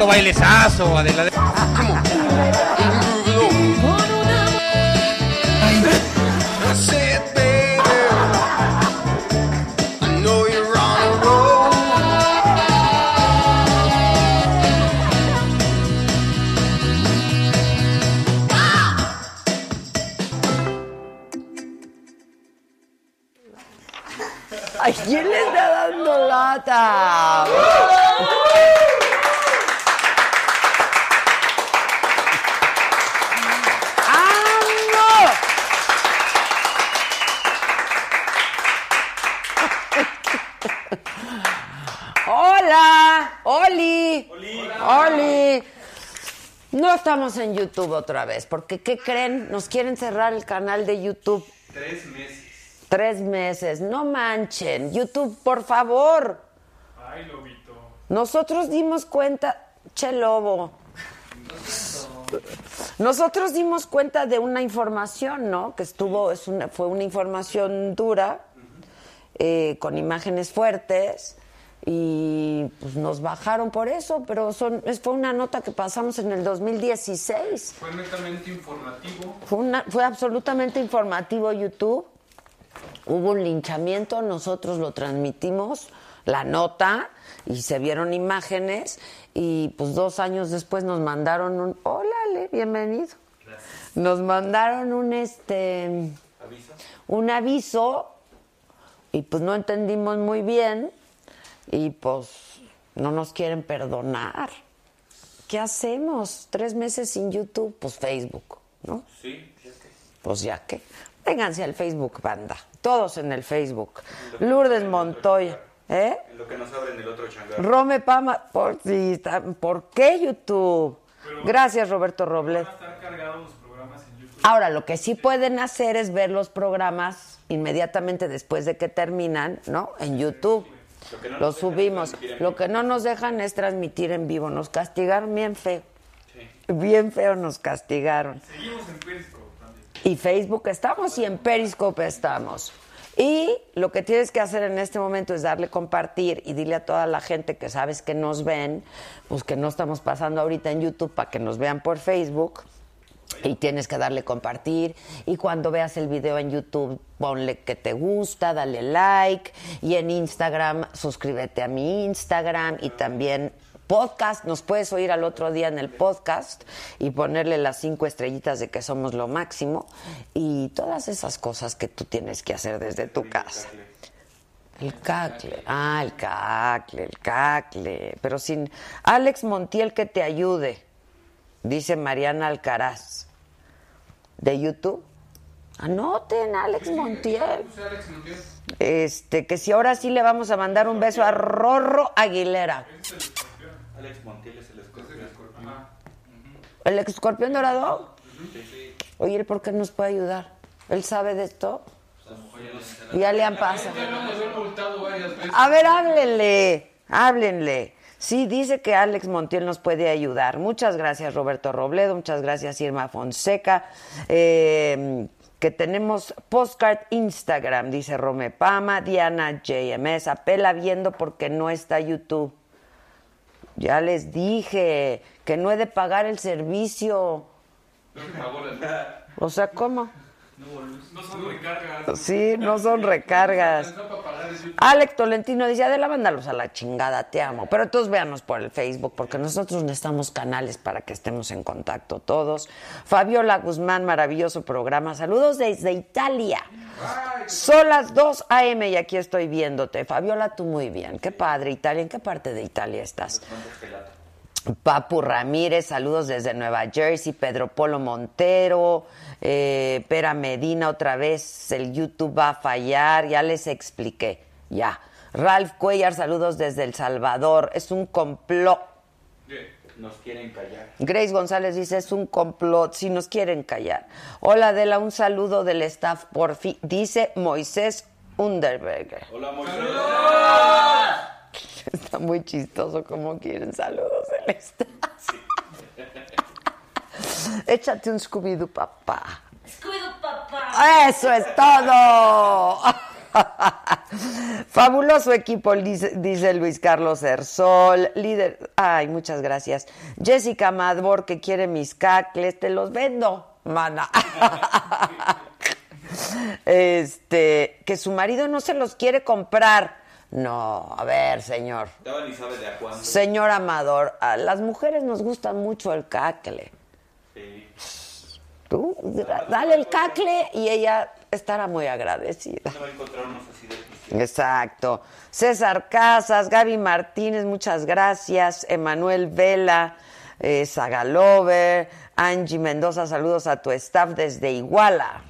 ¿Cómo bailecito, bailezazo, Adela? ¿A quién le está dando lata? ¡Ando! Hola, Oli. Oli. Estamos en YouTube otra vez, porque ¿qué creen? Nos quieren cerrar el canal de YouTube. Tres meses. Tres meses, no manchen. YouTube, por favor. Ay, lobito. Nosotros dimos cuenta, che lobo. Nosotros dimos cuenta de una información, ¿no? Que estuvo, es una, fue una información dura, eh, con imágenes fuertes, y pues nos bajaron por eso, pero son, fue una nota que pasamos en el 2016. Fue netamente informativo. Fue, una- fue absolutamente informativo YouTube. Hubo un linchamiento, nosotros lo transmitimos, la nota, y se vieron imágenes, y pues dos años después nos mandaron un... Hola, Ale, bienvenido. Nos mandaron un, este... Un aviso, y pues no entendimos muy bien, y pues no nos quieren perdonar. ¿Qué hacemos? Tres meses sin YouTube, pues Facebook, ¿no? Sí, Pues ya que. Vénganse al Facebook, banda. Todos en el Facebook. Lourdes Montoya. ¿Eh? En lo que nos abren el otro changar. Rome Pama. Por, sí, está- ¿por qué YouTube? Gracias, Roberto Roblet. Van a estar cargados los programas en YouTube. Ahora, lo que sí pueden hacer es ver los programas inmediatamente después de que terminan, ¿no? En YouTube. Lo que no subimos. Lo que no nos dejan es transmitir en vivo. Nos castigaron bien feo. Bien feo nos castigaron. Seguimos en Periscope también. Y Facebook estamos y en Periscope estamos. Y lo que tienes que hacer en este momento es darle compartir y dile a toda la gente que sabes que nos ven, pues que no estamos pasando ahorita en YouTube para que nos vean por Facebook. Y tienes que darle compartir. Y cuando veas el video en YouTube, ponle que te gusta, dale like. Y en Instagram, suscríbete a mi Instagram. Y también podcast. Nos puedes oír al otro día en el podcast y ponerle las cinco estrellitas de que somos lo máximo. Y todas esas cosas que tú tienes que hacer desde tu casa. El cacle. Ah, el cacle, el cacle. Pero sin Alex Montiel que te ayude, dice Mariana Alcaraz. ¿De YouTube? Anoten, Alex Montiel. Este, que si ahora sí le vamos a mandar un beso a Rorro Aguilera. Alex Montiel es el escorpión. ¿El escorpión dorado? Oye, ¿él por qué nos puede ayudar? ¿Él sabe de esto? Ya le han pasado. A ver, háblenle, háblenle. Sí, dice que Alex Montiel nos puede ayudar. Muchas gracias, Roberto Robledo. Muchas gracias, Irma Fonseca. Eh, que tenemos postcard Instagram, dice Rome Pama. Diana JMS. Apela viendo porque no está YouTube. Ya les dije que no he de pagar el servicio. O sea, ¿cómo? No son recargas. Sí, no son recargas. Alex Tolentino dice, Adela, mándalos a la chingada, te amo. Pero todos véanos por el Facebook, porque nosotros necesitamos canales para que estemos en contacto todos. Fabiola Guzmán, maravilloso programa. Saludos desde Italia. Son las 2 a.m. y aquí estoy viéndote. Fabiola, tú muy bien. Qué padre, Italia. ¿En qué parte de Italia estás? Papu Ramírez, saludos desde Nueva Jersey, Pedro Polo Montero, eh, Pera Medina, otra vez el YouTube va a fallar, ya les expliqué, ya. Ralph Cuellar, saludos desde El Salvador, es un complot. Nos quieren callar. Grace González dice, es un complot, si nos quieren callar. Hola Adela, un saludo del staff por fin, dice Moisés Underberger. Hola, Moisés. Está muy chistoso como quieren saludos del staff. Échate un Scooby-Doo, papá. Scooby-Doo, papá. Eso es todo. Fabuloso equipo, dice, dice Luis Carlos Ersol. Líder. Ay, muchas gracias. Jessica Madbor, que quiere mis cacles, te los vendo, mana. Este, que su marido no se los quiere comprar. No, a ver, señor. Ni sabe de a cuándo. Señor Amador, a las mujeres nos gusta mucho el cacle. Sí. Tú, dale el cacle y ella estará muy agradecida. No así de. Exacto. César Casas, Gaby Martínez, muchas gracias. Emanuel Vela, eh, Sagalover, Angie Mendoza, saludos a tu staff desde Iguala.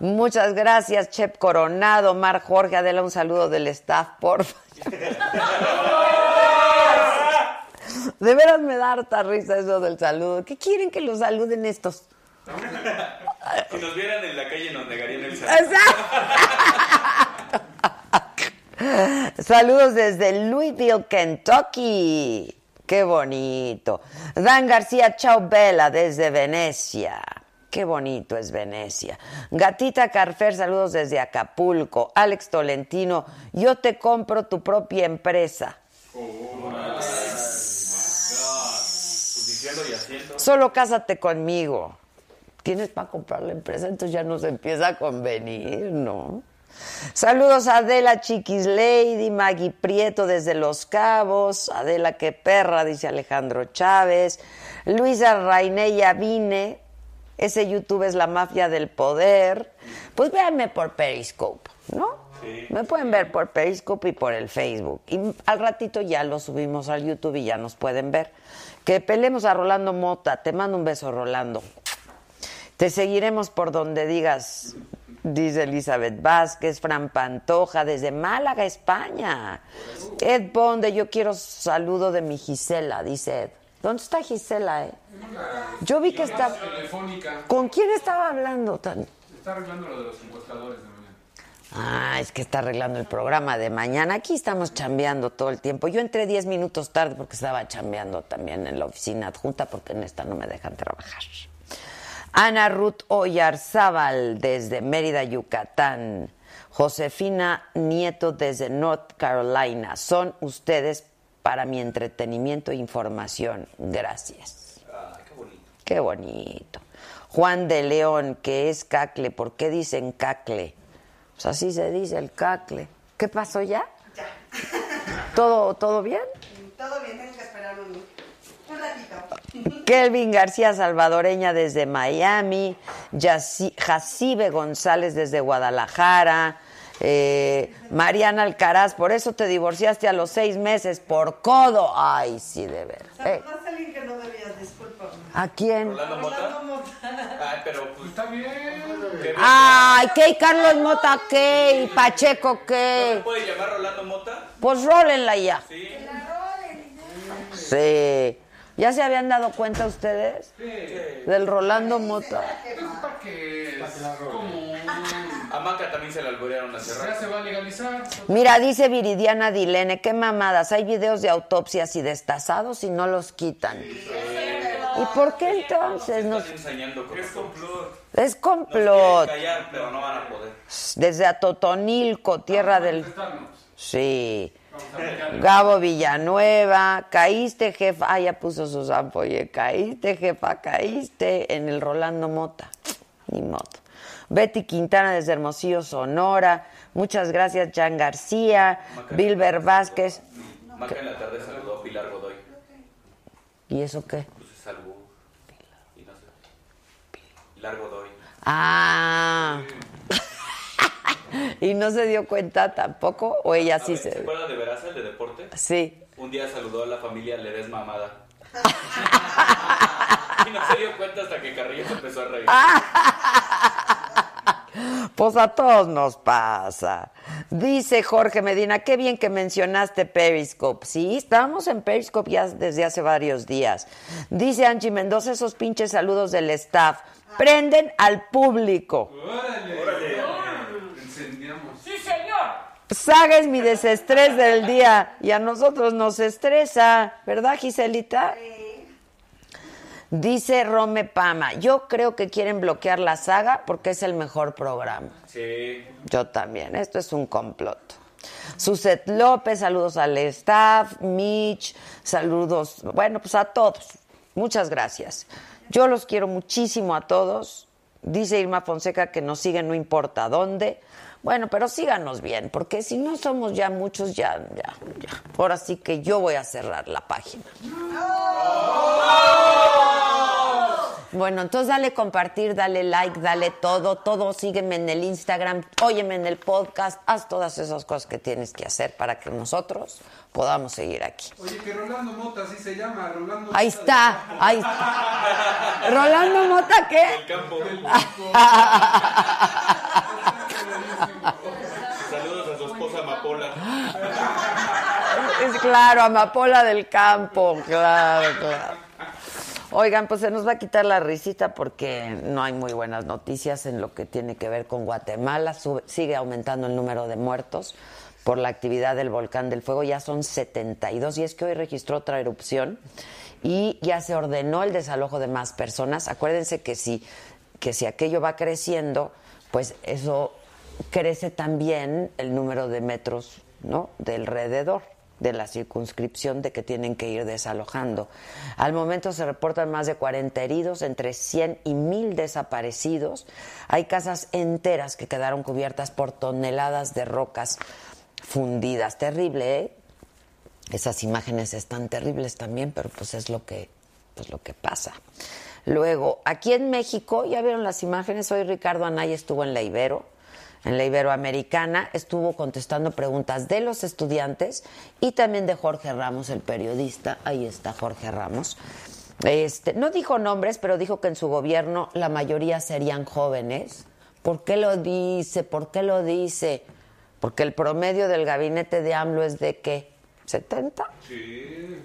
Muchas gracias, Chep Coronado, Mar Jorge, Adela, un saludo del staff, por De veras me da harta risa eso del saludo. ¿Qué quieren que los saluden estos? Si nos vieran en la calle nos negarían el saludo. Exacto. Saludos desde Louisville, Kentucky. Qué bonito. Dan García, chao Bella, desde Venecia. Qué bonito es Venecia. Gatita Carfer, saludos desde Acapulco. Alex Tolentino, yo te compro tu propia empresa. Pues diciendo y haciendo. Solo cásate conmigo. Tienes para comprar la empresa, entonces ya nos empieza a convenir, ¿no? Saludos a Adela Chiquis Lady, Maggie Prieto desde Los Cabos, Adela qué perra, dice Alejandro Chávez, Luisa Raineya Vine, ese YouTube es la mafia del poder. Pues véanme por Periscope, ¿no? Sí. Me pueden ver por Periscope y por el Facebook. Y al ratito ya lo subimos al YouTube y ya nos pueden ver. Que pelemos a Rolando Mota. Te mando un beso, Rolando. Te seguiremos por donde digas, dice Elizabeth Vázquez, Fran Pantoja, desde Málaga, España. Ed Bonde, yo quiero saludo de mi Gisela, dice Ed. ¿Dónde está Gisela, eh? Yo vi que está... ¿Con quién estaba hablando? Está arreglando lo de los encuestadores de mañana. Ah, es que está arreglando el programa de mañana. Aquí estamos chambeando todo el tiempo. Yo entré 10 minutos tarde porque estaba chambeando también en la oficina adjunta porque en esta no me dejan trabajar. Ana Ruth Oyarzábal desde Mérida, Yucatán. Josefina Nieto desde North Carolina. Son ustedes para mi entretenimiento e información. Gracias. Ay, qué bonito. Qué bonito. Juan de León, que es cacle. ¿Por qué dicen cacle? Pues así se dice el cacle. ¿Qué pasó ya? Ya. ¿Todo, ¿todo bien? Todo bien, tengo que esperar un, un ratito. Kelvin García Salvadoreña desde Miami, Yaci- Jacibe González desde Guadalajara, eh, Mariana Alcaraz, por eso te divorciaste a los seis meses, por codo. Ay, sí, de ver. Eh, que no debías, discúlpame. ¿A quién? Rolando Mota. Rolando Mota. Ay, pero pues. Está bien. ¿qué- Ay, ¿qué? Carlos Mota, ¿qué? Pacheco, ¿No se ¿qué? puede llamar Rolando Mota? Pues rólenla ya. Sí. Sí. ¿Ya se habían dado cuenta ustedes? Del Rolando Mota. Es para que es como A Maca también se la alborearon hace ya se va a legalizar. Mira, dice Viridiana Dilene, qué mamadas, hay videos de autopsias y destazados y no los quitan. ¿Y por qué entonces? Nos- Están ensañando con Es complot. Es complot. callar, pero no van a poder. Desde Atotonilco, tierra del... Manifestarnos. Sí. Gabo Villanueva, caíste jefa, ah, ya puso su oye, caíste jefa, caíste en el Rolando Mota, ni modo. Betty Quintana desde Hermosillo, Sonora, muchas gracias, Jan García, Bilber Vázquez. Maca en la tarde saludó a Pilar Godoy. ¿Y eso qué? Pues. Pilar Godoy. Ah. ¿Y no se dio cuenta tampoco? ¿O ella sí ver, ¿Se se.? acuerda de Veraza, el de deporte? Sí. Un día saludó a la familia Ledesma Amada. y no se dio cuenta hasta que Carrillo se empezó a reír. Pues a todos nos pasa. Dice Jorge Medina, qué bien que mencionaste Periscope. Sí, estamos en Periscope ya desde hace varios días. Dice Angie Mendoza, esos pinches saludos del staff. Prenden al público. ¡Órale! Incendiamos. Sí, señor. Saga es mi desestrés del día y a nosotros nos estresa, ¿verdad, Giselita? Dice Rome Pama, yo creo que quieren bloquear la saga porque es el mejor programa. Sí. Yo también, esto es un complot. Suset López, saludos al staff, Mitch, saludos, bueno, pues a todos. Muchas gracias. Yo los quiero muchísimo a todos. Dice Irma Fonseca que nos siguen no importa dónde. Bueno, pero síganos bien, porque si no somos ya muchos, ya, ya, ya. Ahora sí que yo voy a cerrar la página. Bueno, entonces dale compartir, dale like, dale todo, todo, sígueme en el Instagram, óyeme en el podcast, haz todas esas cosas que tienes que hacer para que nosotros podamos seguir aquí. Oye, que Rolando Mota, así se llama, Rolando Ahí Mota está, ahí está. Rolando Mota, ¿qué? El campo. Saludos a su esposa Amapola. Es claro, Amapola del Campo, claro, claro. Oigan, pues se nos va a quitar la risita porque no hay muy buenas noticias en lo que tiene que ver con Guatemala. Sigue aumentando el número de muertos por la actividad del volcán del fuego. Ya son 72 y es que hoy registró otra erupción y ya se ordenó el desalojo de más personas. Acuérdense que si, que si aquello va creciendo, pues eso crece también el número de metros ¿no? de alrededor de la circunscripción de que tienen que ir desalojando. Al momento se reportan más de 40 heridos, entre 100 y 1000 desaparecidos. Hay casas enteras que quedaron cubiertas por toneladas de rocas fundidas. Terrible, ¿eh? Esas imágenes están terribles también, pero pues es lo que, pues lo que pasa. Luego, aquí en México, ya vieron las imágenes, hoy Ricardo Anaya estuvo en la Ibero, en la Iberoamericana, estuvo contestando preguntas de los estudiantes y también de Jorge Ramos, el periodista. Ahí está Jorge Ramos. Este, no dijo nombres, pero dijo que en su gobierno la mayoría serían jóvenes. ¿Por qué lo dice? ¿Por qué lo dice? Porque el promedio del gabinete de AMLO es de qué? ¿70? Sí.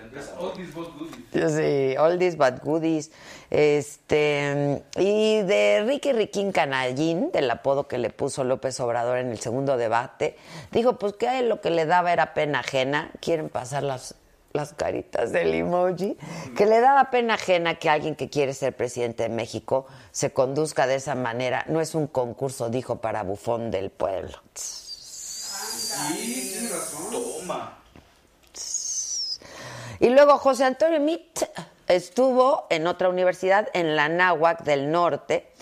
70. Es Otis Bot Goodies. Sí, oldies but goodies. Este, y de Ricky Riquín Canallín, del apodo que le puso López Obrador en el segundo debate, dijo pues que a él lo que le daba era pena ajena. Quieren pasar las, las caritas del emoji. Que le daba pena ajena que alguien que quiere ser presidente de México se conduzca de esa manera. No es un concurso, dijo, para bufón del pueblo. Sí, tiene razón. Toma. Y luego José Antonio Mit estuvo en otra universidad, en la Náhuac del Norte.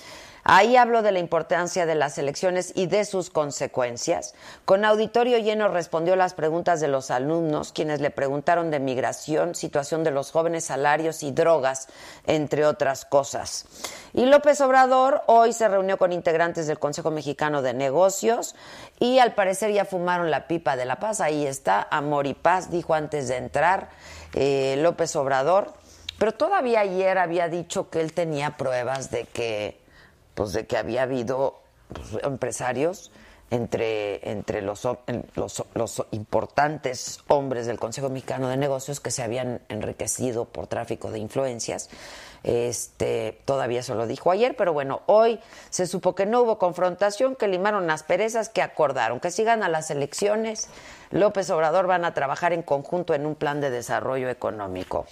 Ahí habló de la importancia de las elecciones y de sus consecuencias. Con auditorio lleno respondió las preguntas de los alumnos, quienes le preguntaron de migración, situación de los jóvenes, salarios y drogas, entre otras cosas. Y López Obrador hoy se reunió con integrantes del Consejo Mexicano de Negocios y al parecer ya fumaron la pipa de la paz. Ahí está, amor y paz, dijo antes de entrar eh, López Obrador. Pero todavía ayer había dicho que él tenía pruebas de que, pues de que había habido pues, empresarios entre, entre los, los, los importantes hombres del Consejo Mexicano de Negocios que se habían enriquecido por tráfico de influencias. Este, todavía eso lo dijo ayer, pero bueno, hoy se supo que no hubo confrontación, que limaron asperezas, que acordaron que sigan a las elecciones. López Obrador van a trabajar en conjunto en un plan de desarrollo económico.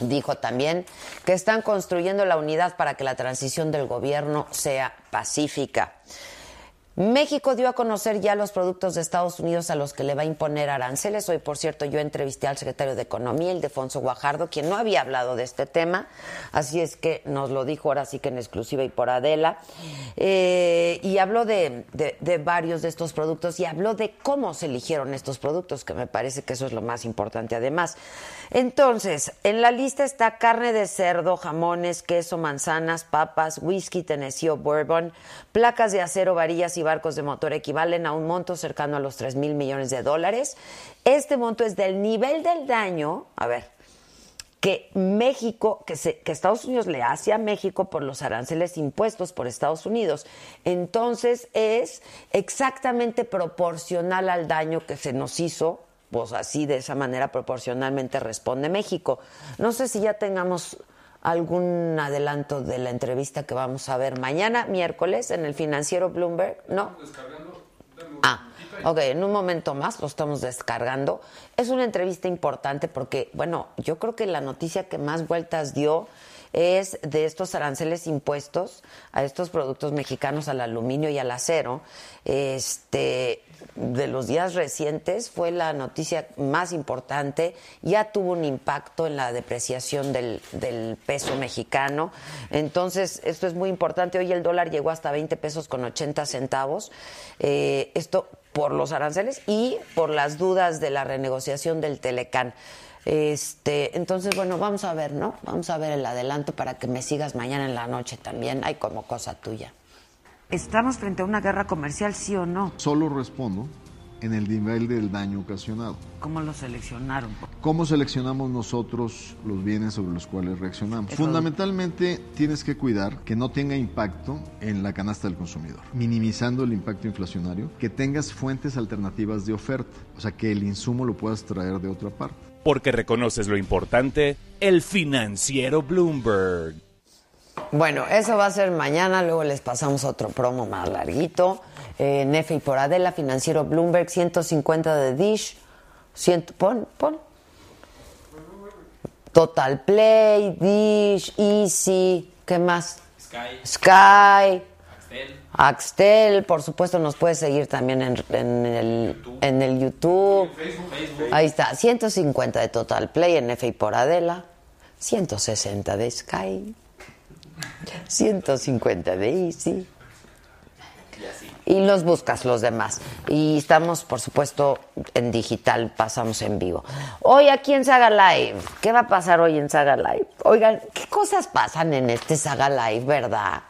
Dijo también que están construyendo la unidad para que la transición del gobierno sea pacífica. México dio a conocer ya los productos de Estados Unidos a los que le va a imponer aranceles. Hoy, por cierto, yo entrevisté al secretario de Economía, el Defonso Guajardo, quien no había hablado de este tema, así es que nos lo dijo ahora sí que en exclusiva y por Adela. Eh, y habló de, varios de estos productos y habló de cómo se eligieron estos productos, que me parece que eso es lo más importante además. Entonces, en la lista está carne de cerdo, jamones, queso, manzanas, papas, whisky, Tennessee o bourbon, placas de acero, varillas y barcos de motor equivalen a un monto cercano a los 3 mil millones de dólares. Este monto es del nivel del daño, a ver, que México, que, se- que Estados Unidos le hace a México por los aranceles impuestos por Estados Unidos. Entonces es exactamente proporcional al daño que se nos hizo, pues así de esa manera proporcionalmente responde México. No sé si ya tengamos algún adelanto de la entrevista que vamos a ver mañana, miércoles, en el financiero Bloomberg, ¿no? Ah, ok, en un momento más lo estamos descargando. Es una entrevista importante porque, bueno, yo creo que la noticia que más vueltas dio es de estos aranceles impuestos a estos productos mexicanos, al aluminio y al acero. Este, de los días recientes fue la noticia más importante. Ya tuvo un impacto en la depreciación del, peso mexicano. Entonces, esto es muy importante. Hoy el dólar llegó hasta 20 pesos con 80 centavos. Eh, esto por los aranceles y por las dudas de la renegociación del Telecán. Este, entonces, bueno, vamos a ver, ¿no? Vamos a ver el adelanto para que me sigas mañana en la noche también. Hay como cosa tuya. ¿Estamos frente a una guerra comercial, sí o no? Solo respondo en el nivel del daño ocasionado. ¿Cómo lo seleccionaron? ¿Cómo seleccionamos nosotros los bienes sobre los cuales reaccionamos? Eso- Fundamentalmente tienes que cuidar que no tenga impacto en la canasta del consumidor, minimizando el impacto inflacionario, que tengas fuentes alternativas de oferta, o sea, que el insumo lo puedas traer de otra parte. Porque reconoces lo importante, el financiero Bloomberg. Bueno, eso va a ser mañana, luego les pasamos otro promo más larguito. Eh, Nefe y por Adela, financiero Bloomberg, 150 de Dish. 100, pon, pon. Total Play, Dish, Easy, ¿qué más? Sky, Sky, Axtel, Axtel, por supuesto nos puedes seguir también en, en el, en el YouTube. Facebook, Ahí está, 150 de Total Play en F y por Adela, 160 de Sky, 150 de Easy. Y los buscas los demás. Y estamos, por supuesto, en digital, pasamos en vivo. Hoy aquí en Saga Live, ¿qué va a pasar hoy en Saga Live? Oigan, ¿qué cosas pasan en este Saga Live, verdad?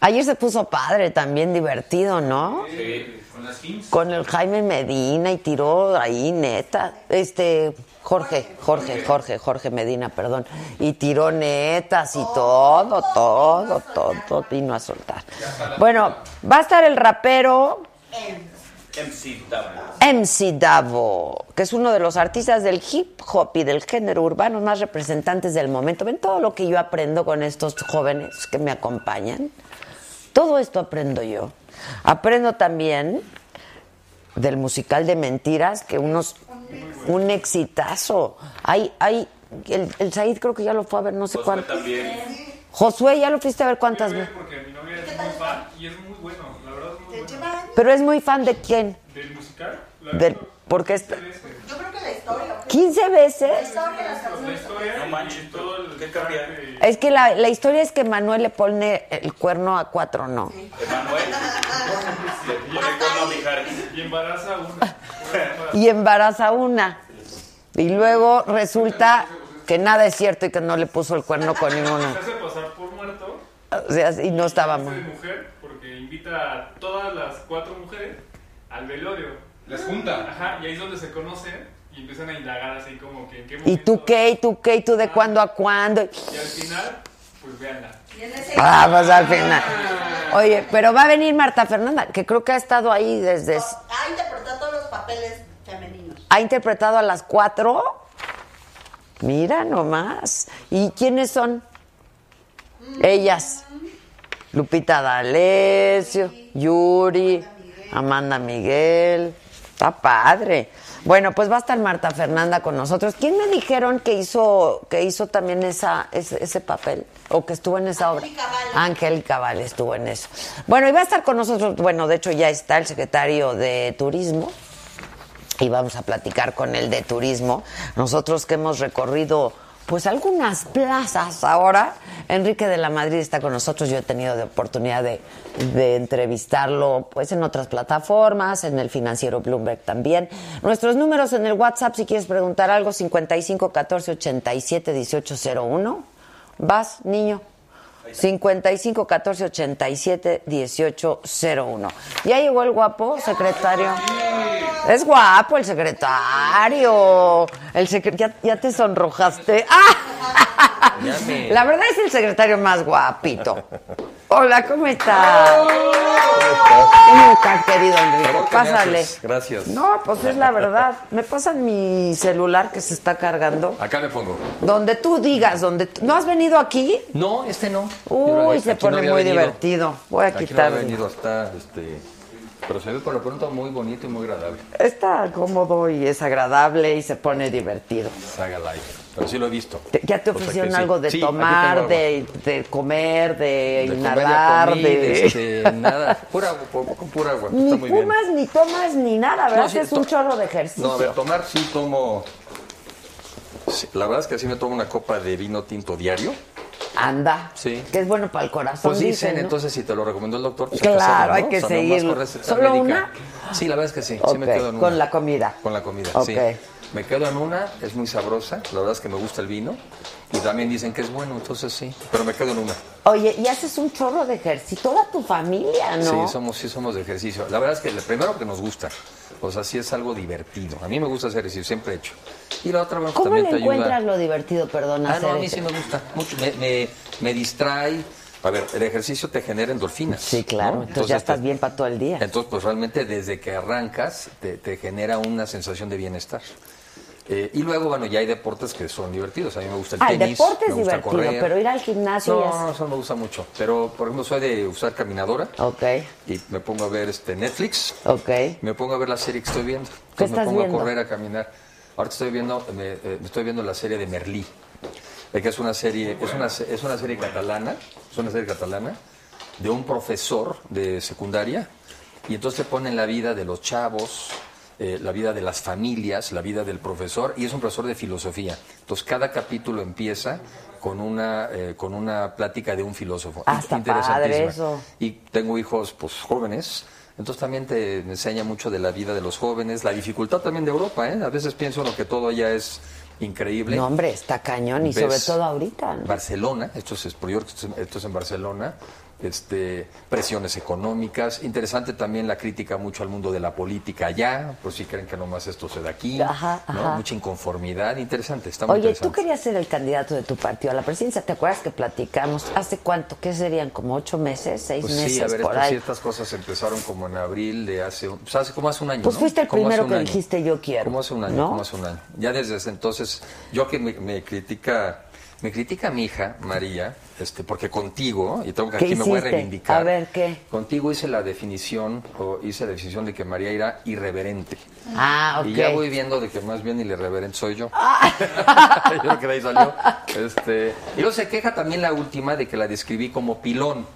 Ayer se puso padre, también divertido, ¿no? Sí, con las fins. Con el Jaime Medina y tiró ahí, neta. Este, Jorge, Jorge, Jorge, Jorge Medina, perdón. Y tiró netas y todo, todo, todo vino a soltar. Bueno, va a estar el rapero MCW. MC Davo, que es uno de los artistas del hip hop y del género urbano más representantes del momento. Ven todo lo que yo aprendo con estos jóvenes que me acompañan. Todo esto aprendo yo. Aprendo también del musical de mentiras, que unos un exitazo. Hay, hay, el, el Said creo que ya lo fue a ver, no sé cuánto. Josué, ya lo fuiste a ver cuántas veces. Porque mi novia es muy fan y es muy bueno, la verdad es muy bueno. Pero es muy fan de quién? ¿Del musical? Del, porque es Yo creo que historia. ¿o qué? 15 veces. La historia, las la canciones. historia No manches, todo traje. Es que la, la historia es que Manuel le pone el cuerno a cuatro, ¿no? Emanuel. Le pone el cuerno a Mijares. Y embaraza una. Y embaraza una. Y luego resulta que nada es cierto y que no le puso el cuerno con ninguno. Se hace pasar por muerto. O sea, y no estábamos. mujer porque invita a todas las cuatro mujeres al velorio. Las junta. Ajá, y ahí es donde se conocen y empiezan a indagar así como que en qué ¿Y tú qué? ¿Y tú qué? ¿Y tú de cuándo a cuándo? Y al final, pues véanla. Ah, pues al final. Oye, pero va a venir Marta Fernanda, que creo que ha estado ahí desde... ha interpretado todos los papeles femeninos. Ha interpretado a las cuatro. Mira nomás. ¿Y quiénes son? Ellas. Lupita D'Alessio, Yuri, Amanda Miguel. Está padre. Bueno, pues va a estar Marta Fernanda con nosotros. ¿Quién me dijeron que hizo que hizo también esa ese, ese papel o que estuvo en esa obra? Angélica Vale estuvo en eso. Bueno, y va a estar con nosotros, bueno, de hecho ya está el secretario de Turismo y vamos a platicar con él de turismo. Nosotros que hemos recorrido pues algunas plazas ahora. Enrique de la Madrid está con nosotros. Yo he tenido de oportunidad de, entrevistarlo pues en otras plataformas, en el financiero Bloomberg también. Nuestros números en el WhatsApp, si quieres preguntar algo, 55 14 87 18 01. Vas, niño. 55 14 87 18 01. ¿Ya llegó el guapo secretario? Es guapo el secretario. El secre- ya, ya te sonrojaste. ¡Ah! La verdad es el secretario más guapito. Hola, ¿cómo estás? ¿Cómo estás, querido Enrique? Pásale. Gracias. No, pues es la verdad. ¿Me pasan mi celular que se está cargando? Acá le pongo. Donde tú digas, donde ¿No has venido aquí? No, este no. Uy, se no pone había muy venido. divertido. Voy a no quitarlo. había venido hasta, este... Pero se ve por lo pronto muy bonito y muy agradable. Está cómodo y es agradable y se pone divertido. Saga Life. Pero sí lo he visto. ¿Ya te O sea ofrecieron que sí. algo de Sí, tomar, de, de comer, de, De comer inhalar, comí, de... este, nada, pura agua, con pura agua. Ni Está muy bien. fumas, ni tomas, ni nada, ¿verdad? No, sí, es un chorro de ejercicio. No, a ver, tomar sí tomo... la verdad es que sí me tomo una copa de vino tinto diario. Anda. Sí. Que es bueno para el corazón, Pues dicen, dicen, ¿no? entonces si te lo recomendó el doctor, pues Claro, hacerlo, hay ¿no? que O sea, nomás seguirlo. con receta ¿Solo médica. Sí, la verdad es que sí, sí me quedo en una. con la comida. Con la comida, Ok. sí. Me quedo en una, es muy sabrosa, la verdad es que me gusta el vino y también dicen que es bueno, entonces sí, pero me quedo en una. Oye, y haces un chorro de ejercicio. Toda tu familia, ¿no? Sí, somos, sí somos de ejercicio. La verdad es que lo primero que nos gusta, o sea, sí es algo divertido. A mí me gusta hacer ejercicio, siempre he hecho. Y la otra, bueno, ¿Cómo también le te ayuda. encuentras lo divertido, perdón, Ah, no, a mí sí me gusta mucho. Me, me, me distrae. A ver, el ejercicio te genera endorfinas. Sí, claro. ¿no? Entonces, ya estás te- bien para todo el día. Entonces, pues realmente desde que arrancas te, te genera una sensación de bienestar. Eh, y luego, bueno, ya hay deportes que son divertidos. A mí me gusta el Ah, el tenis. deporte es divertido, correr. pero ir al gimnasio No, no, eso no me gusta mucho. Pero, por ejemplo, soy de usar caminadora. Ok, Y me pongo a ver este Netflix. ok. Me pongo a ver la serie que estoy viendo. ¿Qué Entonces estás me pongo viendo? a correr, a caminar. Ahorita estoy viendo, me, eh, estoy viendo la serie de Merlí, eh, que es una serie, es una, es una serie catalana, es una serie catalana de un profesor de secundaria y entonces te ponen la vida de los chavos, eh, la vida de las familias, la vida del profesor y es un profesor de filosofía. Entonces cada capítulo empieza con una eh, con una plática de un filósofo. Ah, está padre eso. Y tengo hijos pues jóvenes, entonces también te enseña mucho de la vida de los jóvenes, la dificultad también de Europa, ¿eh? A veces pienso uno que todo allá es increíble. No, hombre, está cañón y Ves sobre todo ahorita. ¿no? Barcelona, esto es- esto es en Barcelona, este, presiones económicas, interesante también la crítica mucho al mundo de la política allá, por si creen que nomás esto se da aquí, Ajá, ¿no? ajá. mucha inconformidad, interesante, está muy Oye, tú querías ser el candidato de tu partido a la presidencia. ¿Te acuerdas que platicamos? ¿Hace cuánto? ¿Qué serían? ¿Como ocho meses? ¿Seis Pues meses? sí, a ver, por ahí. ciertas cosas empezaron como en abril de hace, pues hace como hace un año, Pues ¿no? fuiste el Como primero que año. dijiste yo quiero. Como hace un año, ¿no? como hace un año. Ya desde ese entonces, yo que me, me critica, me critica mi hija, María, este, porque contigo, y tengo que ¿Qué aquí me voy a reivindicar. A ver, ¿qué? Contigo hice la definición, o hice la definición de que María era irreverente. Ah, ok. Y ya voy viendo de que más bien el irreverente soy yo. yo creo que de ahí salió. Este, y luego se queja también la última de que la describí como pilón.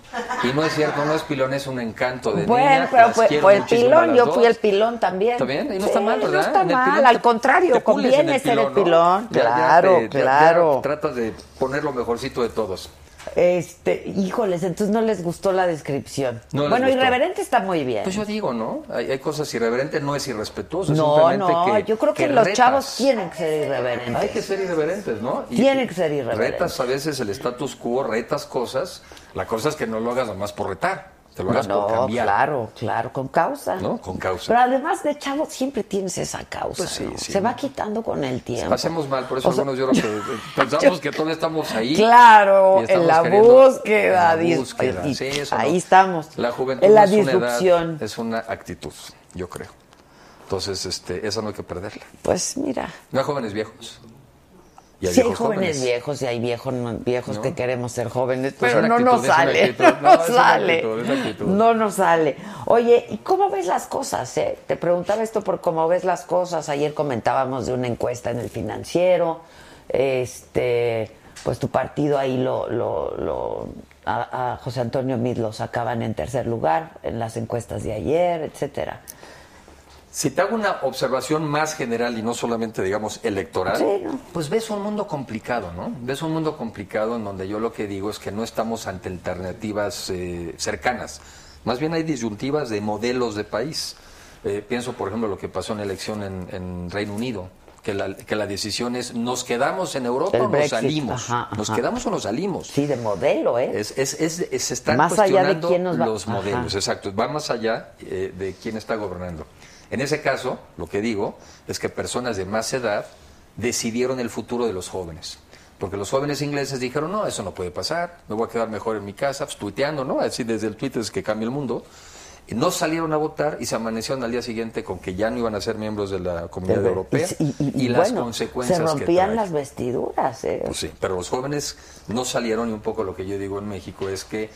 Y no es cierto, no es pilón, es un encanto de Bueno, niña. pero las fue, el pilón, yo dos. fui el pilón también. ¿Está bien? Y no Sí, está mal, ¿verdad? No está mal, al te- contrario, te conviene ser el ¿no? pilón. Ya- ya claro, te- claro. ya tratas de poner lo mejorcito de todos. Este, híjoles, entonces no les gustó la descripción. No bueno, irreverente está muy bien. Pues yo digo, ¿no? Hay, hay cosas irreverentes, no es irrespetuoso. es no, simplemente no, que- yo creo que, que los retas. chavos tienen que ser irreverentes. Hay que ser irreverentes, ¿no? Tienen que ser irreverentes. Retas a veces el status quo, retas cosas. La cosa es que no lo hagas nomás por retar, te lo hagas no, por cambiar. claro, claro, con causa. ¿No? Con causa. Pero además de chavo siempre tienes esa causa. Pues sí, ¿no? sí. Se va quitando con el tiempo. Hacemos mal, por eso O sea- algunos eh, pensamos que todavía estamos ahí. Claro, estamos en la búsqueda, en la dis- búsqueda, y- sí, eso ahí no. estamos. La juventud En la es una edad, es una actitud, yo creo. Entonces, este, esa no hay que perderla. Pues mira, No hay jóvenes viejos. Y hay Sí hay jóvenes viejos y hay viejos, viejos ¿No? que queremos ser jóvenes, pero no nos sale, actitud. no No, nos sale, actitud. no nos sale. Oye, ¿y cómo ves las cosas? Eh? Te preguntaba esto por cómo ves las cosas. Ayer comentábamos de una encuesta en el financiero, este, pues tu partido ahí lo, lo, lo- a, a José Antonio Mid lo sacaban en tercer lugar en las encuestas de ayer, etcétera. Si te hago una observación más general y no solamente, digamos, electoral, Sí, ¿no? pues ves un mundo complicado, ¿no? Ves un mundo complicado en donde yo lo que digo es que no estamos ante alternativas eh, cercanas. Más bien hay disyuntivas de modelos de país. Eh, pienso, por ejemplo, lo que pasó en la elección en, en Reino Unido, que la, que la decisión es, ¿nos quedamos en Europa o nos salimos? ajá, ¿Nos quedamos o nos salimos? Sí, de modelo, ¿eh? Es, es, es- es- se están Más allá de cuestionando quién nos va- los Ajá. modelos, exacto. Va más allá eh, de quién está gobernando. En ese caso, lo que digo es que personas de más edad decidieron el futuro de los jóvenes. Porque los jóvenes ingleses dijeron, no, eso no puede pasar, me voy a quedar mejor en mi casa, pues, tuiteando, ¿no? Así desde el Twitter es que cambia el mundo. Y no salieron a votar y se amanecieron al día siguiente con que ya no iban a ser miembros de la Comunidad Europea y, y- y las bueno, consecuencias se que rompían las vestiduras, ¿eh? Pues sí, pero los jóvenes no salieron y un poco lo que yo digo en México es que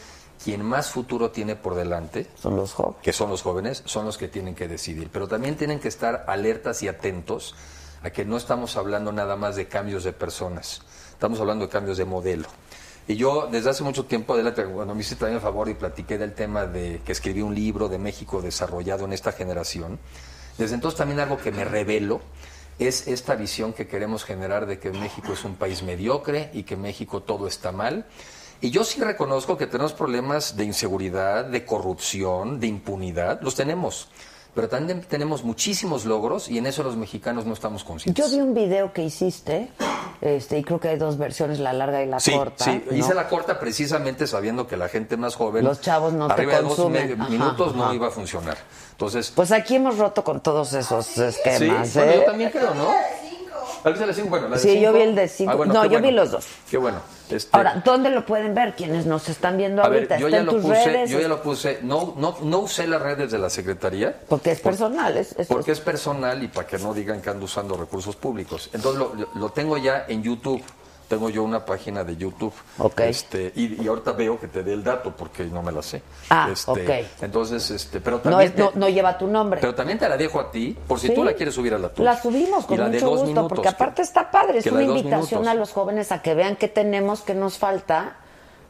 quien más futuro tiene por delante, son los jóvenes, que son los jóvenes, son los que tienen que decidir. Pero también tienen que estar alertas y atentos a que no estamos hablando nada más de cambios de personas, estamos hablando de cambios de modelo. Y yo desde hace mucho tiempo, adelante, cuando me hice también el favor y platiqué del tema de que escribí un libro de México desarrollado en esta generación, desde entonces también algo que me revelo es esta visión que queremos generar de que México es un país mediocre y que México todo está mal. Y yo sí reconozco que tenemos problemas de inseguridad, de corrupción, de impunidad, los tenemos. Pero también tenemos muchísimos logros y en eso los mexicanos no estamos conscientes. Yo vi un video que hiciste, este, y creo que hay dos versiones, la larga y la Sí, corta. sí, ¿no? hice la corta precisamente sabiendo que la gente más joven, Los chavos no te arriba de dos consumen. Ajá, minutos no iba a funcionar. Entonces, Pues aquí hemos roto con todos esos esquemas, sí, bueno, ¿eh? yo también creo, ¿no? ¿Cuál es la de cinco? Bueno, la de Sí, yo cinco. vi el de cinco. Ah, bueno, no, yo bueno. vi los dos. Qué bueno. Este, Ahora, ¿dónde lo pueden ver quienes nos están viendo a ver, ahorita? yo ¿Está ya lo tus puse, redes? yo ya lo puse. No, no, no usé las redes de la Secretaría. Porque es Por- personal. Es, es- Porque es personal y para que no digan que ando usando recursos públicos. Entonces lo- lo tengo ya en YouTube. Tengo yo una página de YouTube. Ok. Este, y, y ahorita veo que te dé el dato porque no me la sé. Ah, Este. Entonces, este, pero no, también es- no, te- no lleva tu nombre. pero también te la dejo a ti, por si Sí. tú la quieres subir a la tuya. La subimos Y con la de mucho dos gusto, minutos, porque que- aparte está padre, es una invitación a los jóvenes a que vean qué tenemos, qué nos falta,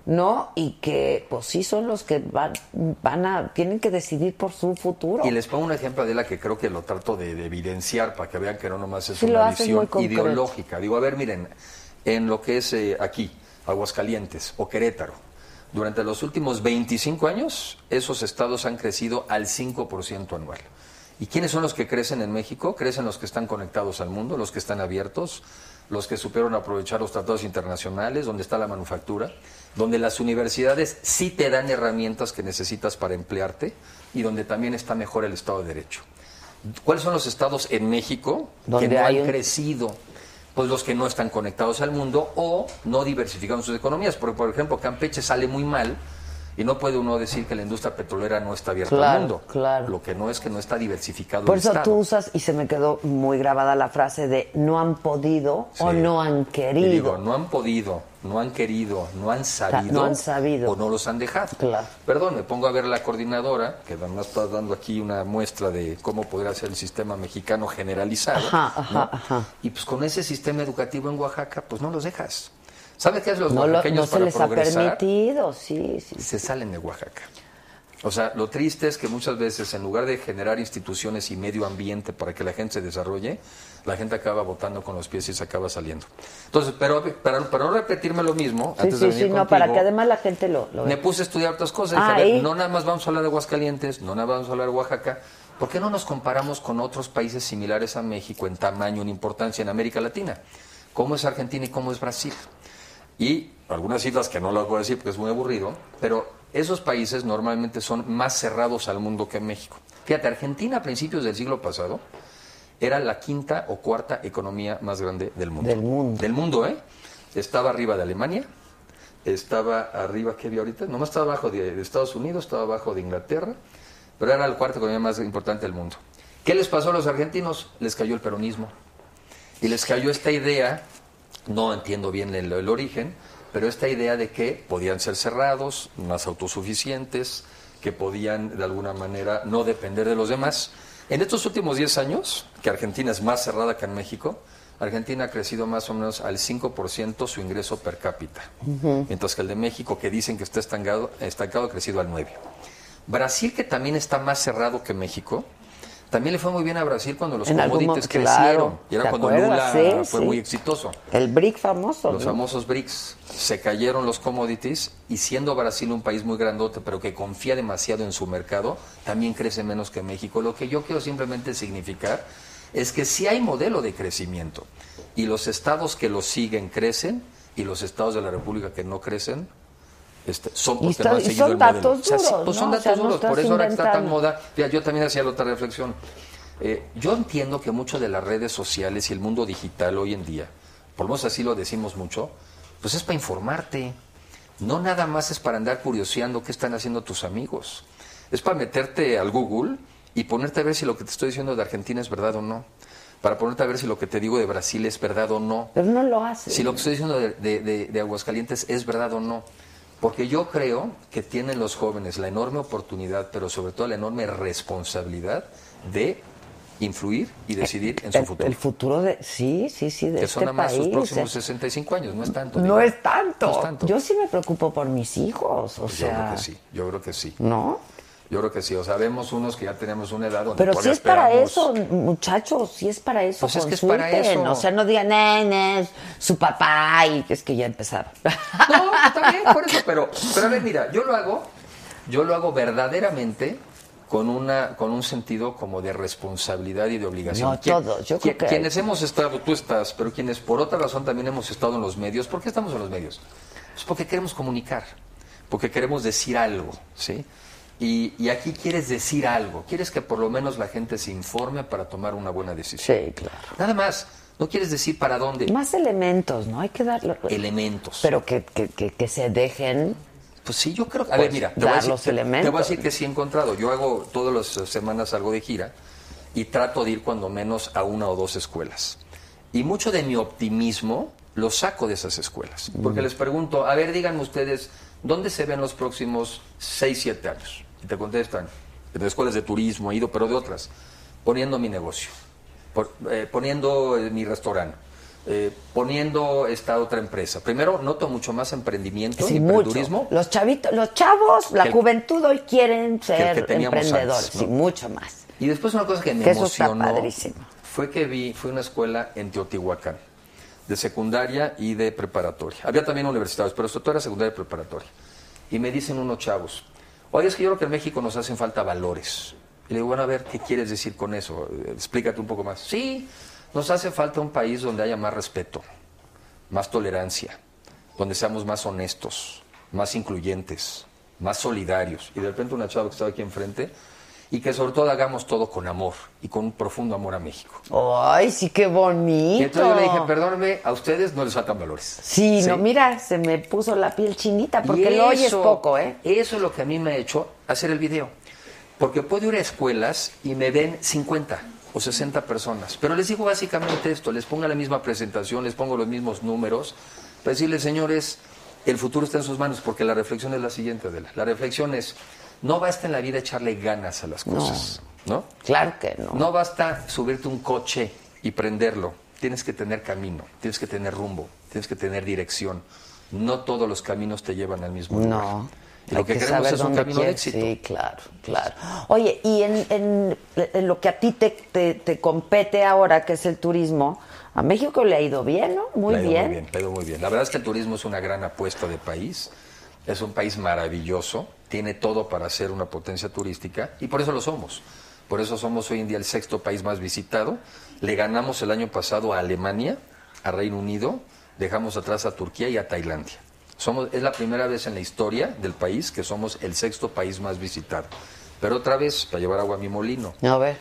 ¿no? Y que, pues sí, son los que van, van a, tienen que decidir por su futuro. Y les pongo un ejemplo de la que creo que lo trato de, de evidenciar para que vean que no nomás es Sí, una visión ideológica. Digo, a ver, miren, en lo que es eh, aquí, Aguascalientes o Querétaro, durante los últimos 25 años, esos estados han crecido al 5% anual. ¿Y quiénes son los que crecen en México? Crecen los que están conectados al mundo, los que están abiertos, los que supieron aprovechar los tratados internacionales, donde está la manufactura, donde las universidades sí te dan herramientas que necesitas para emplearte y donde también está mejor el Estado de Derecho. ¿Cuáles son los estados en México que no hay han un- crecido? Pues los que no están conectados al mundo o no diversificaron sus economías. Porque, por ejemplo, Campeche sale muy mal y no puede uno decir que la industria petrolera no está abierta Claro, al mundo. claro. Lo que no es que no está diversificado Por el eso Estado. tú usas, y se me quedó muy grabada la frase de no han podido o no han Y querido. digo, no han podido, no han querido, no han sabido, no han sabido. o no los han dejado. Claro. Perdón, me pongo a ver la coordinadora, que además está dando aquí una muestra de cómo podría ser el sistema mexicano generalizado. Ajá, ajá, ¿no? ajá. Y pues con ese sistema educativo en Oaxaca, pues no los dejas. ¿Sabes qué es los no, lo- oaxaqueños no se para les ha permitido, sí, sí. se salen de Oaxaca. O sea, lo triste es que muchas veces, en lugar de generar instituciones y medio ambiente para que la gente se desarrolle, la gente acaba votando con los pies y se acaba saliendo. Entonces, pero para, para no repetirme lo mismo, Sí, antes sí, de venir sí, no, para que además la gente lo, lo me puse a estudiar otras cosas. Dije, a ver, ¿y? no nada más vamos a hablar de Aguascalientes, no nada más vamos a hablar de Oaxaca. ¿Por qué no nos comparamos con otros países similares a México en tamaño, en importancia en América Latina? ¿Cómo es Argentina y cómo es Brasil? Y algunas islas que no las voy a decir porque es muy aburrido, pero esos países normalmente son más cerrados al mundo que México. Fíjate, Argentina a principios del siglo pasado era la quinta o cuarta economía más grande del mundo. Del mundo. Del mundo, ¿eh? Estaba arriba de Alemania, estaba arriba, ¿qué había ahorita? Nomás estaba abajo de, de Estados Unidos, estaba abajo de Inglaterra, pero era la cuarta economía más importante del mundo. ¿Qué les pasó a los argentinos? Les cayó el peronismo. Y les cayó esta idea no entiendo bien el, el origen, pero esta idea de que podían ser cerrados, más autosuficientes, que podían de alguna manera no depender de los demás. En estos últimos 10 años, que Argentina es más cerrada que en México, Argentina ha crecido más o menos al 5% su ingreso per cápita, mientras que el de México, que dicen que está estancado, estancado ha crecido al 9%. Brasil, que también está más cerrado que México, también le fue muy bien a Brasil cuando los En algún commodities claro. crecieron. Y era ¿Te cuando acuerdas? Lula Sí, fue sí. muy exitoso. El brick famoso. Los ¿no? famosos BRICS. Se cayeron los commodities y siendo Brasil un país muy grandote, pero que confía demasiado en su mercado, también crece menos que México. Lo que yo quiero simplemente significar es que sí hay modelo de crecimiento y los estados que lo siguen crecen y los estados de la República que no crecen este, son porque está- no han seguido son el modelo. datos O sea, sí, duros, pues ¿no? son O datos no duros, por eso ahora que está tan moda. Mira, yo también hacía la otra reflexión. Eh, yo entiendo que mucho de las redes sociales y el mundo digital hoy en día, por lo menos así lo decimos mucho, pues es para informarte. No nada más es para andar curioseando qué están haciendo tus amigos. Es para meterte al Google y ponerte a ver si lo que te estoy diciendo de Argentina es verdad o no. Para ponerte a ver si lo que te digo de Brasil es verdad o no. Pero no lo hace. Si lo que estoy diciendo de, de- de- de Aguascalientes es verdad o no. Porque yo creo que tienen los jóvenes la enorme oportunidad, pero sobre todo la enorme responsabilidad de influir y decidir en su el, futuro. el futuro de. Sí, sí, sí, de que este son país. sus próximos eh. 65 años, no es tanto. No es tanto. No es tanto. Yo sí me preocupo por mis hijos, o Pues yo sea. creo que sí, yo creo que sí. ¿No? Yo creo que sí. O sea, vemos unos que ya tenemos una edad donde Pero si es para eso, muchachos, si es para eso, Pues es que es para eso. O sea, no digan, nenes, su papá, y es que ya empezaron. No, está bien, por eso, pero, pero a ver, mira, yo lo hago, yo lo hago verdaderamente con una, con un sentido como de responsabilidad y de obligación. No, todos, yo creo que- Quienes hemos estado, tú estás, pero quienes por otra razón también hemos estado en los medios, ¿por qué estamos en los medios? Pues porque queremos comunicar, porque queremos decir algo, ¿sí? Y, y aquí quieres decir algo, quieres que por lo menos la gente se informe para tomar una buena decisión. Sí, claro. Nada más, no quieres decir para dónde. Más elementos, ¿no? Hay que darlo. Elementos. Pero que, que, que, que se dejen. Pues sí, yo creo que. A Pues, ver, mira, te dar voy, a decir, los te- te voy a decir que sí he encontrado. Yo hago todas las semanas algo de gira y trato de ir cuando menos a una o dos escuelas. Y mucho de mi optimismo lo saco de esas escuelas. Porque les pregunto, a ver, díganme ustedes, ¿dónde se ven los próximos 6, 7 años? Y te contestan, de escuelas de turismo he ido, pero de otras, poniendo mi negocio, por- eh, poniendo eh, mi restaurante. eh, poniendo esta otra empresa. Primero, noto mucho más emprendimiento Sí, y mucho. emprendedurismo Los chavitos, los chavos, la el- juventud hoy quieren ser que emprendedores, ¿no? sí, mucho más. Y después una cosa que me Que emocionó fue que vi, fue una escuela en Teotihuacán, de secundaria y de preparatoria. Había también universitarios, pero esto todo era secundaria y preparatoria. Y me dicen unos chavos, oye, es que yo creo que en México nos hacen falta valores. Y le digo, bueno, a ver, ¿qué quieres decir con eso? Explícate un poco más. Sí, nos hace falta un país donde haya más respeto, más tolerancia, donde seamos más honestos, más incluyentes, más solidarios. Y de repente una chava que estaba aquí enfrente, y que sobre todo hagamos todo con amor y con un profundo amor a México. Ay, sí, qué bonito. Y entonces yo le dije, perdónenme, a ustedes no les faltan valores. Sí, ¿Sí? no, mira, se me puso la piel chinita porque lo oyes poco, ¿eh? Eso es lo que a mí me ha hecho hacer el video. Porque puedo ir a escuelas y me ven 50 o 60 personas. Pero les digo básicamente esto, les pongo la misma presentación, les pongo los mismos números, para decirles, señores, el futuro está en sus manos, porque la reflexión es la siguiente, Adela. La reflexión es, no basta en la vida echarle ganas a las cosas, ¿no? Claro que no. No basta subirte un coche y prenderlo. Tienes que tener camino, tienes que tener rumbo, tienes que tener dirección. No todos los caminos te llevan al mismo lugar. No. Y lo que, que queremos es un camino de éxito. Sí, claro, claro. Oye, y en, en- en lo que a ti te, te- te compete ahora, que es el turismo, a México le ha ido bien, ¿no? Muy Le ha ido bien. Muy bien, ido muy bien. La verdad es que el turismo es una gran apuesta de país. Es un país maravilloso. Tiene todo para ser una potencia turística y por eso lo somos. Por eso somos hoy en día el sexto país más visitado. Le ganamos el año pasado a Alemania, a Reino Unido, dejamos atrás a Turquía y a Tailandia. Somos, es la primera vez en la historia del país que somos el sexto país más visitado. Pero otra vez, para llevar agua a mi molino, A ver.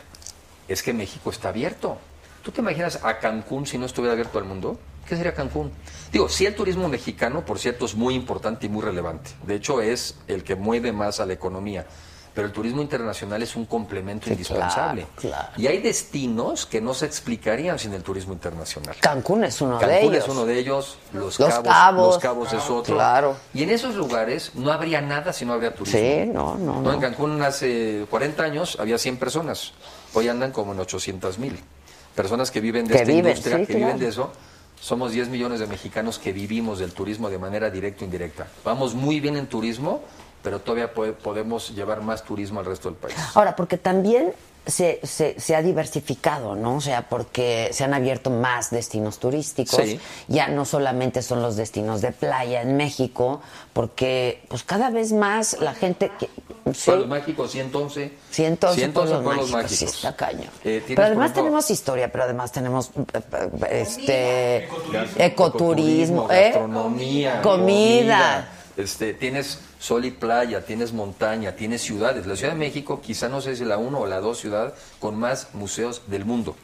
es que México está abierto. ¿Tú te imaginas a Cancún si no estuviera abierto al mundo? ¿Qué sería Cancún? Digo, sí el turismo mexicano, por cierto, es muy importante y muy relevante. De hecho, es el que mueve más a la economía. pero el turismo internacional es un complemento indispensable. claro. Y hay destinos que no se explicarían sin el turismo internacional. Cancún es uno de Cancún ellos. es uno de ellos, Los, Los Cabos, Cabos. Los Cabos es otro. Claro. Y en esos lugares no habría nada si no habría turismo. Sí, no, no, no. En Cancún hace 40 años había 100 personas. Hoy andan como en 800 mil. Personas que viven de Que esta viven, industria, sí, que claro. viven de eso. Somos 10 millones de mexicanos que vivimos del turismo de manera directa o indirecta. Vamos muy bien en turismo, pero todavía po- podemos llevar más turismo al resto del país. Ahora, porque también se, se, se ha diversificado, ¿no? O sea, porque se han abierto más destinos turísticos. Sí. Ya no solamente son los destinos de playa en México, porque pues cada vez más la gente... Que, sí, Pueblos mágicos, 111. 111 111 pueblos pueblos mágicos, sí, mágicos. está cañón. Eh, pero además ejemplo, tenemos historia, pero además tenemos eh, eh, este ecoturismo, ecoturismo, ¿eh? gastronomía, comida. Este, tienes sol y playa, tienes montaña, tienes ciudades. La Ciudad de México, quizá no sé si la uno o la dos ciudad con más museos del mundo.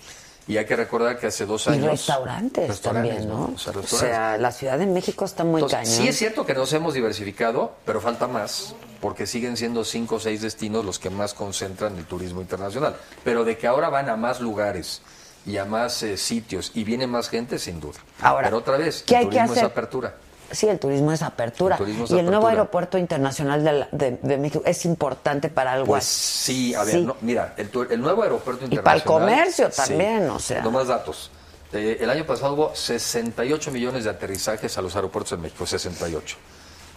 Y hay que recordar que hace dos Y años. restaurantes, restaurantes, también, ¿no? O sea, O restaurantes. sea, la Ciudad de México está muy Entonces, cañón. sí es cierto que nos hemos diversificado, pero falta más, porque siguen siendo cinco o seis destinos los que más concentran el turismo internacional. Pero de que ahora van a más lugares y a más eh, sitios y viene más gente, sin duda. Ahora, pero otra vez, ¿qué el hay que turismo es hacer? apertura. Sí, el turismo es apertura. El turismo es y el nuevo aeropuerto internacional de, la- de- de México es importante para algo Pues así. sí, a ver, Sí. no, mira, el, nuevo aeropuerto Y para el internacional. comercio sí. también, o sea. No más datos. Eh, el año pasado hubo 68 millones de aterrizajes a los aeropuertos en México, 68.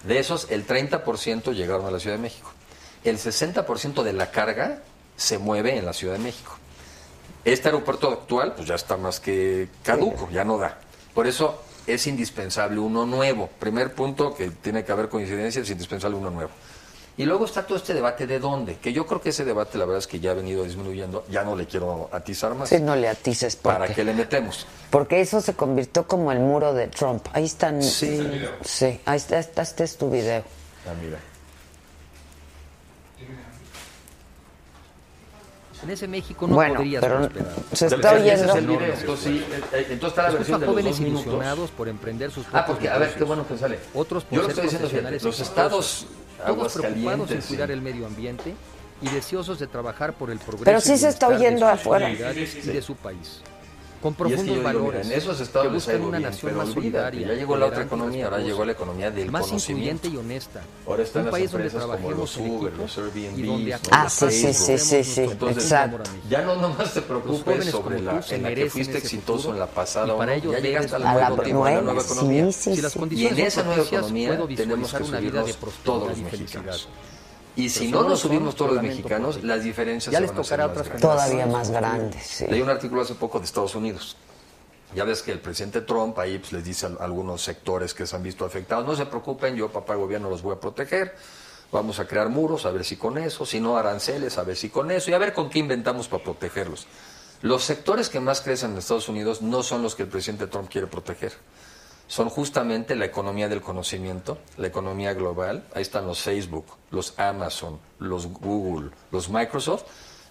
De esos, el 30% llegaron a la Ciudad de México. El 60% de la carga se mueve en la Ciudad de México. Este aeropuerto actual, pues ya está más que caduco, ya no da. Por eso es indispensable uno nuevo. Primer punto que tiene que haber coincidencia, es indispensable uno nuevo. Y luego está todo este debate de dónde, que yo creo que ese debate la verdad es que ya ha venido disminuyendo, ya no le quiero atizar más. Sí, no le atices ¿Para porque, qué le metemos? porque eso se convirtió como el muro de Trump. Ahí están. Sí. Sí, ahí está, está- este es tu video. Ah, mira. En ese México no Bueno, podrías pero prosperar. se está es oyendo. Entonces, sí, entonces está la Escucha versión de los jóvenes dos minutos. ilusionados por emprender sus Ah, propios porque, a ver, qué bueno que sale. Otros por Yo lo estoy diciendo, los estados todos preocupados en cuidar sí. el medio ambiente y deseosos de trabajar por el progreso Pero sí se está oyendo afuera. comunidades y de su país. Con Y es que yo profundos digo, mira, valores en esos estados que les ha buscan ido una bien, nación pero más solidaria, ya llegó la otra economía, ahora llegó la economía del más conocimiento. incluyente y honesta. Ahora están un las país donde empresas como trabajemos los Uber, los Airbnb, y donde ¿no? Ah, sí, sí, sí, sí, sí. Entonces, Exacto. ya no nomás te preocupes sobre la en la que fuiste exitoso futuro en la pasada y para ello ya llegaste A la a la nueva, economía. sí, Si las sí. Y condiciones en esa nueva economía tenemos que una vida de prosperidad los y mexicanos. felicidad. Y si no nos subimos todos los mexicanos, las diferencias Ya se les van a hacer tocará más otras grandes. Todavía más grandes, sí. Leí un artículo hace poco de Estados Unidos. Ya ves que el presidente Trump ahí pues, les dice a algunos sectores que se han visto afectados, no se preocupen, yo papá gobierno los voy a proteger, vamos a crear muros, a ver si con eso, si no aranceles, a ver si con eso, y a ver con qué inventamos para protegerlos. Los sectores que más crecen en Estados Unidos no son los que el presidente Trump quiere proteger. Son justamente la economía del conocimiento, la economía global. Ahí están los Facebook, los Amazon, los Google, los Microsoft.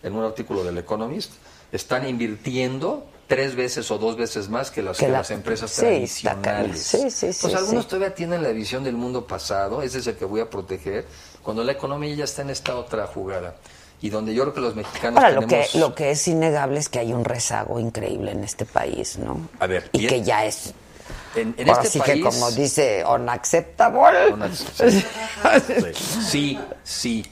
En un artículo del Economist, están invirtiendo tres veces o dos veces más que las, Que que la- las empresas sí, tradicionales. Sí, sí, sí, Pues algunos todavía tienen la visión del mundo pasado, ese es el que voy a proteger, cuando la economía ya está en esta otra jugada. Y donde yo creo que los mexicanos Ahora, lo que, tenemos... lo que es innegable es que hay un rezago increíble en este país, ¿no? A ver, Y y- que ya es. En, en ahora este sí país... que, como dice, unacceptable. Una- sí. Sí,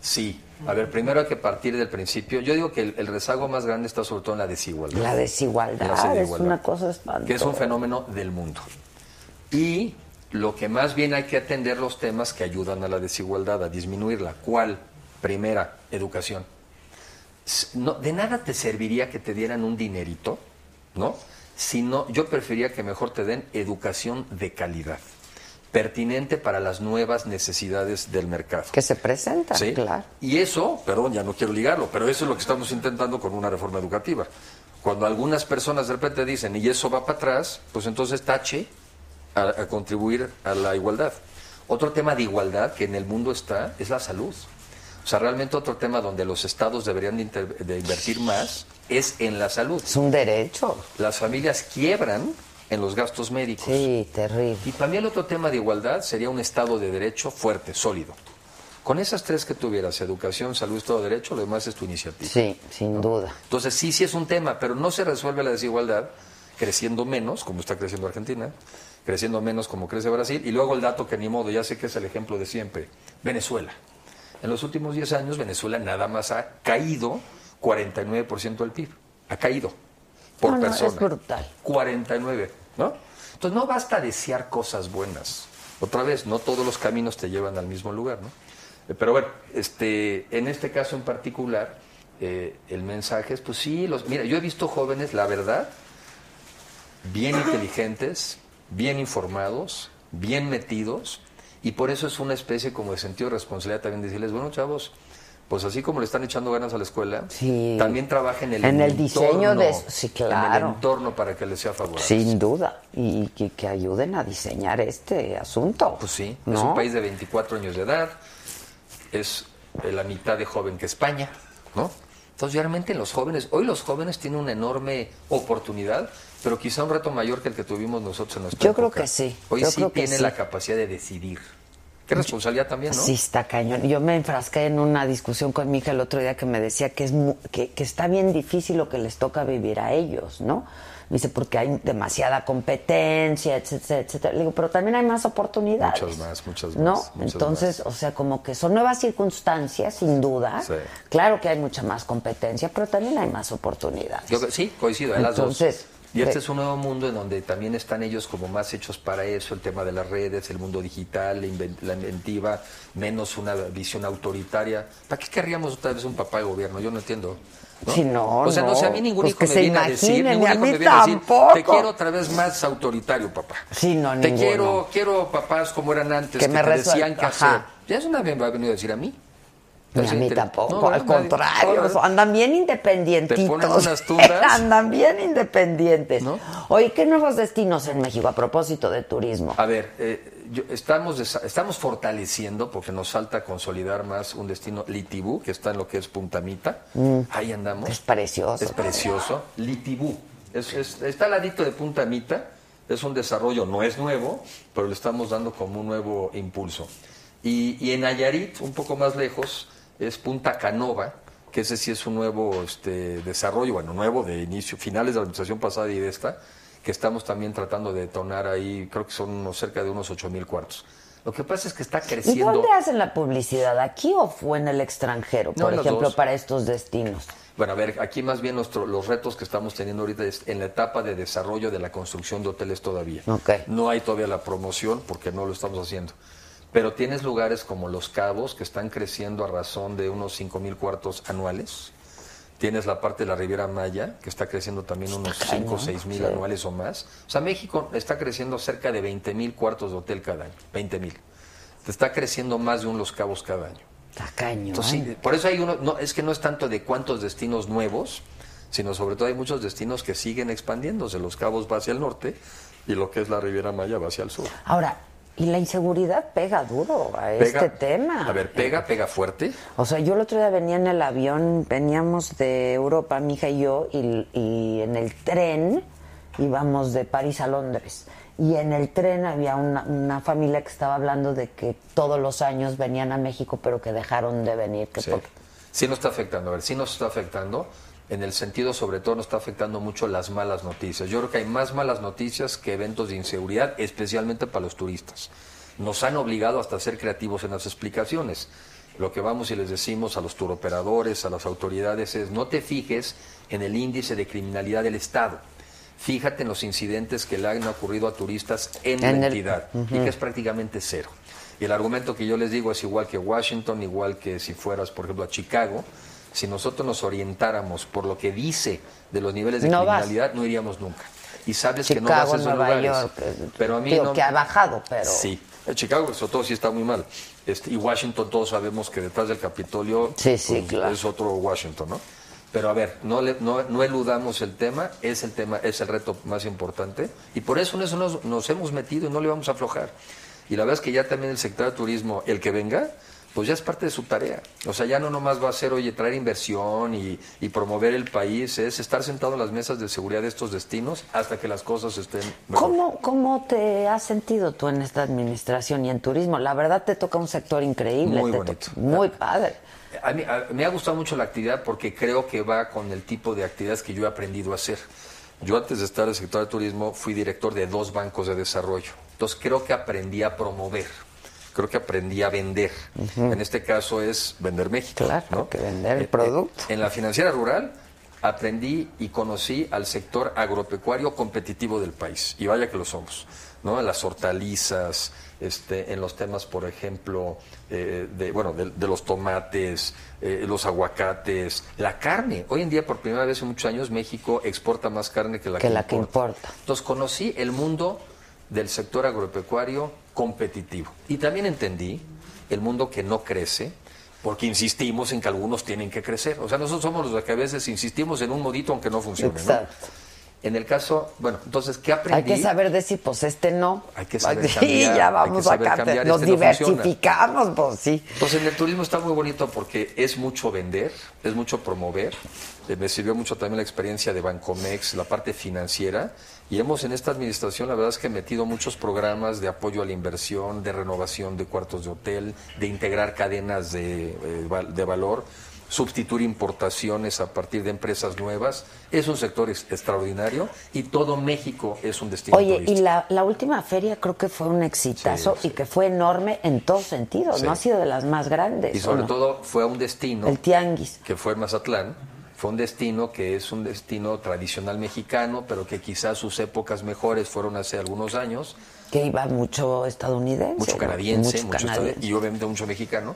sí. A ver, primero hay que partir del principio. Yo digo que el, el rezago más grande está sobre todo en la desigualdad. La desigualdad, La es una cosa espantosa. que es un fenómeno del mundo. Y lo que más bien hay que atender los temas que ayudan a la desigualdad, a disminuirla. ¿Cuál? Primera, educación. No, de nada te serviría que te dieran un dinerito, ¿no? Sino, yo preferiría que mejor te den educación de calidad, pertinente para las nuevas necesidades del mercado. Que se presenta, Sí. claro. Y eso, perdón, ya no quiero ligarlo, pero eso es lo que estamos intentando con una reforma educativa. Cuando algunas personas de repente dicen, y eso va para atrás, pues entonces tache a, a contribuir a la igualdad. Otro tema de igualdad que en el mundo está es la salud. O sea, realmente otro tema donde los estados deberían de, de invertir más es en la salud. Es un derecho. Las familias quiebran en los gastos médicos. Sí, terrible. Y también el otro tema de igualdad sería un Estado de Derecho fuerte, sólido. Con esas tres que tuvieras, educación, salud, Estado de Derecho, lo demás es tu iniciativa. Sí, sin duda. Entonces sí, sí es un tema, pero no se resuelve la desigualdad creciendo menos, como está creciendo Argentina, creciendo menos como crece Brasil, y luego el dato que ni modo, ya sé que es el ejemplo de siempre, Venezuela. En los últimos 10 años Venezuela nada más ha caído 49% del PIB, ha caído por No, no, persona. es brutal. 49, ¿no? Entonces no basta desear cosas buenas. Otra vez, no todos los caminos te llevan al mismo lugar, ¿no? Eh, Pero bueno, este, en este caso en particular, eh, el mensaje es, pues sí, los, mira, yo he visto jóvenes, la verdad, bien inteligentes, bien informados, bien metidos, y por eso es una especie como de sentido de responsabilidad también decirles, bueno, chavos, pues así como le están echando ganas a la escuela, también trabajen en el, En el diseño de- entorno, sí, En el claro. entorno para que les sea favorable. Sin duda. Y que, que ayuden a diseñar este asunto. Pues sí, es un país de 24 años de edad, es la mitad de joven que España, ¿no? Entonces, realmente los jóvenes, hoy los jóvenes tienen una enorme oportunidad, pero quizá un reto mayor que el que tuvimos nosotros en nuestra Yo creo que sí, Hoy yo sí creo que tienen sí. la capacidad de decidir. Qué responsabilidad también, ¿no? Sí, está cañón. Yo me enfrasqué en una discusión con mi hija el otro día que me decía que, es mu- que, que está bien difícil lo que les toca vivir a ellos, ¿no? Me dice, porque hay demasiada competencia, etcétera, etcétera. Le digo, pero también hay más oportunidades. Muchas más, muchas más. ¿No? muchas Entonces, o sea, como que son nuevas circunstancias, sin duda. Sí. Claro que hay mucha más competencia, pero también hay más oportunidades. Yo- sí, coincido, en las dos. Y este es un nuevo mundo en donde también están ellos como más hechos para eso, el tema de las redes, el mundo digital, la, inven- la inventiva, menos una visión autoritaria. ¿Para qué querríamos otra vez un papá de gobierno? Yo no entiendo. ¿no? Sí, no, o sea, no, no. sé, a mí ningún Pues hijo que me viene a decir, ningún hijo me viene a decir, te quiero otra vez más autoritario, papá. Sí, no, Te ninguno. quiero, quiero papás como eran antes, Que que, me te decían Ajá. hacer. Ya es una vez me va a venir a decir a mí. Ni a mí tampoco, No, al contrario, No, andan bien independientitos. Andan bien independientes. Oye, ¿qué nuevos destinos en México a propósito de turismo? A ver, eh, yo- estamos, estamos fortaleciendo, porque nos falta consolidar más un destino Litibú, que está en lo que es Puntamita. Mm. Ahí andamos. Es precioso. Es precioso. Litibú. Es, es- está al ladito de Puntamita. Es un desarrollo, no es nuevo, pero le estamos dando como un nuevo impulso. Y, y en Nayarit, un poco más lejos, es Punta Canova, que ese sí es un nuevo este, desarrollo, bueno, nuevo de inicio, finales de la administración pasada y de esta, que estamos también tratando de detonar ahí, creo que son unos, cerca de unos 8 mil cuartos. Lo que pasa es que está ¿Y creciendo. dónde hacen la publicidad? ¿Aquí o fue en el extranjero, No, por ejemplo, dos. para estos destinos? Bueno, a ver, aquí más bien nuestro, los retos que estamos teniendo ahorita es en la etapa de desarrollo de la construcción de hoteles todavía. Ok. No hay todavía la promoción porque no lo estamos haciendo. Pero tienes lugares como Los Cabos que están creciendo a razón de unos 5 mil cuartos anuales. Tienes la parte de la Riviera Maya que está creciendo también unos 5 o 6 mil anuales o más. O sea, México está creciendo cerca de 20 mil cuartos de hotel cada año. 20 mil. Está creciendo más de un Los Cabos cada año. Cañón. Entonces, sí, por eso hay uno, no, es que no es tanto de cuántos destinos nuevos, sino sobre todo hay muchos destinos que siguen expandiéndose. Los Cabos va hacia el norte y lo que es la Riviera Maya va hacia el sur. Ahora, y la inseguridad pega duro a Pega- este tema. A ver, pega, pega fuerte. O sea, yo el otro día venía en el avión, veníamos de Europa, mi hija y yo, y, y en el tren íbamos de París a Londres. Y en el tren había una, una familia que estaba hablando de que todos los años venían a México, pero que dejaron de venir. Que Sí. Sí nos está afectando, a ver, sí nos está afectando, en el sentido sobre todo nos está afectando mucho las malas noticias. Yo creo que hay más malas noticias que eventos de inseguridad, especialmente para los turistas. Nos han obligado hasta a ser creativos en las explicaciones. Lo que vamos y les decimos a los turoperadores, a las autoridades es no te fijes en el índice de criminalidad del Estado. Fíjate en los incidentes que le han ocurrido a turistas en, En la el- entidad y que es prácticamente cero. Y el argumento que yo les digo es igual que Washington, igual que si fueras, por ejemplo, a Chicago, si nosotros nos orientáramos por lo que dice de los niveles de No vas. criminalidad, no iríamos nunca. Y sabes que no Chicago, vas a esos Nueva lugares. York, eh, pero a mí digo no- que ha bajado, pero... Sí, en Chicago sobre todo sí está muy mal. Este, y Washington todos sabemos que detrás del Capitolio Sí, sí, pues, claro. es otro Washington, ¿no? Pero a ver, no, le- no, no eludamos el tema, es el tema, es el reto más importante y por eso en eso nos, nos hemos metido y no le vamos a aflojar. Y la verdad es que ya también el sector de turismo, el que venga, pues ya es parte de su tarea. O sea, ya no nomás va a ser, oye, traer inversión y, y promover el país, es estar sentado en las mesas de seguridad de estos destinos hasta que las cosas estén mejor. ¿Cómo, ¿Cómo te has sentido tú en esta administración y en turismo? La verdad te toca un sector increíble. Muy te bonito. to- Muy padre. A mí, a- me ha gustado mucho la actividad porque creo que va con el tipo de actividades que yo he aprendido a hacer. Yo antes de estar en el sector de turismo fui director de dos bancos de desarrollo. Entonces creo que aprendí a promover, creo que aprendí a vender. En este caso es vender México. Claro, que vender el eh, producto. En la financiera rural aprendí y conocí al sector agropecuario competitivo del país. Y vaya que lo somos. ¿no? En las hortalizas, este, en los temas, por ejemplo, eh, de, bueno, de, de los tomates, eh, los aguacates, la carne. Hoy en día, por primera vez en muchos años, México exporta más carne que la Que que, la que importa. Entonces conocí el mundo del sector agropecuario competitivo. Y también entendí el mundo que no crece, porque insistimos en que algunos tienen que crecer. O sea, nosotros somos los que a veces insistimos en un modito aunque no funcione. ¿no? En el caso, bueno, entonces, ¿qué aprendí? Hay que saber decir, pues este no. Hay que saber Sí, cambiar, ya hay vamos acá. cambiar, Nos este no funciona. diversificamos, pues sí. Pues en el turismo está muy bonito porque es mucho vender, es mucho promover. Eh, me sirvió mucho también la experiencia de Bancomex, la parte financiera. Y hemos en esta administración, la verdad es que metido muchos programas de apoyo a la inversión, de renovación de cuartos de hotel, de integrar cadenas de, eh, de valor, sustituir importaciones a partir de empresas nuevas. Es un sector ex- extraordinario y todo México es un destino Oye, turístico. y la, la última feria creo que fue un exitazo y que fue enorme en todos sentidos, Sí. ¿no? Ha sido de las más grandes. Y ¿o sobre no? todo fue a un destino. El tianguis. que fue Mazatlán, fue un destino que es un destino tradicional mexicano, pero que quizás sus épocas mejores fueron hace algunos años, Que iba mucho estadounidense. mucho canadiense, Mucho mucho canadiense. estadounidense, y obviamente mucho mexicano,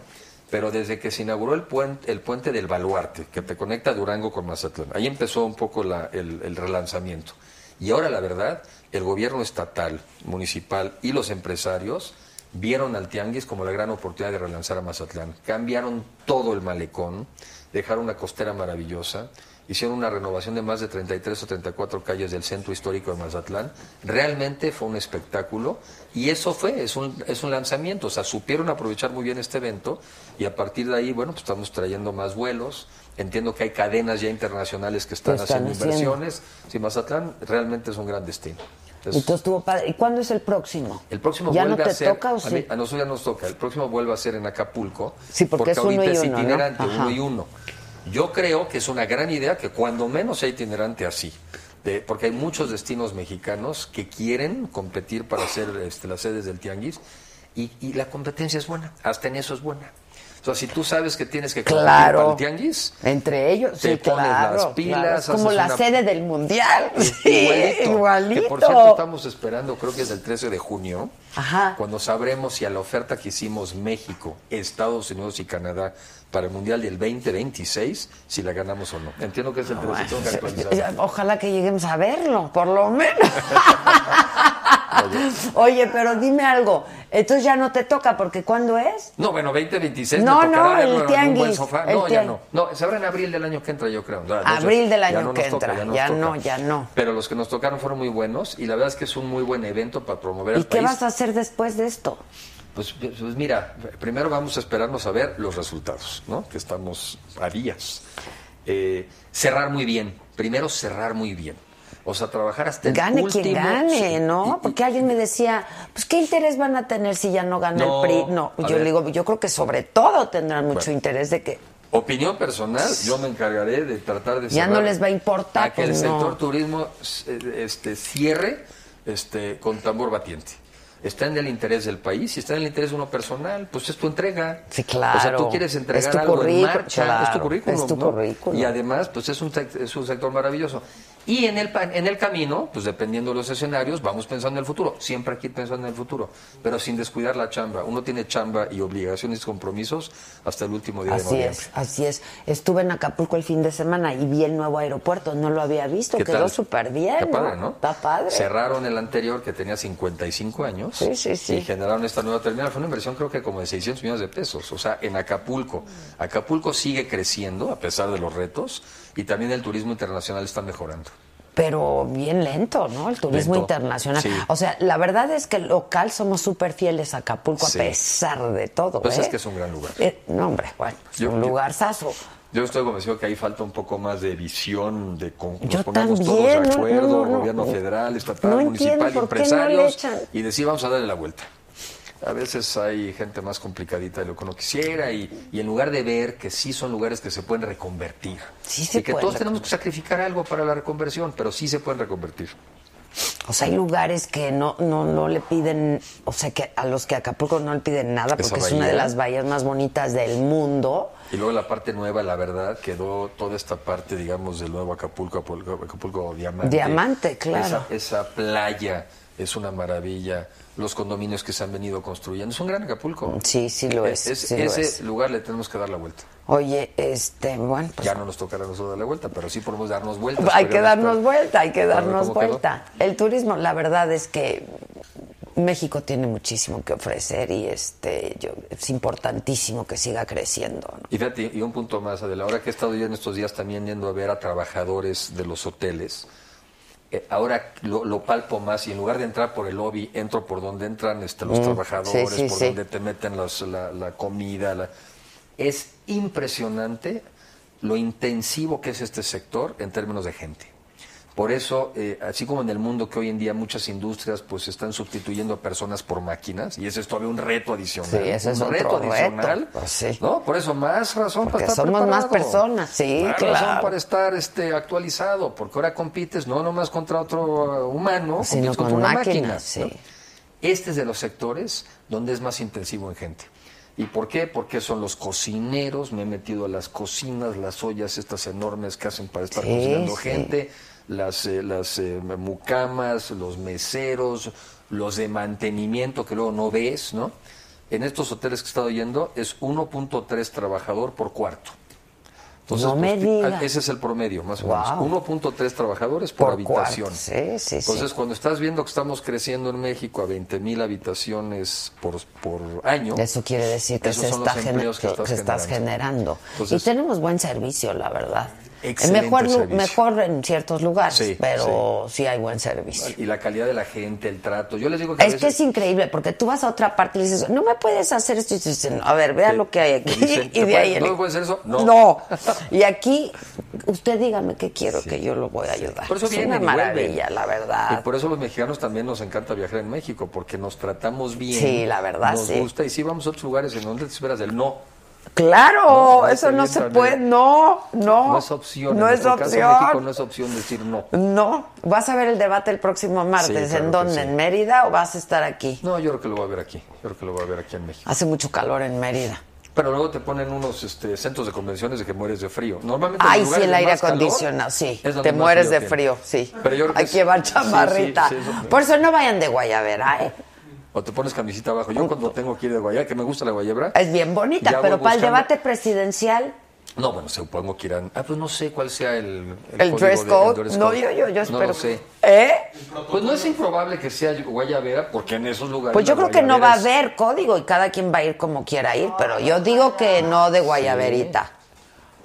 pero desde que se inauguró el puente, el puente del Baluarte, que te conecta Durango con Mazatlán, ahí empezó un poco la- el, el relanzamiento. Y ahora, la verdad, el gobierno estatal, municipal y los empresarios vieron al Tianguis como la gran oportunidad de relanzar a Mazatlán. Cambiaron todo el malecón, dejaron una costera maravillosa, hicieron una renovación de más de 33 o 34 calles del centro histórico de Mazatlán. Realmente fue un espectáculo y eso fue, es un, es un lanzamiento. O sea, supieron aprovechar muy bien este evento y a partir de ahí, bueno, pues estamos trayendo más vuelos. Entiendo que hay cadenas ya internacionales que están, haciendo haciendo. inversiones. Sí, Mazatlán realmente es un gran destino. Entonces, Entonces estuvo padre. ¿Y cuándo es el próximo? el próximo ¿Ya no vuelve te a ser. toca o a, sí? mí- a nosotros ya nos toca. El próximo vuelve a ser en Acapulco. Sí, porque es uno ahorita y es uno, ¿no? itinerante, uno y uno. Yo creo que es una gran idea que cuando menos sea itinerante así. De- porque hay muchos destinos mexicanos que quieren competir para ser este, las sedes del Tianguis y, y la competencia es buena. Hasta en eso es buena. O sea, si tú sabes que tienes que Claro. para el Tianguis, Entre ellos, Te sí, pones claro. las pilas, claro. Es como la una- sede del mundial. Sí, igualito. igualito. Que por cierto estamos esperando, creo que es el 13 de junio, Ajá. cuando sabremos si a la oferta que hicimos México, Estados Unidos y Canadá para el Mundial del 2026, si la ganamos o no. Entiendo que es el 13, tengo que. Ojalá que lleguemos a verlo, por lo menos. Oye, pero dime algo. Entonces ya no te toca, porque ¿cuándo es? No, bueno, 2026 No, me tocará no, el en un buen tianguis, sofá. el No, ya tianguis. no. No, se habrá en abril del año que entra, yo creo. Abril del año que toca, entra. Ya no, ya no. Pero los que nos tocaron fueron muy buenos y la verdad es que es un muy buen evento para promover ¿Y al qué país. vas a hacer después de esto? Pues, pues mira, primero vamos a esperarnos a ver los resultados, ¿no? Que estamos a días. Eh, cerrar muy bien. Primero cerrar muy bien. O sea, trabajar hasta el Gane último. quien gane, ¿no? Porque alguien me decía, pues ¿qué interés van a tener si ya no gana No, el PRI? No, yo ver. le digo, yo creo que sobre todo tendrán mucho Bueno. interés de que Opinión personal, yo me encargaré de tratar de Ya no les va a importar, a que pues, el no. sector turismo eh, este, cierre este, con tambor batiente. Está en el interés del país y está en el interés de uno personal, pues es tu entrega. Sí, claro. O sea, tú quieres entregar algo en marcha, es tu currículum. es tu ¿no? currículum. Y además, pues es un, es un sector maravilloso. Y en el, en el camino, pues dependiendo de los escenarios, vamos pensando en el futuro. Siempre ir pensando en el futuro, pero sin descuidar la chamba. Uno tiene chamba y obligaciones y compromisos hasta el último día de Así noviembre. es, así es. Estuve en Acapulco el fin de semana y vi el nuevo aeropuerto, no lo había visto, ¿Qué quedó súper bien. Qué padre, ¿no? Está padre. Cerraron el anterior que tenía 55 años. Sí, sí, sí. Y generaron esta nueva terminal. Fue una inversión creo que como de 600 millones de pesos. O sea, en Acapulco. Acapulco sigue creciendo a pesar de los retos y también el turismo internacional está mejorando. pero bien lento, ¿no? El turismo Lento, internacional. sí. O sea, la verdad es que local somos súper fieles a Acapulco Sí. a pesar de todo. Pues ¿eh? es que es un gran lugar. Eh, no, hombre, bueno, es Yo- un lugar saso. Yo estoy convencido que ahí falta un poco más de visión, de con, nos Yo ponemos también, todos de acuerdo, no, no, gobierno no. federal, estatal, municipal, empresarios, y decir vamos a darle la vuelta. A veces hay gente más complicadita de lo que uno quisiera y, y en lugar de ver que sí son lugares que se pueden reconvertir Sí se y que todos tenemos que sacrificar algo para la reconversión, pero sí se pueden reconvertir. O sea, hay lugares que no, no, no le piden, o sea, que a los que Acapulco no le piden nada porque es una de las bahías más bonitas del mundo. Y luego la parte nueva, la verdad, quedó toda esta parte, digamos, del nuevo Acapulco, Acapulco, Acapulco Diamante. Diamante, claro. Esa, esa playa es una maravilla. Los condominios que se han venido construyendo. Es un gran Acapulco. Sí, sí lo es. Es- sí lo ese es. lugar le tenemos que dar la vuelta. Oye, este, bueno, pues ya no nos tocará nosotros dar la vuelta, pero sí podemos darnos vueltas. hay que darnos vuelta, hay que darnos quedó. vuelta. El turismo, la verdad es que México tiene muchísimo que ofrecer y este, yo, es importantísimo que siga creciendo. ¿no? Y fíjate, y un punto más, Adela, ahora que he estado yo en estos días también yendo a ver a trabajadores de los hoteles, eh, ahora lo, lo palpo más y en lugar de entrar por el lobby, entro por donde entran este, los Mm, trabajadores, sí, sí, por sí. donde te meten los- la, la comida. la- Es impresionante lo intensivo que es este sector en términos de gente. Por eso, eh, así como en el mundo que hoy en día muchas industrias pues están sustituyendo a personas por máquinas, y ese es todavía un reto adicional. Sí, ese es un otro reto reto, adicional. pues sí. ¿no? Por eso más razón Porque para estar somos más personas, sí, Más claro. razón para estar este, actualizado, porque ahora compites no nomás contra otro uh, humano, Sino compites con contra una máquinas, máquina. sí. ¿no? Este es de los sectores donde es más intensivo en gente. ¿Y por qué? Porque son los cocineros, me he metido a las cocinas, las ollas estas enormes que hacen para estar Sí, cocinando sí. gente, las, eh, las eh, mucamas, los meseros, los de mantenimiento que luego no ves, ¿no? En estos hoteles que he estado yendo es 1.3 trabajador por cuarto. No me pues, digas. ese es el promedio, más o Wow. menos. 1.3 trabajadores por, Por habitación. sí, sí. Entonces, cuando estás viendo que estamos creciendo en México a 20 mil habitaciones por, por año, Eso quiere decir que esos se son está los gener- empleos que, que estás generando. generando. Entonces- y tenemos buen servicio, la verdad. Excelente mejor, servicio. mejor en ciertos lugares, Sí, pero sí. hay buen servicio. y la calidad de la gente, el trato. Yo les digo que a Es que es increíble, porque tú vas a otra parte y le dices, no me puedes hacer esto. Y te dicen, a ver, vea Sí. lo que hay aquí. Dicen, y ¿te de ahí. puedes- ¿no me puedes hacer eso? No. No. Y aquí, usted dígame qué quiero, que yo lo voy a ayudar. Por eso es vienen una vuelven. maravilla, la verdad. Y por eso los mexicanos también nos encanta viajar en México, porque nos tratamos bien. Sí, la verdad, Nos sí. gusta y sí vamos a otros lugares en donde te esperas del no. Claro, No, eso no se puede. No, no. No es opción. No en es nuestro caso, opción. México no es opción decir no. No. ¿Vas a ver el debate el próximo martes? Sí, claro ¿En dónde? sí. ¿En Mérida o vas a estar aquí? No, yo creo que lo voy a ver aquí. Yo creo que lo voy a ver aquí en México. Hace mucho calor en Mérida. Pero luego te ponen unos este, centros de convenciones de que mueres de frío. Normalmente Ay, sí, el de aire acondicionado, sí. Te mueres de tiene. frío, sí. Pero yo creo que Hay que llevar chamarrita. sí, eso- Por eso no vayan de guayabera, ¿eh? O te pones camisita abajo. Yo cuando tengo que ir de guayabra, que me gusta la guayabra. Es bien bonita, pero para el debate presidencial, No, bueno, supongo que irán. Ah, pues no sé cuál sea el. el, dress de- code. el dress No, code. yo, yo, yo No espero. lo sé. ¿Eh? Pues no es improbable que sea guayabera, porque en esos lugares. Pues yo creo que no va a haber código y cada quien va a ir como quiera ir, pero yo digo que no de guayaberita.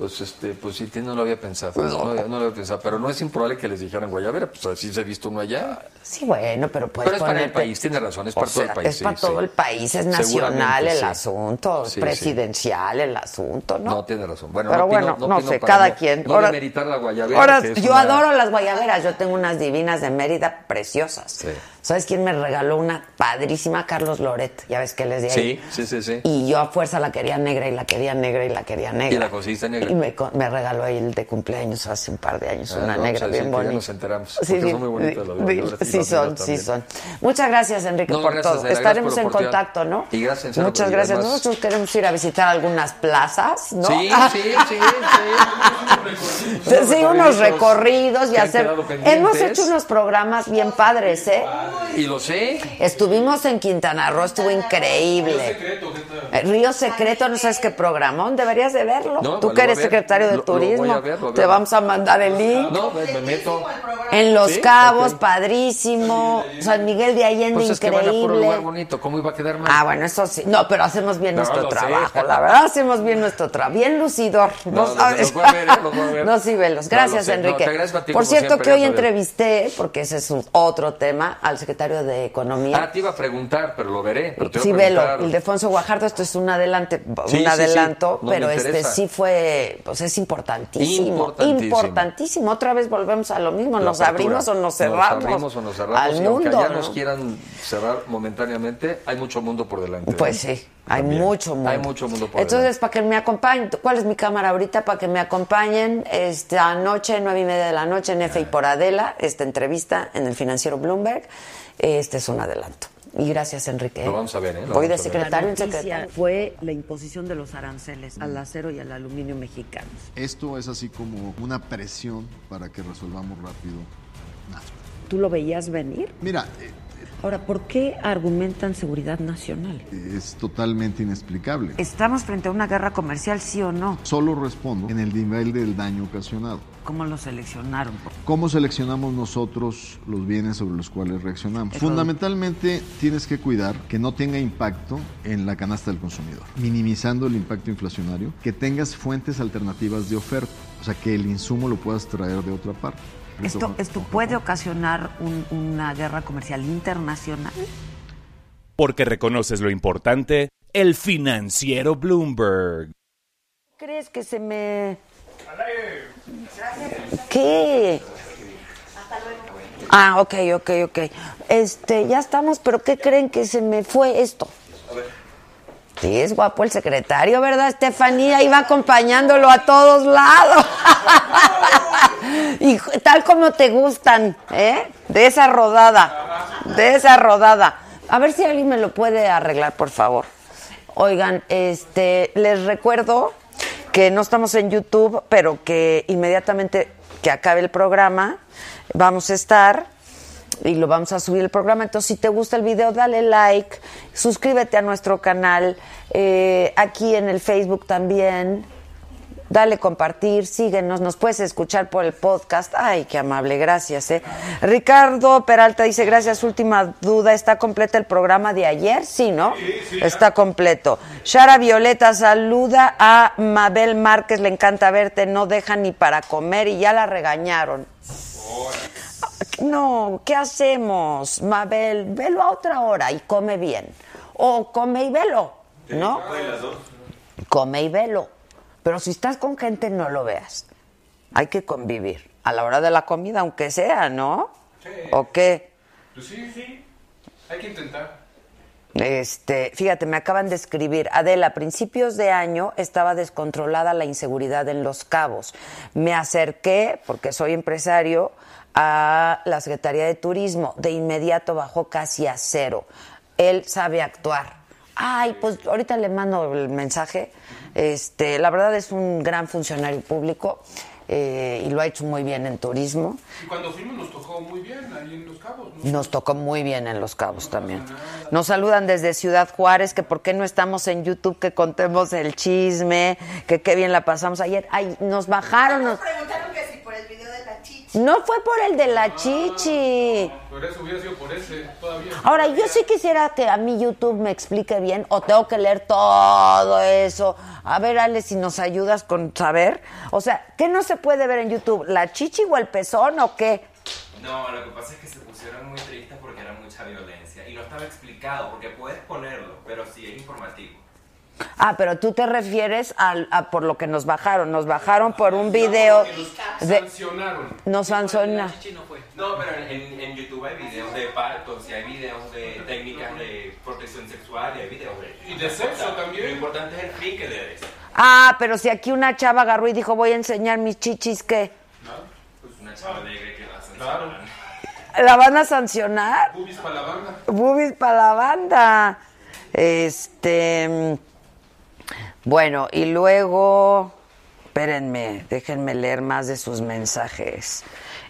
Pues este, pues sí, no lo había pensado. No, no lo había pensado. Pero no es improbable que les dijeran guayabera, pues así se ha visto uno allá. Sí, bueno, pero puedes Pero es para el ponerte- país, tiene razón, es O para todo el país. Es sí, para todo sí. el país, es nacional el sí. asunto, es Sí, sí. presidencial el asunto, ¿no? No, tiene razón. Bueno, Pero no bueno, no no, sé, cada no- quien. no ahora, la guayabera, ahora, yo una- adoro las guayaberas, yo tengo unas divinas de Mérida preciosas. ¿Sabes quién me regaló una padrísima? Carlos Loret, ya ves que él es de ahí. Sí, sí, sí, sí. Y yo a fuerza la quería negra y la quería negra y la quería negra. Y la conseguiste negra. Y me, me regaló ahí el de cumpleaños hace un par de años, Ah, una no, negra pues, bien sí, ya bonita. nos enteramos, Sí, sí, son muy bonitas las sí, son, sí son. Muchas gracias, Enrique, No, por gracias, todo. Estaremos en contacto, ¿no? Y gracias, en Muchas gracias. además- Nosotros queremos ir a visitar algunas plazas, ¿no? Sí, Ah, sí, sí, sí. Sí, unos recorridos y hacer. Hemos hecho unos programas bien padres, ¿eh? Y lo sé. Estuvimos en Quintana Roo, estuvo increíble. Eh, Río Secreto, no sabes qué programón, deberías de verlo. No, Tú que eres ver. secretario de Lo- lo voy a turismo, ver, lo voy a te vamos a mandar el link. No, me, me meto. En Los ¿Sí? Cabos, padrísimo. San Miguel de Allende, Pues es que van a puro lugar increíble. bonito. ¿Cómo iba a quedar mal? Ah, bueno, eso sí. No, pero hacemos bien No, nuestro sé. trabajo. La verdad, hacemos bien nuestro trabajo. Bien lucidor. No, sabes. voy a ver, ¿eh? Voy a ver. No, sí, velos. No, Gracias, Enrique. Por cierto, que hoy entrevisté, porque ese es un- otro tema, al secretario de Economía. Ah, te iba a preguntar, pero lo veré. Pero Sí, velo, preguntar. el Defonso Guajardo, esto es un adelante, Sí, un sí, adelanto, sí. No, pero este sí fue, pues es importantísimo, Importantísimo. importantísimo. Otra vez volvemos a lo mismo, La nos apertura. abrimos o nos cerramos. Nos abrimos o nos cerramos. Al y aunque mundo, allá ¿no? nos quieran cerrar momentáneamente, hay mucho mundo por delante. Pues ¿eh? sí, hay También. mucho mundo. Hay mucho mundo por Entonces, para que me acompañen, ¿cuál es mi cámara ahorita? Para que me acompañen esta noche, nueve y media de la noche, en F y por Adela, esta entrevista en el financiero Bloomberg. Este es un adelanto. Y gracias, Enrique. Lo vamos a ver, ¿eh? Lo Voy de secretario en secretario. fue la imposición de los aranceles al acero y al aluminio mexicanos. Esto es así como una presión para que resolvamos rápido. ¿Tú lo veías venir? Mira, eh, Ahora, ¿por qué argumentan seguridad nacional? es totalmente inexplicable. ¿Estamos frente a una guerra comercial, sí o no? Solo respondo en el nivel del daño ocasionado. ¿Cómo lo seleccionaron? ¿Cómo seleccionamos nosotros los bienes sobre los cuales reaccionamos? Eso. Fundamentalmente tienes que cuidar que no tenga impacto en la canasta del consumidor, minimizando el impacto inflacionario, que tengas fuentes alternativas de oferta, o sea, que el insumo lo puedas traer de otra parte. ¿Esto, esto puede ocasionar un- una guerra comercial internacional? Porque reconoces lo importante, el financiero Bloomberg. ¿Crees que se me... ¿Qué? Ah, ok, ok, ok. Este, ya estamos, pero ¿qué creen que se me fue esto? Sí, es guapo el secretario, ¿verdad, Estefanía? Iba acompañándolo a todos lados. y tal como te gustan, ¿eh? De esa rodada, de esa rodada. A ver si alguien me lo puede arreglar, por favor. Oigan, este, les recuerdo que no estamos en YouTube, pero que inmediatamente que acabe el programa vamos a estar y lo vamos a subir el programa. Entonces, si te gusta el video, dale like, suscríbete a nuestro canal, eh, aquí en el Facebook también. Dale compartir, síguenos, nos puedes escuchar por el podcast. Ay, qué amable, gracias. ¿eh? Ricardo Peralta dice, gracias, última duda, ¿está completa el programa de ayer? Sí, ¿no? Está completo. Shara Violeta saluda a Mabel Márquez, le encanta verte, no deja ni para comer y ya la regañaron. No, ¿qué hacemos? Mabel, velo a otra hora y come bien. O come y velo, ¿no? Come y velo. Pero si estás con gente, no lo veas. Hay que convivir. A la hora de la comida, aunque sea, ¿no? Sí. ¿O qué? Pues sí, sí. Hay que intentar. Este, fíjate, me acaban de escribir, Adela, a principios de año estaba descontrolada la inseguridad en Los Cabos. Me acerqué, porque soy empresario, a la Secretaría de Turismo. De inmediato bajó casi a cero. Él sabe actuar. Ay, pues ahorita le mando el mensaje. Este, la verdad es un gran funcionario público eh, y lo ha hecho muy bien en turismo. Y cuando fuimos nos tocó muy bien ahí en Los Cabos. ¿no? Nos tocó muy bien en Los Cabos también. Nos saludan desde Ciudad Juárez, que por qué no estamos en YouTube, que contemos el chisme, que qué bien la pasamos ayer. Ay, nos bajaron. nos- preguntaron que si por el video de la chicha. No fue por el de la chichi. Por eso hubiera sido por ese todavía. Ahora, yo sí quisiera que a mí YouTube me explique bien, o tengo que leer todo eso. A ver, Ale, si nos ayudas con saber. O sea, ¿qué no se puede ver en YouTube? ¿La chichi o el pezón o qué? No, lo que pasa es que se pusieron muy tristes porque era mucha violencia y no estaba explicado porque puedes ponerlo, pero sí es informativo. Ah, pero tú te refieres al- a, por lo que nos bajaron. Nos bajaron por un video de... Sancionaron. Nos sancionaron. No, pero en, YouTube hay videos de partos y hay videos de técnicas de protección sexual y hay videos de... Y de sexo también. Lo importante es el fin que le des. Ah, pero si aquí una chava agarró y dijo, voy a enseñar mis chichis, ¿qué? Pues una chava alegre que la Claro. sancionan. ¿La van a sancionar? Bubis para la banda. Boobies para la banda. Este. Bueno, y luego. Espérenme, déjenme leer más de sus mensajes.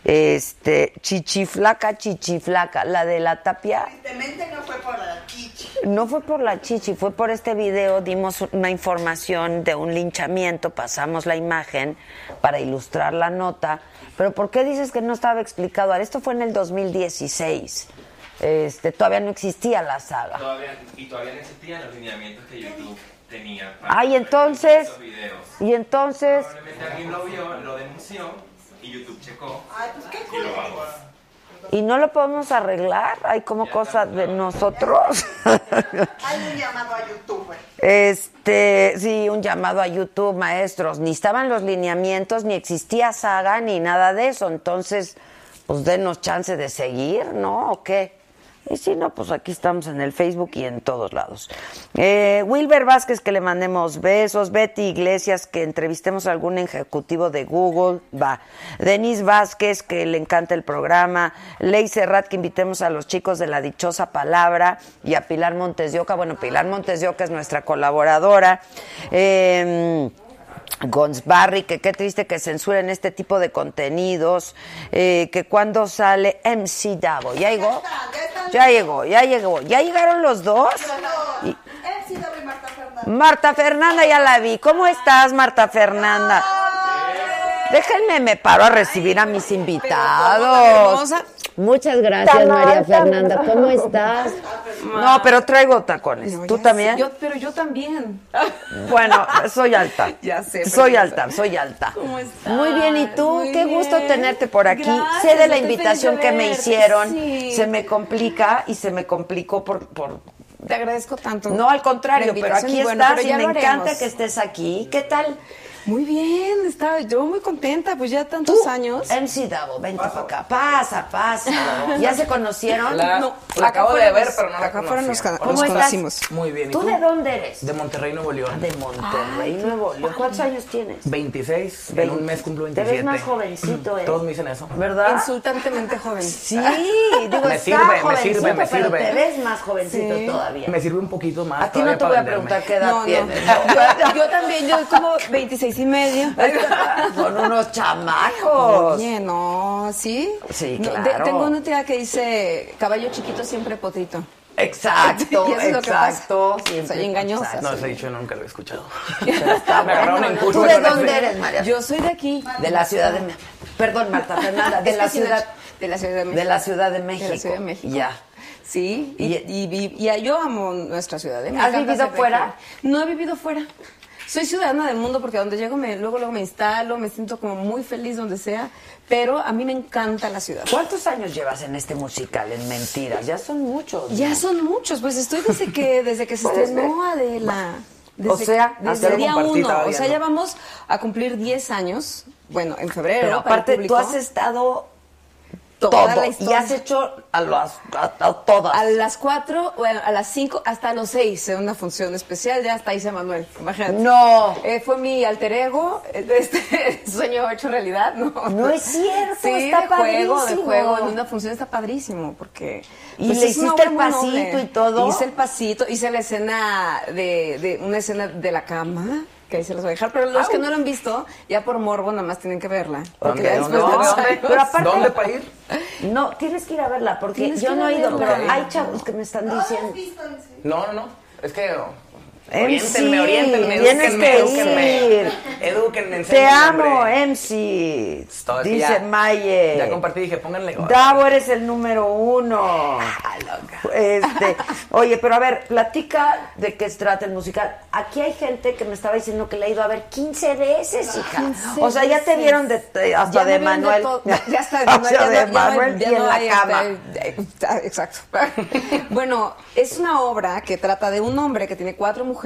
Este, chichiflaca, chichiflaca, la de la tapia. Tristemente no fue por la chichi. No fue por la chichi, fue por este video, dimos una información de un linchamiento, pasamos la imagen para ilustrar la nota, pero ¿por qué dices que no estaba explicado? Esto fue en el 2016. Este, todavía no existía la saga. Todavía, y todavía no existían los lineamientos que YouTube tenía. para Ay, entonces, esos videos. y entonces, Probablemente alguien lo vio, lo denunció y YouTube checó Ay, pues qué y lo bajó. y no lo podemos arreglar, hay como cosas de nosotros. Hay un llamado a YouTube. Este, sí, un llamado a YouTube, maestros. Ni estaban los lineamientos, ni existía saga, ni nada de eso. Entonces, pues denos chance de seguir, ¿no? ¿O qué? Y si no, pues aquí estamos en el Facebook y en todos lados. Eh, Wilber Vázquez, que le mandemos besos. Betty Iglesias, que entrevistemos a algún ejecutivo de Google. Va. Denise Vázquez, que le encanta el programa. Ley Serrat, que invitemos a los chicos de la dichosa palabra. Y a Pilar Montes de Oca. Bueno, Pilar Montes de es nuestra colaboradora. Eh, Gons Barry, que qué triste que censuren este tipo de contenidos, eh, que cuando sale MC Davo, ¿ya llegó? Ya llegó, ya llegó, ya llegaron los dos. Y- Él sí debe Marta Fernández. Marta Fernanda, ya la vi. ¿Cómo estás, Marta Fernanda? Déjenme, me paro a recibir a mis invitados. Muchas gracias, María Fernanda. ¿Cómo estás? No, pero traigo tacones. ¿Tú también? Yo, pero yo también. Bueno, soy alta. Ya sé, Soy alta, soy alta. ¿Cómo estás? Muy bien, ¿y tú? Muy Qué gusto tenerte por aquí. Gracias, sé de la invitación que me hicieron. Sí. Se me complica y se me complicó por, por... Te agradezco tanto. No, al contrario, pero aquí bueno, estás pero y me encanta que estés aquí. ¿Qué tal? Muy bien, estaba yo muy contenta, pues ya tantos años. MC Davo, vente para acá. Pasa, pasa. ¿Ya se conocieron? La, No, la acabo de ver, pero no la acá fuera nos, conocía. ¿Cómo nos estás? conocimos. Muy bien. ¿y ¿Tú de dónde eres? De Monterrey, Nuevo León. De Monterrey, Nuevo León. ¿Cuántos años tienes? 26. En un mes cumplo Te 27. ves más jovencito, ¿eh? Todos me dicen eso. ¿Verdad? Insultantemente joven. Sí, digo, Me sirve, me sirve, me pero sirve. te ves más jovencito Sí. todavía. Me sirve un poquito más. A ti no te voy a preguntar qué edad No, no. tienes. Yo, yo también, yo como 26 y medio. Son unos chamacos. Oye, no, ¿sí? Sí, No, de- claro. tengo una tía que dice, caballo chiquito siempre potito. Exacto, Y eso es lo que pasa. exacto. Soy engañosa. exacto. No, ese dicho nunca lo he escuchado. Está Me agarraron en curva ¿Tú de dónde eres, María? Yo soy de aquí. De la ciudad de México. Perdón, Marta Fernanda, de la ciudad de la Ciudad de México. de la Ciudad de México. De la Ciudad de México. Ya. Sí, y, Y- y, vi- y yo amo nuestra ciudad. ¿eh? ¿Has vivido fuera? No he vivido fuera. Soy ciudadana del mundo porque donde llego me, luego luego me instalo, me siento como muy feliz donde sea, pero a mí me encanta la ciudad. ¿Cuántos años llevas en este musical, en Mentiras? Ya son muchos. ¿no? Ya son muchos, pues estoy desde que desde que se estrenó Adela. O sea, desde día uno. O sea, ya vamos a cumplir 10 años. Bueno, en febrero. Pero aparte, tú has estado Toda todo. la y historia. has hecho a, las, a, a todas. A las 4, bueno, a las 5, hasta los 6, en una función especial, ya hasta hice Manuel, imagínate. No. Eh, fue mi alter ego, este sueño hecho realidad, ¿no? No es cierto, sí, está de juego, de padrísimo. juego, en una función está padrísimo, porque... ¿Y pues, le hiciste el pasito noble. y todo? Hice el pasito, hice la escena de, de una escena de la cama, que ahí se los voy a dejar, pero los que no lo han visto, ya por morbo nada más tienen que verla. Porque ¿Dónde? ya ¿Dónde? después de ¿Dónde? dos ¿Dónde? años- Pero aparte- ¿Dónde para ir? No, tienes que ir a verla porque yo no he ido, pero hay chavos que me están diciendo. No, no, no. Es que. MC, Oriéntenme, oriéntenme, tienes edúquenme, que edúquenme. Edúquenme, Te amo. MC. Dice Maye. Ya compartí, dije, pónganle. Davo, eres el número uno. Este, oye, pero a ver, platica de qué se trata el musical. Aquí hay gente que me estaba diciendo que le ha ido a ver 15 veces, hija. 15 o sea, ya te vieron de, de- hasta Ya de de Manuel. Ya está, O sea, ya no- de ya no- Manuel ya y en la cama. este, ah, Exacto. Bueno, es una obra que trata de un hombre que tiene cuatro mujeres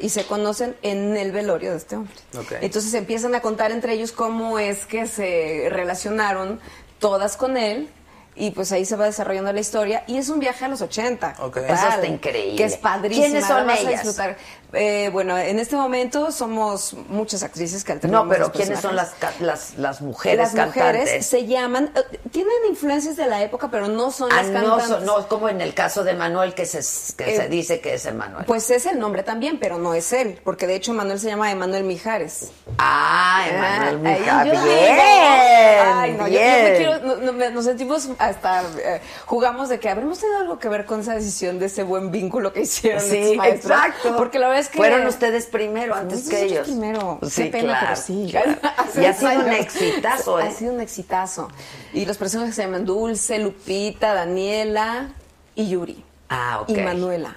y se conocen en el velorio de este hombre. Entonces empiezan a contar entre ellos cómo es que se relacionaron todas con él y pues ahí se va desarrollando la historia y es un viaje a los 80. Ok. Total, Eso está increíble. Que es padrísimo. ¿Quiénes son la vas a ellas? disfrutar. Eh, bueno, en este momento somos muchas actrices que No, alternamos pero los ¿quiénes son las, las, las mujeres Las cantantes? mujeres se llaman, eh, tienen influencias de la época, pero no son Ah, las no, cantantes. son- no, es como en el caso de Manuel que se, que Eh, se dice que es Emanuel. Pues es el nombre también, pero no es él, porque de hecho Manuel se llama Emanuel Mijares. Ah, Emanuel ahí Mijares. yo Bien, Ay, no, yo- yo, me quiero, no- no, me- nos sentimos hasta, eh, jugamos de que habremos tenido algo que ver con esa decisión de ese buen vínculo que hicieron. Sí, maestros. exacto. Porque la verdad es que... Fueron ustedes primero antes que ellos. primero. Sí, Qué pena, claro, pero sí. claro. Y ha sido un exitazo, ¿eh? Ha sido un exitazo. Y los personajes se llaman Dulce, Lupita, Daniela y Yuri. Ah, ok. Y Manuela,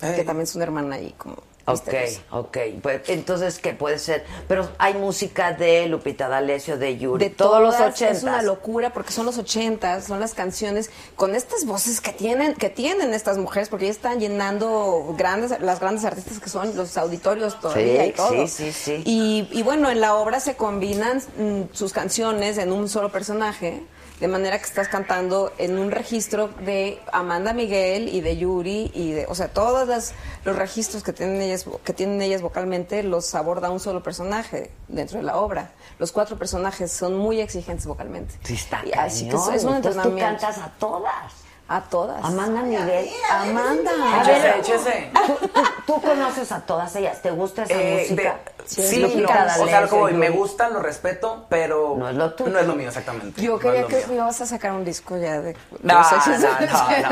que también es una hermana ahí como Ok, ok. Pues, entonces, ¿qué puede ser? Pero hay música de Lupita D'Alessio, de Yuri. de todos los todas, ochentas. Es una locura porque son los ochentas, son las canciones con estas voces que tienen, que tienen estas mujeres, porque ya están llenando grandes, las grandes artistas que son los auditorios todavía Sí, y todo. sí, sí, sí. Y, y bueno, en la obra se combinan mm, sus canciones en un solo personaje. De manera que estás cantando en un registro de Amanda Miguel y de Yuri y de, o sea, todos las- los registros que tienen ellas que tienen ellas vocalmente los aborda un solo personaje dentro de la obra. Los cuatro personajes son muy exigentes vocalmente. Sí, está Y así que es, es un Entonces, tú entrenamiento. cantas a todas. A todas. Amanda Miguel. Amanda. A ver, Échese, échese. ¿tú, tú, tú conoces a todas ellas. ¿Te gusta esa Eh, música? de- sí, o sea, como me Yuri. gusta, lo respeto, pero No es lo tuyo. No es lo mío, exactamente. Yo No quería que me ibas a sacar un disco ya de. No, de sexo. no, no, no.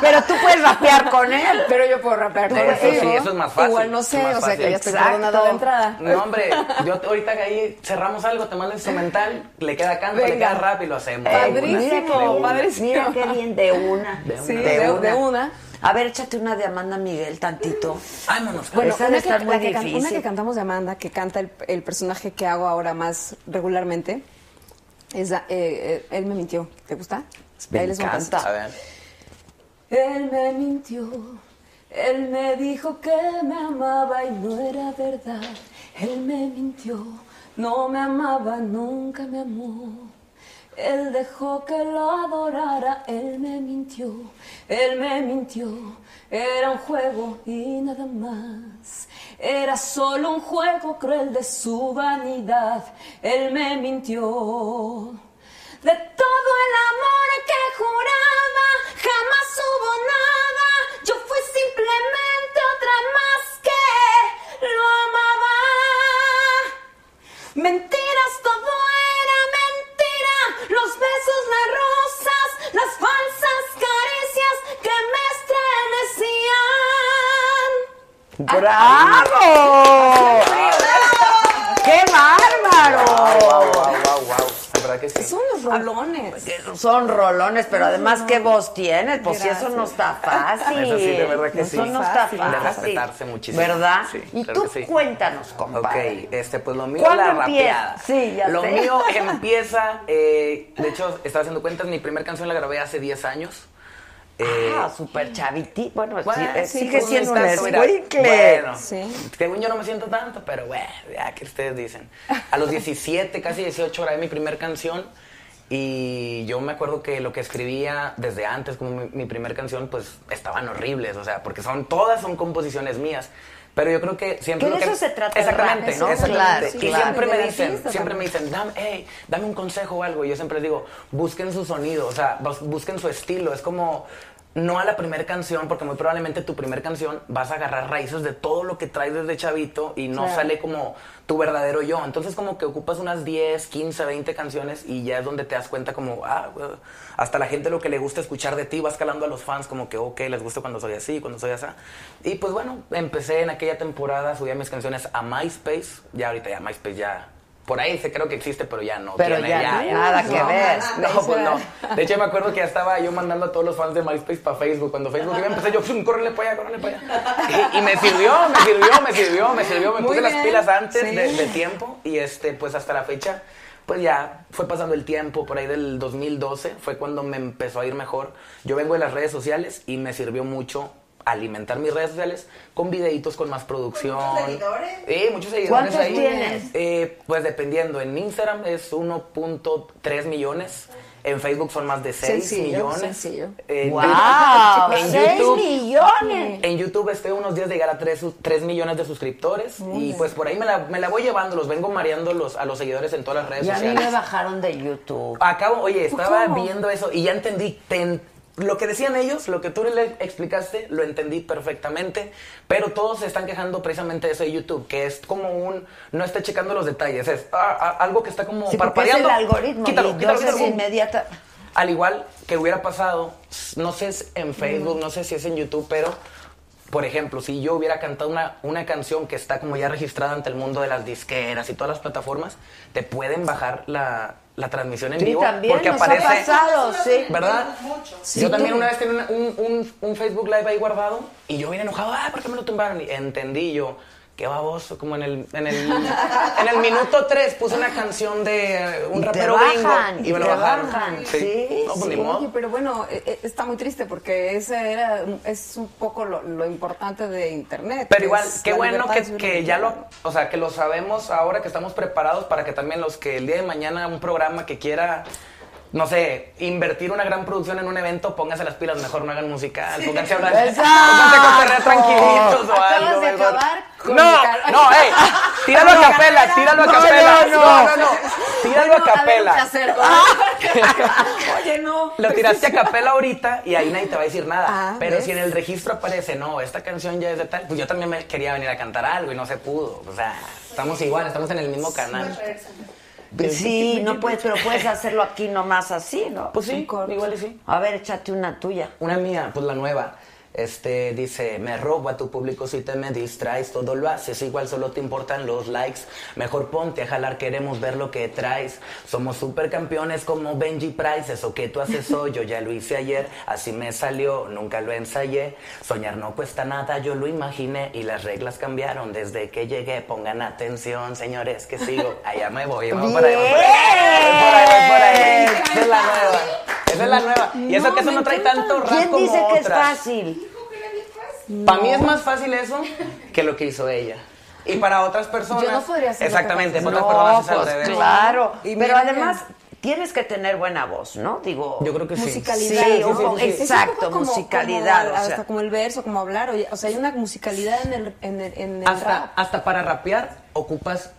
Pero tú puedes rapear con él. Pero yo puedo rapear con Eso él. sí, eso es más fácil. Igual no sé, o sea que ya estoy perdonada de entrada. No, hombre, yo te- ahorita que ahí cerramos algo, te mando instrumental, le queda canto, le queda rap y lo hacemos. Eh, Padrísimo, mira qué- padrísimo. Mira qué bien, de una. De Sí, de- de una. A ver, échate una de Amanda Miguel tantito. Vámonos. Bueno, Esa una que, estar muy que can- una que cantamos de Amanda, que canta el, el personaje que hago ahora más regularmente, es da- eh, eh, Él me mintió. ¿Te gusta? Me Ahí les voy a encanta. cantar. A ver. Él me mintió, él me dijo que me amaba y no era verdad. Él me mintió, no me amaba, nunca me amó. Él dejó que lo adorara, él me mintió, él me mintió. Era un juego y nada más. Era solo un juego cruel de su vanidad. Él me mintió. De todo el amor que juraba, jamás hubo nada. Yo fui simplemente otra más que lo amaba. Mentiras, todo era mentira. Los besos, las rosas, las falsas caricias que me estremecían. ¡Bravo! ¡Qué bárbaro! Wow, wow, wow, wow. La verdad que sí. Son los rolones. Son rolones, pero además, ¿qué voz tienes? Pues si eso Gracias. no está fácil. Eso sí, de verdad que Eso sí. no está Fácil. De respetarse muchísimo. ¿Verdad? Sí, y claro tú que sí. cuéntanos, Ok, compadre. este, pues lo mío ¿Cuándo la empieza? rapeada. Sí, ya Lo sé. mío empieza, eh, de hecho, estaba haciendo cuentas, mi primera canción la grabé hace 10 años. Eh, ah, súper chaviti. Bueno, bueno, sí, eh, sí, sigue pues, siendo un escuincle. Bueno, Sí. según yo no me siento tanto, pero bueno, ya que ustedes dicen. A los 17, casi 18 grabé mi primera canción y yo me acuerdo que lo que escribía desde antes, como mi, mi primera canción, pues estaban horribles, o sea, porque son todas son composiciones mías. Pero yo creo que siempre Que de que eso se trata exactamente, rap, ¿no? exactamente. Claro, y claro. siempre me dicen, siempre me dicen, dame, hey, dame un consejo o algo. Y yo siempre les digo, busquen su sonido, o sea, bus- busquen su estilo. Es como, no a la primera canción, porque muy probablemente tu primera canción vas a agarrar raíces de todo lo que traes desde chavito y no Claro. sale como tu verdadero yo. Entonces como que ocupas unas 10, 15, 20 canciones y ya es donde te das cuenta como, ah, hasta la gente lo que le gusta escuchar de ti va escalando a los fans como que, ok, les gusta cuando soy así, cuando soy así. Y pues bueno, empecé en aquella temporada, subía mis canciones a MySpace, ya ahorita ya MySpace ya... Por ahí se creo que existe, pero ya no. Pero tiene, ya nada que ver. No, pues no. De hecho, me acuerdo que ya estaba yo mandando a todos los fans de MySpace para Facebook. Cuando Facebook iba, empecé yo, "Pum, córrele para allá, córrele para allá. Y, y me sirvió, me sirvió, me sirvió, me sirvió. Me Muy puse las pilas antes sí. de, de tiempo. Y este, pues hasta la fecha, pues ya fue pasando el tiempo. Por ahí del 2012 fue cuando me empezó a ir mejor. Yo vengo de las redes sociales y me sirvió mucho alimentar mis redes sociales con videitos con más producción. ¿Muchos seguidores? Eh, muchos seguidores ¿Cuántos ahí. tienes? Eh, pues dependiendo, en Instagram es 1.3 millones, en Facebook son más de 6 Sencillo, millones. sencillo. En, ¡Wow! en ¡Seis YouTube- millones! En YouTube estoy unos días de llegar a 3, millones de suscriptores y pues por ahí me la, me la voy llevando, los vengo mareando los, a los seguidores en todas las redes Y a mí sociales. me bajaron de YouTube. Acabo, oye, estaba ¿Cómo? viendo eso y ya entendí. ten- lo que decían ellos, lo que tú le explicaste, lo entendí perfectamente, pero todos se están quejando precisamente de eso de YouTube, que es como un, no esté checando los detalles, es ah, ah, algo que está como Sí, porque es el parpadeando. algoritmo. Quítalo, y quítalo, quítalo. inmediata. Al igual que hubiera pasado, no sé si es en Facebook, no sé si es en YouTube, pero, por ejemplo, si yo hubiera cantado una, una canción que está como ya registrada ante el mundo de las disqueras y todas las plataformas, te pueden bajar la, la transmisión en Sí, vivo. también porque nos ha aparece, pasado, sí. ¿Verdad? Sí, yo también tú- una vez tenía un, un- un Facebook Live ahí guardado y yo vine enojado, ah, ¿por qué me lo tumbaron? Y entendí yo, qué baboso, como en el, en el, en el minuto 3 puse una canción de un Y te rapero bajan, gringo y me lo te bajaron. bajan, sí, no, pues sí. Oye, pero bueno, eh, eh, está muy triste porque ese era, es un poco lo, lo importante de Internet. Pero que igual, qué bueno que, que ya lo, o sea, que lo sabemos ahora que estamos preparados para que también los que el día de mañana un programa que quiera, no sé, invertir una gran producción en un evento, póngase las pilas, mejor no hagan musical, pónganse a hablar, Exacto. pónganse a cotorrear tranquilitos o Acabas algo. de acabar con No, no, ey, tíralo a capela, tíralo a No, capela. no, No, no. no, no, tíralo a Bueno, ver, ¿qué capela. Oye, no. Lo tiraste a capela ahorita y ahí nadie te va a decir nada. Ah, Pero ¿ves? si en el registro aparece, no, esta canción ya es de tal, pues yo también me quería venir a cantar algo y no se pudo. O sea, estamos igual, estamos en el mismo canal. Sí, no puedes, pero puedes hacerlo aquí nomás así, ¿no? Pues sí, igual y sí. A ver, échate una tuya. Una mía, pues la nueva. Este dice, me robo a tu público si te me distraes, todo lo haces igual, solo te importan los likes. Mejor ponte a jalar, queremos ver lo que traes. Somos supercampeones como Benji Price, eso que tú haces hoy, yo ya lo hice ayer, así me salió, nunca lo ensayé. Soñar no cuesta nada, yo lo imaginé y las reglas cambiaron desde que llegué. Pongan atención, señores, que sigo. Allá me voy, vamos por ahí, vamos por ahí. Voy por ahí. Esa es la nueva. Esa es la nueva. Y eso que eso no trae tanto rap ¿Quién como dice que es otras. Para mí es más fácil eso que lo que hizo ella. Y para otras personas. Yo no podría hacer Exactamente, para otras No, personas es al pues revés. claro. Y Pero además tienes que tener buena voz, ¿no? Digo. Yo creo que sí. musicalidad. Sí, un exacto, como- musicalidad, como o sea. hasta como el verso, como hablar. oye, O sea, hay una musicalidad en el, en el, en el rap. Hasta, hasta para rapear ocupas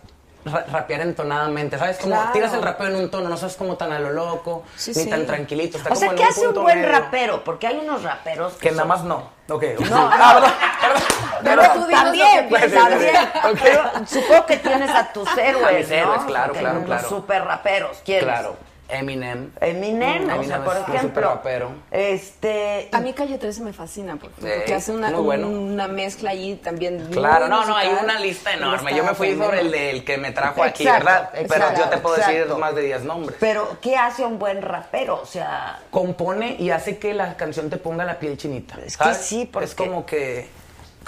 ra- rapear entonadamente, ¿sabes? Como Claro. tiras el rapeo en un tono, no sabes como tan a lo loco, Sí, ni sí. tan tranquilito. Está O sea, como ¿qué en un hace un buen rapero? Porque hay unos raperos Que nada son- más no. Ok. No, Ah, no. Pero Pero tú también, piensas. también. Ok. Pero supongo que tienes a tus héroes, A mis ¿no? héroes, claro, Porque claro, claro. Unos super raperos, ¿quiénes? Claro. Eminem. Eminem, o sea, Eminem por es un super ejemplo. Este. A mí Calle 13 me fascina porque, Sí, porque hace una, bueno. una mezcla ahí también. Claro, no, no, hay una lista enorme. Yo me fui sobre el del que me trajo aquí, Exacto, ¿verdad? Pero exacto, yo te puedo decir más de 10 nombres. Pero, ¿qué hace un buen rapero? O sea. Compone y hace que la canción te ponga la piel chinita. Es que ¿sabes? sí, porque- Es como que,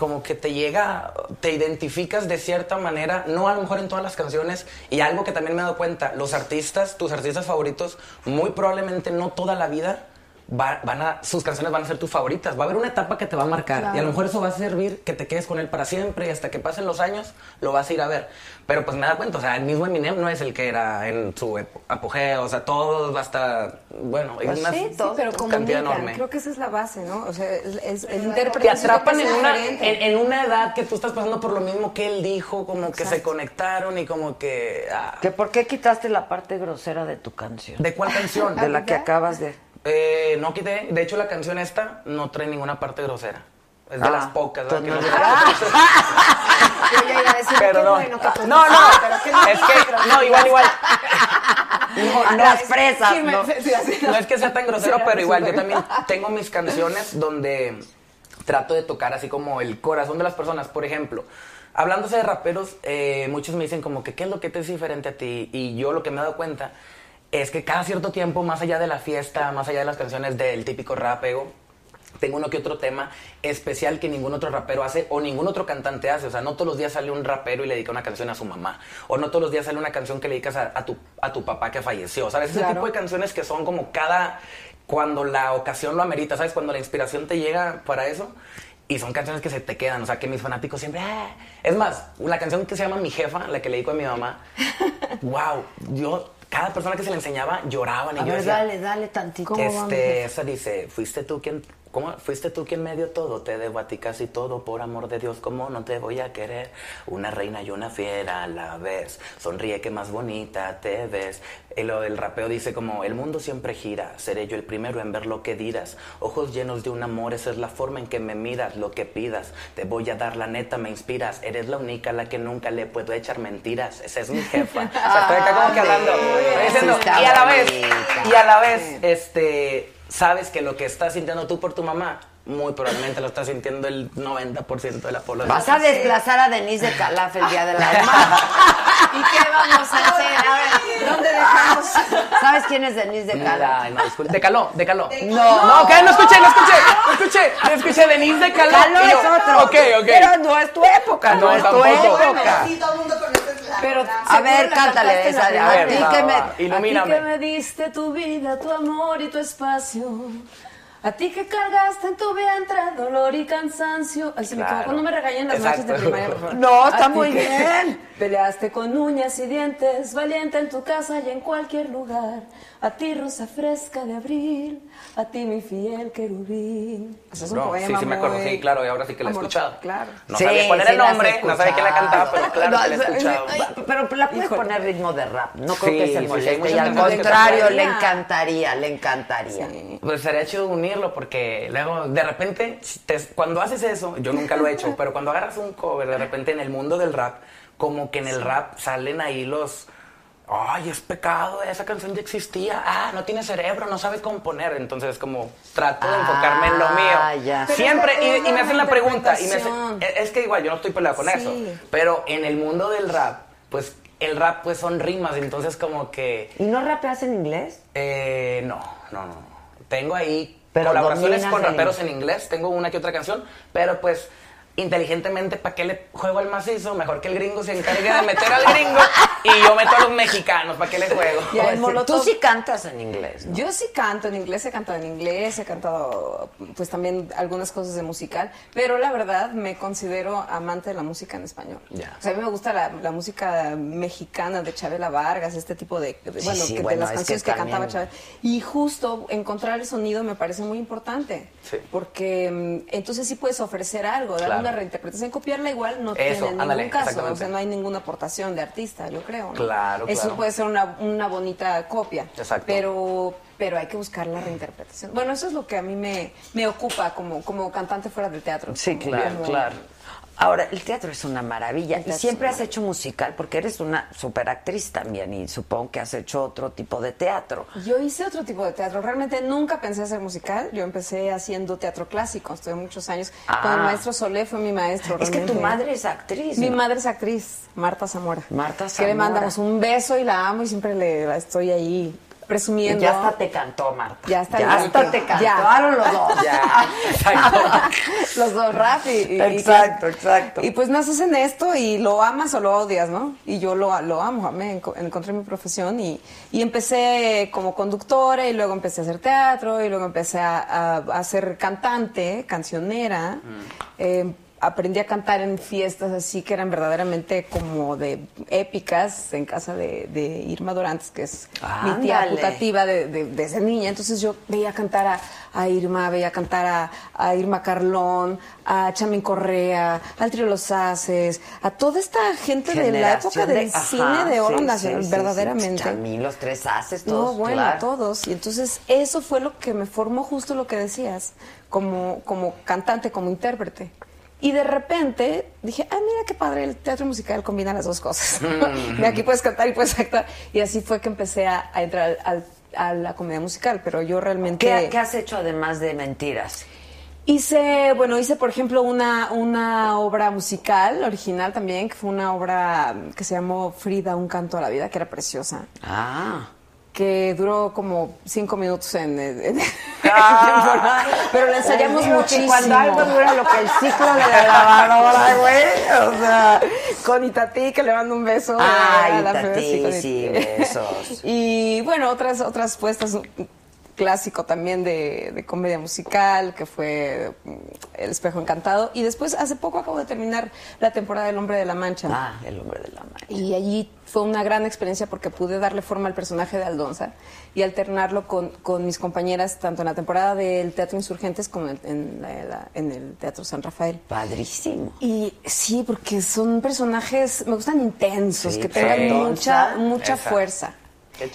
como que te llega, te identificas de cierta manera, no a lo mejor en todas las canciones, y algo que también me he dado cuenta, los artistas, tus artistas favoritos, muy probablemente no toda la vida va- van a, sus canciones van a ser tus favoritas. Va a haber una etapa que te va a marcar Claro. y a lo mejor eso va a servir que te quedes con él para siempre y hasta que pasen los años lo vas a ir a ver. Pero pues me da cuenta, o sea, el mismo Eminem no es el que era en su apogeo, o sea, todo hasta, bueno, Pues una sí, todo. Pero cantidad enorme. creo que esa es la base, ¿no? O sea, es, es- el intérprete. te atrapan en es una, en, en una edad que tú estás pasando por lo mismo que él dijo, como que se Exacto. conectaron y como que... ah. ¿Que ¿Por qué quitaste la parte grosera de tu canción? ¿De cuál canción? De la que acabas de. Eh, no quité, de hecho la canción esta no trae ninguna parte grosera. Es de Ah, las pocas, ¿verdad? que no no- Yo ya iba a decir, qué Perdón. bueno que tú- No, no, Ah, pero es que, no, igual, igual. No, no, me- ¿no? No es que sea tan grosero, pero igual yo también tengo mis canciones donde trato de tocar así como el corazón de las personas. Por ejemplo, hablándose de raperos, eh, muchos me dicen como que qué es lo que te es diferente a ti. Y yo lo que me he dado cuenta es que cada cierto tiempo, más allá de la fiesta, más allá de las canciones del típico rapeo, tengo uno que otro tema especial que ningún otro rapero hace o ningún otro cantante hace. O sea, no todos los días sale un rapero y le dedica una canción a su mamá. O no todos los días sale una canción que le dedicas a, a tu, a tu papá que falleció. ¿Sabes? Ese Claro. tipo de canciones que son como cada... Cuando la ocasión lo amerita, ¿sabes? Cuando la inspiración te llega para eso. Y son canciones que se te quedan, o sea, que mis fanáticos siempre... "Ah". Es más, la canción que se llama Mi Jefa, la que le dedico a mi mamá, wow, yo, cada persona que se la enseñaba lloraban y A yo ver, decía, dale, dale tantito. este, esa dice, fuiste tú quien, ¿cómo? Fuiste tú quien me dio todo, te debo a ti casi todo, por amor de Dios, ¿cómo no te voy a querer? Una reina y una fiera a la vez, sonríe que más bonita te ves. Y lo del rapeo dice como, el mundo siempre gira, seré yo el primero en ver lo que dirás. Ojos llenos de un amor, esa es la forma en que me miras, lo que pidas. Te voy a dar la neta, me inspiras, eres la única a la que nunca le puedo echar mentiras. Esa es mi jefa. O sea, estoy acá como que hablando. Estoy diciendo, y a la vez, y a la vez, este, sabes que lo que estás sintiendo tú por tu mamá, muy probablemente lo está sintiendo el 90% de la población. Vas a desplazar a Denise de Calaf el día de la mamá. ¿Y qué vamos a hacer? A ver, ¿dónde dejamos? ¿Sabes quién es Denise de Calaf? Ay, no, disculpe. De caló, de caló. No. No, ¿qué? No escuché, no escuché, no escuché. No escuché Denise de caló. Caló es otro. Ok, ok. Pero no es tu época, no, No, es tampoco. tu época. Sí, todo el mundo conoce Pero A ver, cántale esa. A ti que me... A ti que me diste tu vida, tu amor y tu espacio. A ti que cargaste en tu vientre dolor y cansancio. Ay, se me Claro. equivoco, no me regañen las Exacto. noches de primaria, por favor. No, está muy que bien. Peleaste con uñas y dientes, valiente en tu casa y en cualquier lugar. A ti, rosa fresca de abril, a ti, mi fiel querubín. Ese es un No, poema sí, sí me acuerdo, sí, claro, y ahora sí que la he escuchado. Claro. No Sí, sabía cuál era sí el nombre, no sabía quién la cantaba, pero claro No, que la he escuchado. Pero la puedes Híjole. poner ritmo de rap. No creo Sí, que se moleste. y al contrario, le encantaría, le encantaría. Pues sería chido unirlo porque luego de repente, te- cuando haces eso, yo nunca lo he hecho, pero cuando agarras un cover, de repente en el mundo del rap, como que en el rap salen ahí los... Ay, es pecado, esa canción ya existía. Ah, no tiene cerebro, no sabe componer. Entonces, como trato de enfocarme en lo Ah, mío. ya. Siempre, y, me hacen la pregunta. Y me hacen- interpretación. es que igual, yo no estoy peleado con Sí. eso. Pero en el mundo del rap, pues el rap pues son rimas. Entonces, como que... ¿Y no rapeas en inglés? Eh, no, no, no. Tengo ahí Pero colaboraciones con raperos en inglés. Tengo una que otra canción, pero pues inteligentemente, ¿para qué le juego al macizo? Mejor que el gringo se encargue de meter al gringo y yo meto a los mexicanos. ¿Para qué le juego? Ya, el Tú Molotov. sí cantas en inglés, ¿no? Yo sí canto en inglés, he cantado en inglés, he cantado pues también algunas cosas de musical, pero la verdad me considero amante de la música en español. Ya. O sea, a mí me gusta la, la música mexicana de Chabela Vargas, este tipo de, de- Sí, bueno, sí, que- bueno, de las es canciones que que, cantaba también- Chabela. Y justo encontrar el sonido me parece muy importante, Sí. porque mm, entonces sí puedes ofrecer algo, dar Claro. Una reinterpretación, copiarla igual no Eso, tiene ningún ándale, caso, o sea, no hay ninguna aportación de artista, yo creo. ¿no? Claro, Eso claro. puede ser una, una bonita copia. Exacto. Pero, pero hay que buscar la reinterpretación. Bueno, eso es lo que a mí me, me ocupa como, como cantante fuera del teatro. Sí, claro, como- claro. Ahora, el teatro es una maravilla. Y siempre has hecho musical, porque eres una superactriz también, y supongo que has hecho otro tipo de teatro. Yo hice otro tipo de teatro. Realmente nunca pensé hacer musical. Yo empecé haciendo teatro clásico. Estuve muchos años. Ah. Con el maestro Solé fue mi maestro. Es que tu madre es actriz. Mi ¿no? madre es actriz, Marta Zamora. Marta Que le Zamora. mandamos un beso y la amo y siempre le la estoy ahí presumiendo. ya hasta te cantó, Marta. Ya está Ya hasta te cantaron los dos. Ya, exacto. los dos rap y, y- y- Exacto, exacto. Y pues naces en esto y lo amas o lo odias, ¿no? Y yo lo, lo amo, amé, enco- encontré mi profesión y, y empecé como conductora y luego empecé a hacer teatro y luego empecé a, a- a ser cantante, cancionera. Eh, aprendí a cantar en fiestas así que eran verdaderamente como de épicas en casa de, de Irma Dorantes, que es mi tía putativa de, de- desde niña. Entonces yo veía cantar a, a Irma, veía cantar a, a Irma Carlón, a Chamin Correa, al Trio Los Haces, a toda esta gente de la época del ajá, cine de oro sí, nacional, sí, verdaderamente. sí. Mí los tres haces todos, No, bueno, claro. todos. Y entonces eso fue lo que me formó justo lo que decías, como, como cantante, como intérprete. Y de repente dije, ah, mira qué padre, el teatro musical combina las dos cosas. Mm. De aquí puedes cantar y puedes actuar. Y así fue que empecé a, a entrar al- a la comedia musical, pero yo realmente... ¿Qué, qué has hecho además de mentiras? Hice, bueno, hice por ejemplo una, una obra musical original también, que fue una obra que se llamó Frida, un canto a la vida, que era preciosa. Ah. Que duró como cinco minutos en, en- Ah. temporada, pero la ensayamos muchísimo. cuando algo dura lo que el ciclo de la lavadora, güey. O sea. Con Itatí, que le mando un beso. A la Itatí, sí, besos. Y bueno, otras, otras puestas. Clásico también de, de comedia musical, que fue mm, El espejo encantado. Y después, hace poco acabo de terminar la temporada del Hombre de la Mancha. Ah, El Hombre de la Mancha. Y allí fue una gran experiencia porque pude darle forma al personaje de Aldonza y alternarlo con, con mis compañeras tanto en la temporada del Teatro Insurgentes como en, en la- la- en el Teatro San Rafael. Padrísimo. Y sí, porque son personajes, me gustan intensos, Sí, que tengan mucha, mucha Esa. fuerza.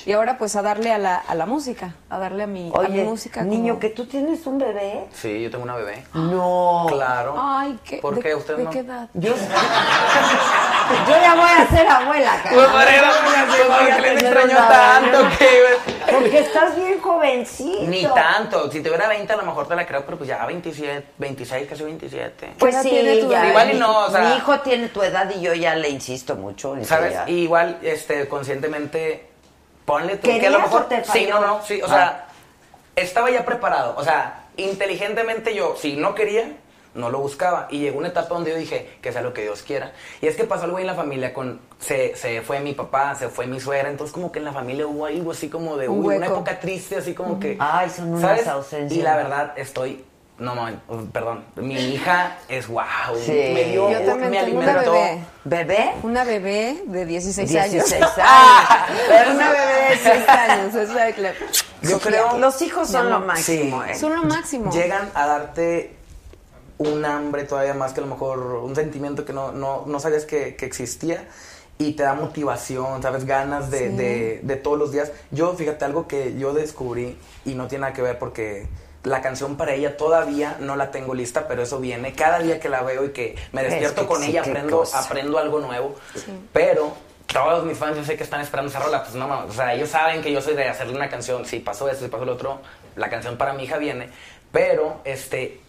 Y ahora pues a darle a la, a la música, a darle a mi, a mi música. niño, como- que tú tienes un bebé. Sí, yo tengo una bebé. No. Claro. Ay, ¿qué? ¿Por ¿De- qué usted ¿De no? qué edad? Yo, yo ya voy a ser abuela, cara. Pues, Mariela, pues, Porque estás bien jovencito. Ni tanto. Si tuviera 20 a lo mejor te la creo, pero pues ya 27, 26, casi 27. Pues sí, ya, Igual y no, o sea... Mi hijo tiene tu edad y yo ya le insisto mucho. en ¿Sabes? Y igual, este, conscientemente, ponle tú que a ¿Querías lo mejor... Sí, no, no, sí, o Ah. sea, estaba ya preparado. O sea, inteligentemente yo, si no quería, no lo buscaba. Y llegó una etapa donde yo dije, que sea lo que Dios quiera. Y es que pasó algo ahí en la familia con... Se, se fue mi papá, se fue mi suegra, entonces como que en la familia hubo algo así como de... Uy, una época triste, así como que... Ay, son unas ¿sabes? ausencias. Y la verdad, estoy... No, mames, perdón. Mi hija es wow. Sí. Me dio, Yo también me tengo una alimentó. bebé. ¿Bebé? Una bebé de 16, 16 años. Pero una bebé de 6 años. es la Yo creo... Los hijos son lo máximo, Sí. ¿eh? Son lo máximo. llegan a darte un hambre todavía más que a lo mejor un sentimiento que no, no, no sabías que, que existía y te da motivación, sabes, ganas de, Sí. de, de todos los días. Yo, fíjate, algo que yo descubrí y no tiene nada que ver porque la canción para ella todavía no la tengo lista, pero eso viene cada día que la veo y que me Es despierto que con sí, ella, aprendo, cosa. aprendo algo nuevo, pero todos mis fans yo sé que están esperando esa rola, pues no, mames, o sea, ellos saben que yo soy de hacerle una canción, si pasó esto, si pasó lo otro, la canción para mi hija viene, pero este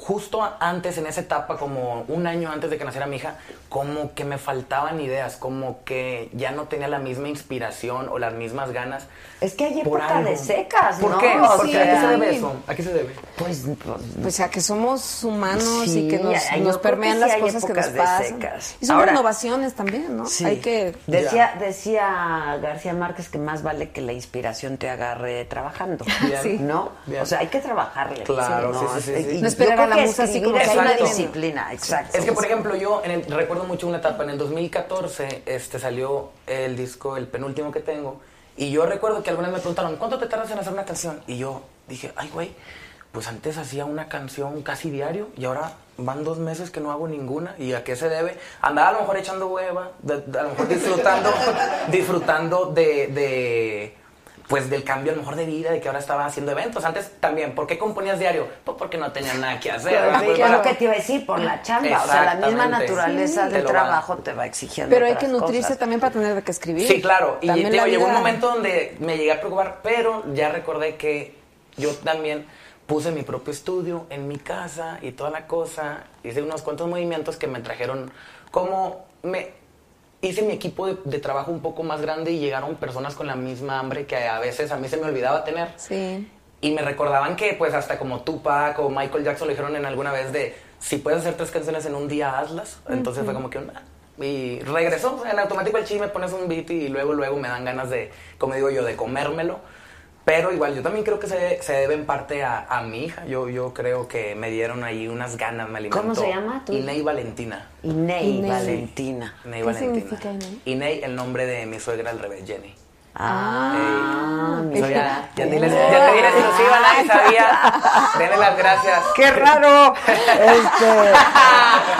justo antes en esa etapa como un año antes de que naciera mi hija, como que me faltaban ideas, como que ya no tenía la misma inspiración o las mismas ganas. Es que hay por época algo. de secas, ¿Por ¿no? qué? O Porque sea, ¿A qué se debe sí. eso? ¿A qué se debe? Pues, pues, Pues a que somos humanos Sí, y que nos, ay, nos permean que sí las hay cosas que nos épocas de pasan. secas. Y son Ahora- renovaciones también, ¿no? Sí. Hay que... Decía, decía García Márquez que más vale que la inspiración te agarre trabajando, Bien. Sí. ¿no? Bien. O sea, hay que trabajarle. Claro, sí, sí, sí, sí. Y No esperar la que musa así como es que una exacto. disciplina, exacto. Es que, por ejemplo, yo en el- recuerdo mucho una etapa, en el 2014 este, salió el disco, el penúltimo que tengo, y yo recuerdo que algunas me preguntaron, ¿cuánto te tardas en hacer una canción? Y yo dije, ay, güey, pues antes hacía una canción casi diario, y ahora van dos meses que no hago ninguna, ¿y a qué se debe? Andaba a lo mejor echando hueva, de- de- a lo mejor disfrutando, disfrutando de... de pues del cambio a lo mejor de vida, de que ahora estaba haciendo eventos. Antes también, ¿por qué componías diario? Pues porque no tenía nada que hacer. Pero ¿verdad? sí, Pues, que es lo bueno, que te iba a decir, por la chamba. O sea, la misma naturaleza Sí. del va- trabajo te va exigiendo Pero hay que nutrirse cosas. también para tener de qué escribir. Sí, claro. Y También digo, llegó un momento donde me llegué a preocupar, pero ya recordé que yo también puse mi propio estudio en mi casa y toda la cosa. Hice unos cuantos movimientos que me trajeron como me hice mi equipo de, de trabajo un poco más grande y llegaron personas con la misma hambre que a veces a mí se me olvidaba tener. Sí. Y me recordaban que, pues, hasta como Tupac o Michael Jackson lo dijeron en alguna vez de, si puedes hacer tres canciones en un día, hazlas. Entonces fue como que, "Ah". y regresó, en automático el chi me pones un beat y luego, luego me dan ganas de, como digo yo, de comérmelo. Pero igual, yo también creo que se, se debe en parte a, a mi hija. Yo, yo creo que me dieron ahí unas ganas, me alimentó. ¿Cómo se llama hija? Inei Valentina. Inei, Inei. Valentina. Inei ¿Qué Valentina. significa Inei? Inei, el nombre de mi suegra al revés, Jenny. Ah, ya, mira. te di la exclusiva, nadie sabía. Denle las gracias. ¡Qué raro! Este,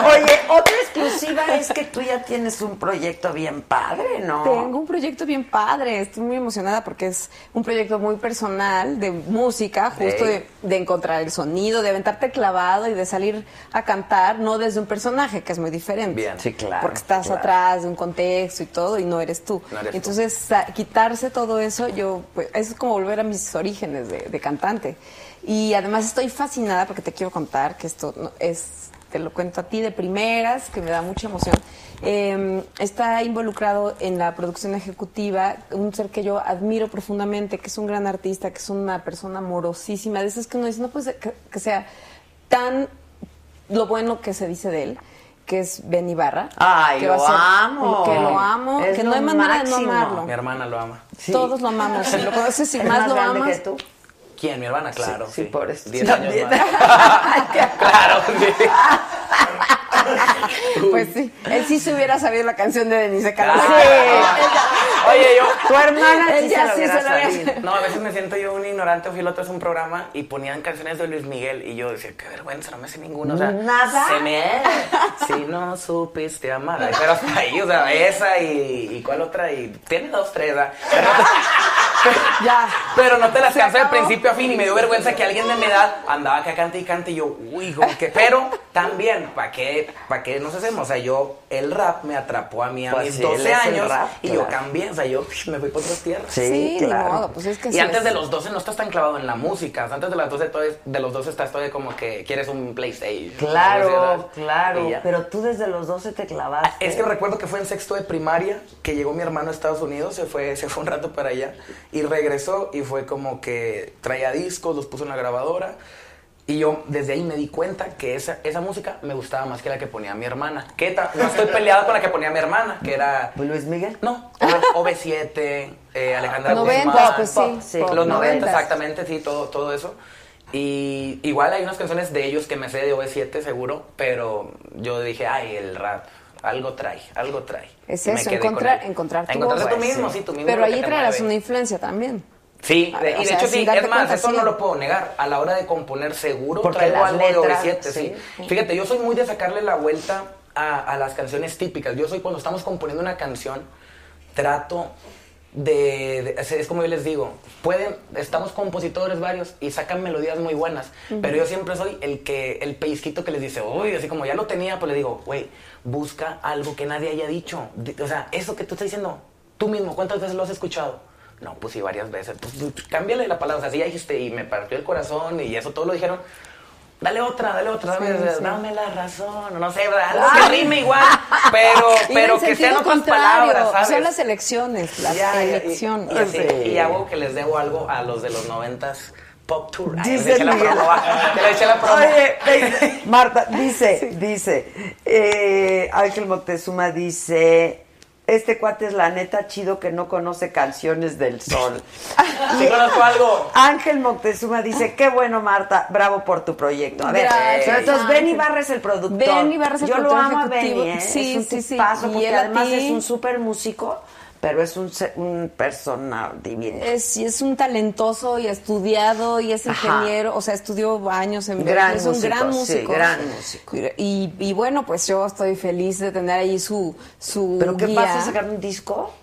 oye, otra exclusiva es que tú ya tienes un proyecto bien padre, ¿no? Tengo un proyecto bien padre, estoy muy emocionada porque es un proyecto muy personal de música, justo de, de encontrar el sonido, de aventarte clavado y de salir a cantar, no desde un personaje, que es muy diferente. Bien. Sí, claro. Porque estás claro. atrás de un contexto y todo y no eres tú. No eres. Entonces, sa- quitarse todo eso, yo, pues, es como volver a mis orígenes de, cantante. Y además estoy fascinada porque te quiero contar que esto es, te lo cuento a ti de primeras, que me da mucha emoción. Eh, está involucrado en la producción ejecutiva un ser que yo admiro profundamente, que es un gran artista, que es una persona amorosísima, de esas que uno dice, no puede ser que, que sea tan lo bueno que se dice de él, que es Ben Ibarra. Ay, que lo a amo. Que lo amo, Es que no hay manera de no amarlo. Mi hermana lo ama. Sí. Todos lo amamos. Si lo conoces y ¿Es más, más lo grande amas. que tú? ¿Quién? Mi hermana, claro. sí, por eso. Diez años más. claro, sí. Pues sí. Él sí se hubiera sabido la canción de Denise Calderón. Oye, yo. Tu hermana sí Ella se sí se lo. No, a veces me siento yo un ignorante. Fui el otro a un programa y ponían canciones de Luis Miguel. Y yo decía, qué vergüenza, no me sé ninguna. O sea, ¿Nada? Se me. Si no supiste amar. Pero hasta ahí, o sea, esa y. ¿Y cuál otra? Y tiene dos, tres, ¿verdad? Pero no te- Ya. Pero no te las canso de principio a fin y me dio vergüenza que alguien de mi edad andaba acá cante y cante y yo, uy, como que, pero también, ¿para qué, para qué nos hacemos? O sea, yo, el rap me atrapó a mí a Pues mis sí, 12 él es el años rap, y claro. yo cambié, o sea, yo me fui por otras tierras. Sí, Sí, ni claro. modo, pues es que Y sí antes es. de los 12 no estás tan clavado en la música, o sea, antes de las 12, todavía- de los 12 estás todavía como que quieres un PlayStation. Claro, claro. Pero tú desde los 12 te clavaste. Es que recuerdo que fue en sexto de primaria que llegó mi hermano a Estados Unidos, se fue, se fue un rato para allá y regresó y fue como que traía discos, los puso en la grabadora y yo desde ahí me di cuenta que esa, esa música me gustaba más que la que ponía mi hermana. Que no estoy peleado con la que ponía mi hermana, que era... ¿Luis Miguel? No, OV7, eh, Alejandra Noventas, Guzmán. pues sí, Los pop, 90, noventas. exactamente, sí, todo, todo eso. Y igual hay unas canciones de ellos que me sé de OV7 seguro, pero yo dije, ay, el rap, algo trae, algo trae. Es Y eso, encontrar, encontrar tu Encontrarte voz. tú mismo, sí, tú mismo. Pero ahí traerás una influencia también. Sí, de- ver, y de hecho sí, es más, eso sí. no lo puedo negar. A la hora de componer seguro Porque traigo algo de letras, OV7, sí. sí. Fíjate, yo soy muy de sacarle la vuelta a, a las canciones típicas. Yo soy cuando estamos componiendo una canción, trato de, de- es, como yo les digo, pueden, estamos compositores varios y sacan melodías muy buenas, pero yo siempre soy el que, el pellizquito que les dice, uy, así como ya lo tenía, pues le digo, güey, busca algo que nadie haya dicho. Di- O sea, eso que tú estás diciendo, tú mismo, ¿cuántas veces lo has escuchado? No, pues sí, varias veces. Pues cámbiale la palabra, o sea, sí ya dijiste y me partió el corazón y eso todo lo dijeron. Dale otra, dale otra, dame, sí. dame la razón, no sé, algo que rime igual, pero, pero que sean otras palabras, ¿sabes? Son las elecciones, las Ya, y- elecciones. Y, así, y hago que les debo algo a los de los noventas Pop Tour. Ay, Dice la promo. Te la eché la promo. Oye, Marta, dice, dice, eh, Ángel Moctezuma dice, este cuate es la neta chido que no conoce canciones del sol. Sí conozco algo. Ángel Moctezuma dice, qué bueno Marta, bravo por tu proyecto. A ver, Gracias, entonces. Benny Barra es el productor. Benny Barra es el Yo lo productor amo a ejecutivo. Benny, ¿eh? Sí, es un sí, sí. porque a además ti. es un súper músico, pero es un, un persona divino. Es, y es un talentoso y estudiado y es Ajá. ingeniero, o sea, estudió años en Gran es un músico, gran sí, músico. gran músico. Y, y bueno, pues yo estoy feliz de tener ahí su, su ¿Pero qué guía. vas a sacar un disco?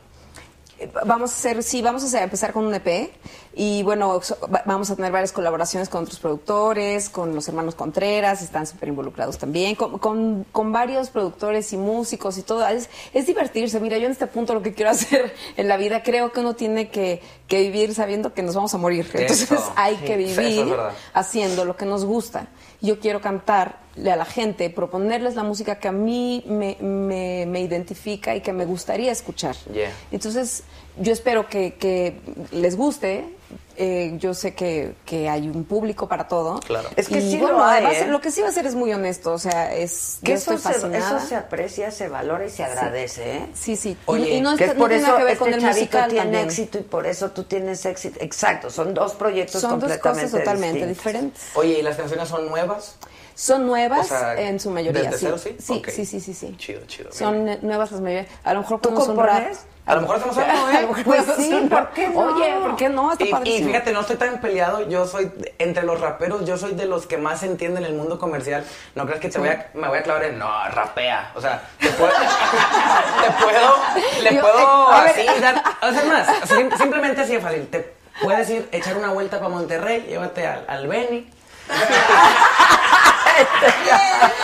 Vamos a hacer, sí, vamos a hacer- empezar con un EP y bueno, so- va- vamos a tener varias colaboraciones con otros productores, con los hermanos Contreras, están súper involucrados también, con, con- con varios productores y músicos y todo. Es, es divertirse. Mira, yo en este punto lo que quiero hacer en la vida, creo que uno tiene que, que vivir sabiendo que nos vamos a morir. Entonces Eso. hay Sí, que es vivir haciendo lo que nos gusta. Yo quiero cantarle a la gente, proponerles la música que a mí me, me- me identifica y que me gustaría escuchar. Yeah. Entonces, yo espero que, que les guste. Eh, yo sé que, que hay un público para todo. Claro. Es que Y sí bueno, lo hay, además, ¿eh? lo que sí va a hacer es muy honesto. O sea, es. Que eso estoy se, eso se aprecia, se valora y se agradece, ¿eh? Sí, sí. Oye, y, y no, que es no por tiene eso nada que ver este con el chavito musical tiene también. éxito y por eso tú tienes éxito. Exacto, son dos proyectos Son dos completamente cosas totalmente diferentes. Oye, ¿y las canciones son nuevas? Son nuevas O sea, en su mayoría, ¿desde sí. cero, sí? Sí, Ok. sí, sí, sí, sí. Chido, chido. Son eh, nuevas las mayoría. A lo mejor ¿Tú compones? A lo mejor hacemos algo, ¿eh? Pues sí, ¿por qué no? Oye, ¿por qué no? Está Y, fíjate, no estoy tan peleado. Yo soy, entre los raperos, yo soy de los que más entienden el mundo comercial. No creas que te voy a, me voy a clavar en, no, rapea. O sea, te puedo, te puedo, le Yo, puedo eh, ver. así dar, o sea, más, sim- simplemente así de fácil. Te puedes ir, echar una vuelta para Monterrey, llévate al, al Beni.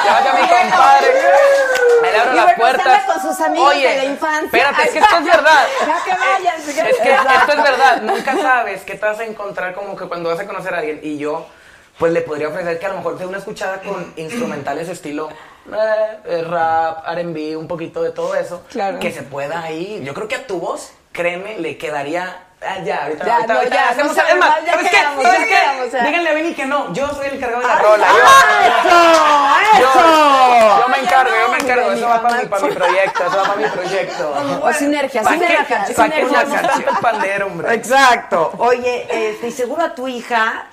Llévate a mi compadre. Abro Y las puertas. con sus amigos Oye, de la infancia. Espérate, es que esto es verdad. Ya que vayan, si Es que esto es verdad, nunca sabes qué te vas a encontrar como que cuando vas a conocer a alguien y yo pues le podría ofrecer que a lo mejor sea una escuchada con instrumentales estilo eh, eh, rap, R&B, un poquito de todo eso, Claro. que se pueda ahí. Yo creo que a tu voz, créeme, le quedaría ah, ya, ahorita, Ya, ahorita, no, ahorita ya, hacemos no más, ya ¿sabes qué? Díganle a Benny que no, yo soy el encargado de la ¡Ah, rola. Yo, ¡Eso! yo me encargo, yo me encargo, eso va para mi, para mi proyecto, eso va para mi proyecto. O sinergia, sinergia, ¿Pa' qué sinergia. usamos tanto el pandero, hombre? Exacto. Oye, este, y seguro a tu hija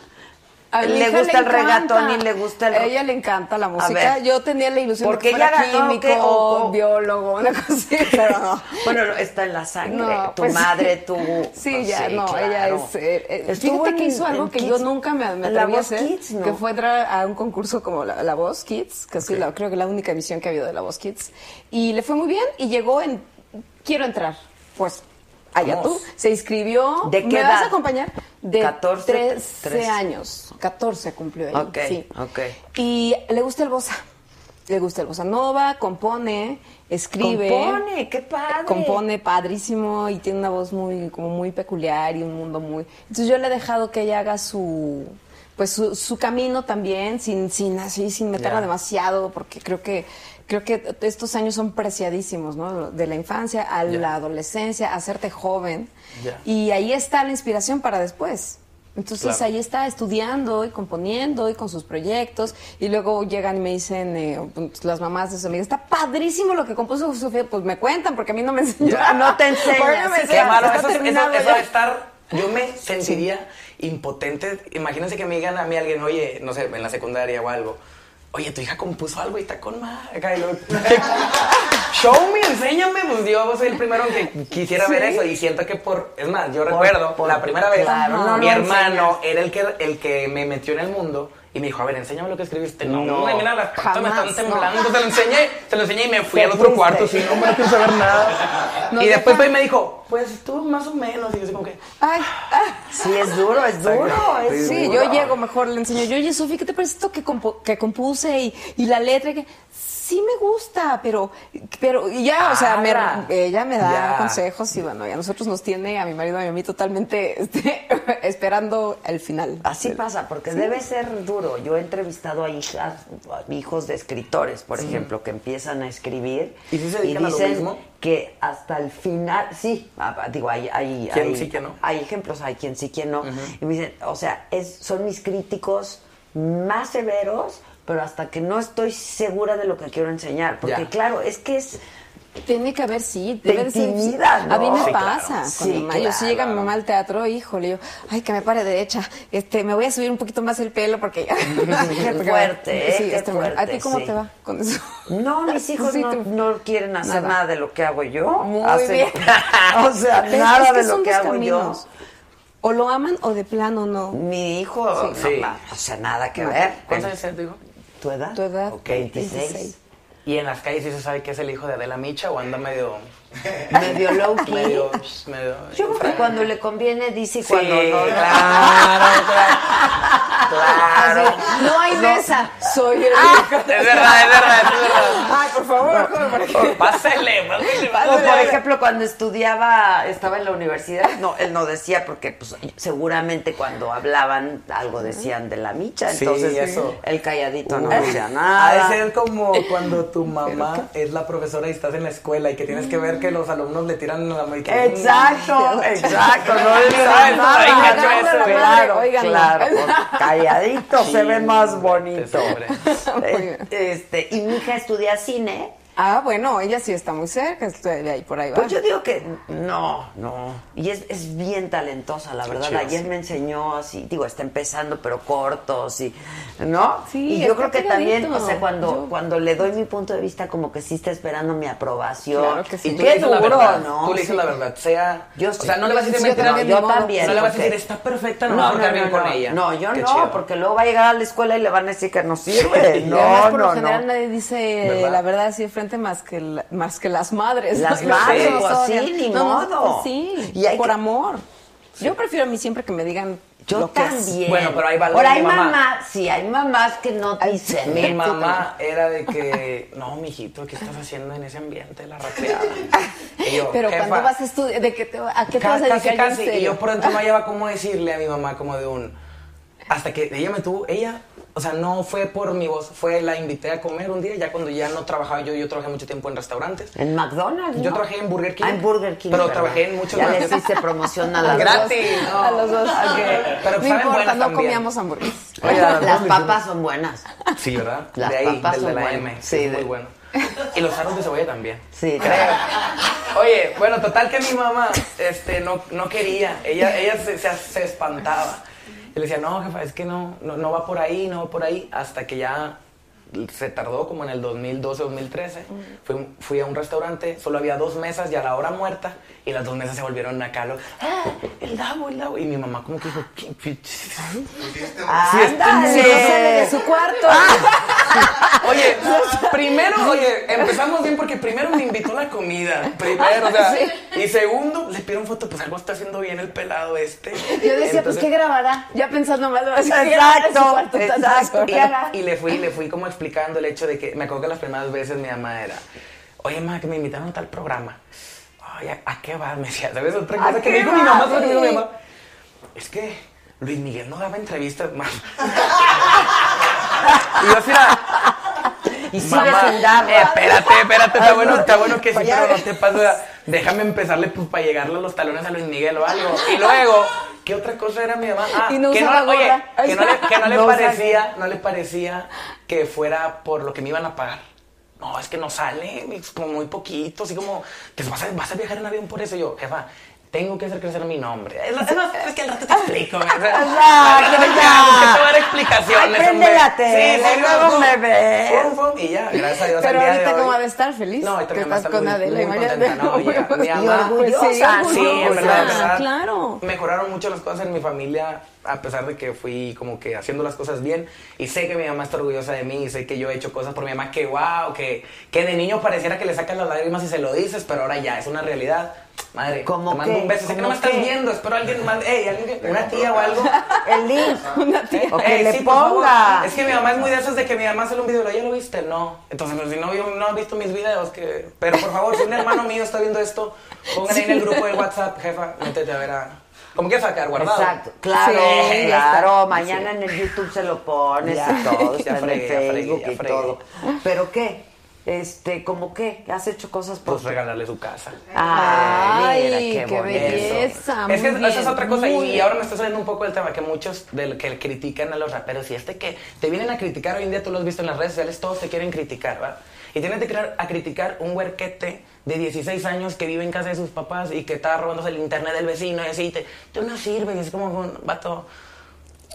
A le gusta el encanta. reggaetón y le gusta el A ella le encanta la música. Yo tenía la ilusión Porque de que fuera ella químico. O- o- biólogo, una cosa así, pero no. Bueno, no, está en la sangre. No, tu pues, madre, tú. Sí, pues, ya, no, claro. ella es... eh, eh, Estuvo fíjate que hizo algo que Kids- yo nunca me, me atreví a hacer, Kids, ¿no? que fue entrar a un concurso como La, La Voz Kids, que sí, la, creo que la única emisión que ha habido de La Voz Kids, y le fue muy bien y llegó en... Quiero entrar, pues... Allá Vamos. tú, se inscribió. ¿De qué ¿Me edad? vas a acompañar? De 14, 13 13. años. 14 cumplió ella. Ok, sí. ok. Y le gusta el bossa. Le gusta el bossa nova, compone, escribe. Compone, qué padre. Compone padrísimo y tiene una voz muy, como muy peculiar y un mundo muy. Entonces yo le he dejado que ella haga su, pues su, su camino también, sin, sin así, sin meterla demasiado, porque creo que creo que estos años son preciadísimos, ¿no? De la infancia a la adolescencia, a hacerte joven. Y ahí está la inspiración para después. Entonces Claro. ahí está estudiando y componiendo y con sus proyectos. Y luego llegan y me dicen eh, pues, las mamás de sus amigas, está padrísimo lo que compuso Sofía. Pues me cuentan porque a mí no me enseñó. No te. Porque no Sí, Qué enseñan, malo, está eso, eso, eso de estar. Yo me sentiría impotente. Imagínense que me digan a mí alguien, oye, no sé, en la secundaria o algo. Oye, tu hija compuso algo y está con madre. acá", y luego, Show me, enséñame. Pues yo soy el primero que quisiera ver eso. Y siento que por. Es más, yo recuerdo por- la primera vez. claro, no mi hermano era el que, el que me metió en el mundo. Y me dijo, a ver, enséñame lo que escribiste. No, No, no mira, las cartas me están temblando. Te lo enseñé, te lo enseñé y me fui al otro cuarto. Sí, no, no quiero saber nada. Y después me dijo, pues tú más o menos. Y yo así como que, Ay, ah. Sí, es duro, es duro. Es Sí, duro. yo llego mejor, le enseño. Yo, oye, Sofía, ¿qué te parece esto que, que compuse y, y la letra? Que sí me gusta, pero, pero y ya, o sea, me- ella me da Ya. consejos y bueno, y a nosotros nos tiene, a mi marido y a mí, totalmente este, esperando el final. Así pasa, porque debe ser duro. Yo he entrevistado a hijas, a hijos de escritores, por ejemplo, que empiezan a escribir ¿Y si se lo dicen que hasta el final, sí, ah, digo, hay, hay, ¿Quién hay, sí, no? hay ejemplos, hay quien sí, quien no. Y me dicen, o sea, es, son mis críticos más severos, pero hasta que no estoy segura de lo que quiero enseñar. Porque Ya. claro, es que es... Tiene que haber, sí, debe de ser- ¿no? A mí me Sí, pasa. claro. con Sí, mi mamá. Yo si claro. llega mi mamá al teatro, híjole, yo, ay, que me pare derecha, este, me voy a subir un poquito más el pelo porque ya. Qué Porque- fuerte, ¿eh? Sí, Qué este, ¿A fuerte, ti cómo sí. te va con eso? No, mis hijos Sí, no, no quieren hacer Nada. nada. de lo que hago yo. Muy Hacen- bien. o sea, nada es que de lo que hago caminos. O lo aman o de plano no. yo. Mi hijo, no, Sí. ma- o sea, nada que No. ver. ¿cuántos años? ¿Tu edad? Tu edad. Ok, 26. Y en las calles sí se sabe que es el hijo de Adela Micha o anda medio. Medio low key. medio. medio Yo creo que cuando le conviene dice y Sí, cuando no. claro, claro. Así, no hay mesa. Soy el Ah. Es verdad, es verdad, es verdad. Ay, por favor. Pásele, pásele, por ejemplo, cuando estudiaba, estaba en la universidad, no, él no decía porque pues, seguramente cuando hablaban algo decían de la micha, Sí, entonces eso. el calladito no decía Ha nada. de ser como cuando tu mamá es la profesora y estás en la escuela y que tienes que ver que los alumnos le tiran la mano y que- Exacto, exacto, no gacho claro, ¿eh? claro, pues, calladito se ve más bonito. Este, y mi hija estudia cine. Ah, bueno, ella sí está muy cerca, estoy de ahí por ahí va. Pues yo digo que no, no. Y es, es bien talentosa, la verdad. chido, Ayer sí. me enseñó así, digo, está empezando, pero cortos y, ¿no? Sí, y yo creo que también, o sea, cuando, Yo- cuando le doy mi punto de vista, como que sí está esperando mi aprobación. Claro que sí. Y tú Qué le dices la duro, verdad, ¿no? Tú le dices Sí. la verdad, sea... Yo o sí. sea, no le vas a decir mentira. también, yo también. No le vas a decir, está perfecta, no, No, no, quedar no, bien no, con ella. no, yo Qué no, chido. porque luego va a llegar a la escuela y le van a decir que no sirve. No, además, por no, lo general no. nadie dice la verdad así más que, la- más que las madres. Las ¿no? madres, pues sí, ni No, no, modo. pues sí, Y hay por que- amor. Yo prefiero a mí siempre que me digan Yo lo que es. también. Bueno, pero lo Ahora hay mamá. mamás, sí, hay mamás que no dicen. Mi "Tú mamá era de que, no, mijito, ¿qué estás haciendo en ese ambiente, la rapeada? Y yo, Pero "Jefa, cuando vas a estudiar, ¿de qué te, ¿a qué te vas a casi, dedicar en casi. Y yo pronto no hallaba cómo decirle a mi mamá como de un... Hasta que ella me tuvo... Ella, o sea, no fue por mi voz, fue la invité a comer un día, ya cuando ya no trabajaba yo, yo trabajé mucho tiempo en restaurantes. En McDonald's. Yo ¿no? trabajé en Burger King. Ah, en Burger King. Pero ¿verdad? trabajé en muchos Ya les hice promoción a las Gratis, dos. no. A los dos. Pero no saben importa, buenas no también. comíamos hamburguesas. Oye, las papas son buenas. Sí, ¿verdad? Las de ahí, papas del de son la buenas. M. Sí, de- muy bueno. Y los aros de cebolla también. Sí, creo. Oye, bueno, total que mi mamá este, no, no quería. Ella, ella se, se, se espantaba. Y le decía, no, jefa, es que no, no, no va por ahí, no va por ahí. Hasta que ya se tardó como en el 2012, 2013. Fui, fui a un restaurante, solo había dos mesas y a la hora muerta. Y las dos mesas se volvieron acá. Lo, ah, el Davo, el Davo. Y mi mamá como que dijo, ¿qué? Ándale. Sí, sale de su cuarto. Oye, primero, oye, empezamos bien porque primero me invitó la comida. Primero, o sea, y segundo, le pidieron foto, pues algo está haciendo bien el pelado este. Yo decía, pues, ¿qué grabará? Ya pensando más, ¿qué Exacto, grabará en su cuarto exacto. hará? Y le fui, le fui como explicando el hecho de que, me acuerdo que las primeras veces mi mamá era, oye, mamá, que me invitaron a tal programa. Ay, ¿a, qué va? Me decía, ¿sabes? Otra ¿A cosa que me dijo mi mamá, otra cosa que me dijo mi Sí. mamá. Es que Luis Miguel no daba entrevistas más. y yo así era, Y darla. eh, espérate, espérate, está bueno, está bueno que sí, pero no te pases. Déjame empezarle pues, para llegarle a los talones a Luis Miguel o algo. Y luego, ¿qué otra cosa era mi mamá? Ah, Y no que, no, oye, que no le, que no le No parecía, no le parecía que fuera por lo que me iban a pagar. No, es que no sale, es como muy poquito, así como, que vas a, vas a viajar en avión por eso. Y yo, jefa, tengo que hacer crecer mi nombre. Es, es- es que al rato te explico. ¿me entiendes? Exacto, te- ya. te voy a dar explicaciones. Ay, prende la tele, Sí, luego me ves. Fum, fum, Y ya, gracias a Dios. Pero al día de ahorita, hoy- ¿cómo ha de estar feliz? No, ahorita que estás está con muy- Adela. muy imagínate. contenta, no, oye, mi Y mamá- orgullosa. Sí, Sí, en verdad, en verdad. Claro. Mejoraron mucho las cosas en mi familia, a pesar de que fui como que haciendo las cosas bien. Y sé que mi mamá está orgullosa de mí, y sé que yo he hecho cosas por mi mamá que wow, que, que de niño pareciera que le sacan las lágrimas y se lo dices, pero ahora ya es una realidad. Madre, ¿Cómo te mando qué? un beso. Sé que no ¿Cómo me estás viendo, espero alguien más, hey, alguien una tía o algo. El link. Una tía. O que Eh, le sí, ponga. Es que mi mamá es muy de esas de que mi mamá hace un video, ¿ya lo viste? No. Entonces, pues, si no, yo no has visto mis videos, que... Pero por favor, si un hermano mío está viendo esto, pongan ahí en el grupo de WhatsApp, jefa, métete a ver a... ¿Cómo quieres sacar? ¿Guardado? Exacto, claro, Sí, claro. sí. Mañana en el YouTube se lo pones Ya, y todo, está en el Facebook y todo. ¿Pero qué? Este, ¿cómo qué? ¿Has hecho cosas por Pues regalarle su casa. Ay, mira, qué, qué belleza. Es que muy esa es bien, otra cosa y bien. ahora me está saliendo un poco el tema que muchos del que critican a los raperos y este que te vienen a criticar hoy en día tú lo has visto en las redes sociales todos te quieren criticar ¿verdad? y tienen que a criticar un huerquete de 16 años que vive en casa de sus papás y que está robándose el internet del vecino y así te, tú no sirves y es como un vato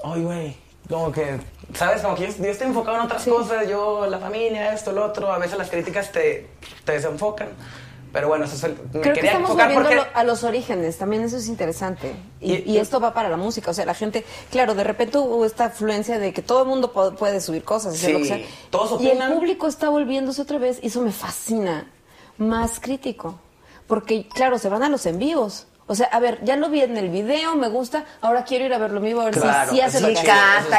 ay güey como que sabes como que yo, yo estoy enfocado en otras cosas yo la familia esto lo otro a veces las críticas te, te desenfocan pero bueno eso es el, me Creo que estamos volviendo porque a, lo- a los orígenes, también eso es interesante. Y, Y- y esto va para la música, o sea, la gente, claro, de repente hubo esta afluencia de que todo el mundo puede subir cosas, hacer lo que Sí, sea. todos y el público está volviéndose otra vez, y eso me fascina, más crítico. Porque, claro, se van a los en vivos. O sea, a ver, ya lo vi en el video, me gusta, ahora quiero ir a verlo en vivo, a ver Claro, si sí hace lo que